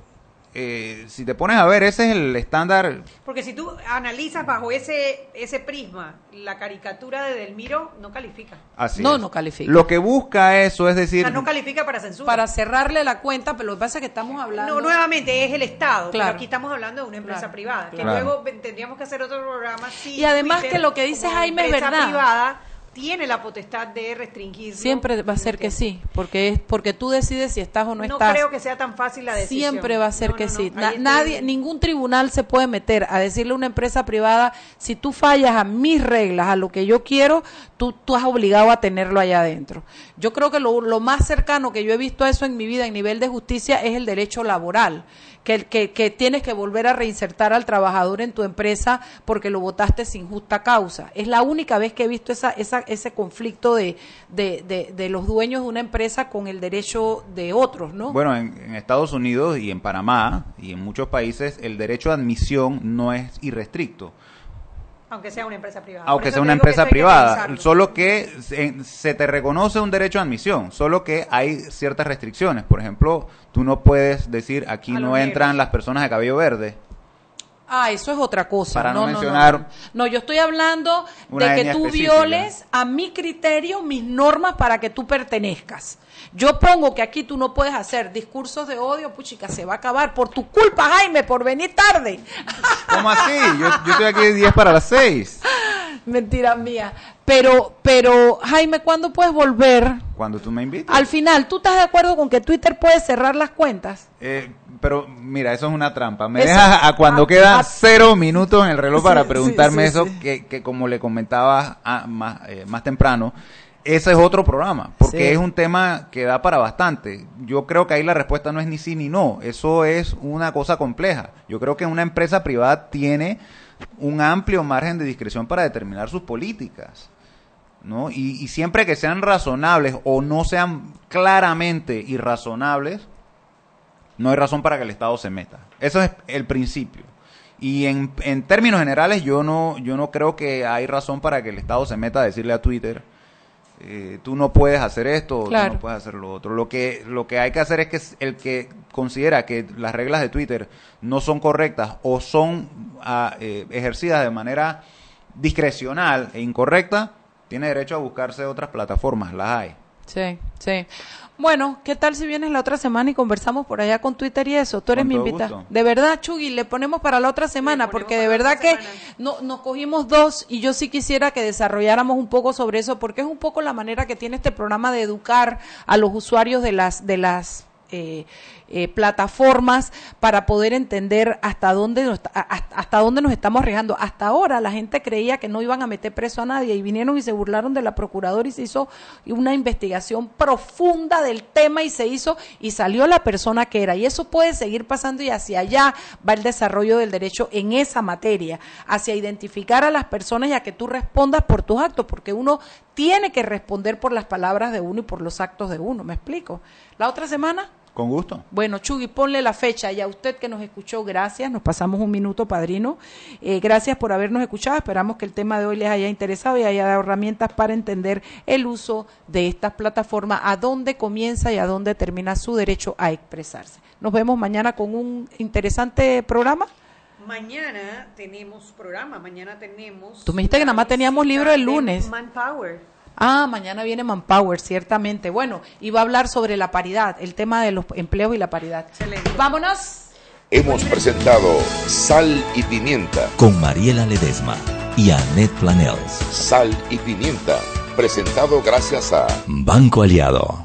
eh, si te pones a ver, ese es el estándar Porque si tú analizas bajo ese ese prisma, la caricatura de Delmiro no califica. Así No, es. no califica. Lo que busca eso es O decir, sea, no califica para censura. Para cerrarle la cuenta, pero lo que pasa es que estamos hablando... No, nuevamente es el Estado, Claro. pero aquí estamos hablando de una empresa Claro, privada, que claro. luego tendríamos que hacer otro programa. Y además Twitter, que lo que dice Jaime es empresa verdad. privada tiene la potestad de restringir. Siempre va a ser que sí, porque es porque tú decides si estás o no, No estás. creo que sea tan fácil la decisión. Siempre va a ser No, que no, no, sí. Na- nadie, ningún tribunal se puede meter a decirle a una empresa privada, si tú fallas a mis reglas, a lo que yo quiero, tú, tú has obligado a tenerlo allá adentro. Yo creo que lo, lo más cercano que yo he visto a eso en mi vida en nivel de justicia es el derecho laboral. Que, que, que tienes que volver a reinsertar al trabajador en tu empresa porque lo votaste sin justa causa. Es la única vez que he visto esa, esa, ese conflicto de, de, de, de los dueños de una empresa con el derecho de otros, ¿no? Bueno, en, en Estados Unidos y en Panamá y en muchos países el derecho a admisión no es irrestricto, Aunque sea una empresa privada. aunque sea una empresa que privada, solo que se, se te reconoce un derecho a admisión, solo que hay ciertas restricciones. Por ejemplo, tú no puedes decir aquí A no entran negros. las personas de cabello verde. Ah, eso es otra cosa. Para no no, mencionar No, no, yo estoy hablando de que tú específica. violes a mi criterio, mis normas para que tú pertenezcas. Yo pongo que aquí tú no puedes hacer discursos de odio, puchica, se va a acabar por tu culpa, Jaime, por venir tarde. ¿Cómo así? Yo, yo estoy aquí de 10 para las 6. Mentira mía. Pero, pero, Jaime, ¿cuándo puedes volver? Cuando tú me invitas. Al final, ¿tú estás de acuerdo con que Twitter puede cerrar las cuentas? Eh, pero mira, eso es una trampa. Me Eso- dejas a cuando a- quedan a- cero minutos en el reloj Sí, para preguntarme sí, eso. Que, que como le comentaba a- más, eh, más temprano, ese es otro programa, porque es un tema que da para bastante. Yo creo que ahí la respuesta no es ni sí ni no, eso es una cosa compleja. Yo creo que una empresa privada tiene un amplio margen de discreción para determinar sus políticas. ¿no? Y, y siempre que sean razonables o no sean claramente irrazonables, no hay razón para que el Estado se meta. Eso es el principio. Y en, en términos generales, yo no, yo no creo que hay razón para que el Estado se meta a decirle a Twitter, eh, tú no puedes hacer esto, Claro. tú no puedes hacer lo otro. Lo que, lo que hay que hacer es que el que considera que las reglas de Twitter no son correctas o son ah, eh, ejercidas de manera discrecional e incorrecta, tiene derecho a buscarse otras plataformas, las hay. Sí, sí. Bueno, ¿qué tal si vienes la otra semana y conversamos por allá con Twitter y eso? Tú eres mi invitada. De verdad, Chugui, le ponemos para la otra semana, porque de verdad que no, nos cogimos dos y yo sí quisiera que desarrolláramos un poco sobre eso, porque es un poco la manera que tiene este programa de educar a los usuarios de las, de las eh, eh, plataformas para poder entender hasta dónde nos, hasta dónde nos estamos arriesgando. Hasta ahora la gente creía que no iban a meter preso a nadie y vinieron y se burlaron de la procuradora y se hizo una investigación profunda del tema y se hizo y salió la persona que era. Y eso puede seguir pasando y hacia allá va el desarrollo del derecho en esa materia, hacia identificar a las personas y a que tú respondas por tus actos, porque uno tiene que responder por las palabras de uno y por los actos de uno. ¿Me explico? La otra semana Con gusto. bueno, Chugui, ponle la fecha y a usted que nos escuchó, gracias. Nos pasamos un minuto, padrino. Eh, gracias por habernos escuchado. Esperamos que el tema de hoy les haya interesado y haya dado herramientas para entender el uso de estas plataformas, a dónde comienza y a dónde termina su derecho a expresarse. Nos vemos mañana con un interesante programa. Mañana tenemos programa, mañana tenemos... Tú me dijiste que nada más teníamos libro el de lunes. Manpower. Ah, mañana viene Manpower, ciertamente. Bueno, y va a hablar sobre la paridad, el tema de los empleos y la paridad. Vámonos. Hemos presentado Sal y Pimienta. Con Mariela Ledesma y Annette Planels. Sal y Pimienta. Presentado gracias a Banco Aliado.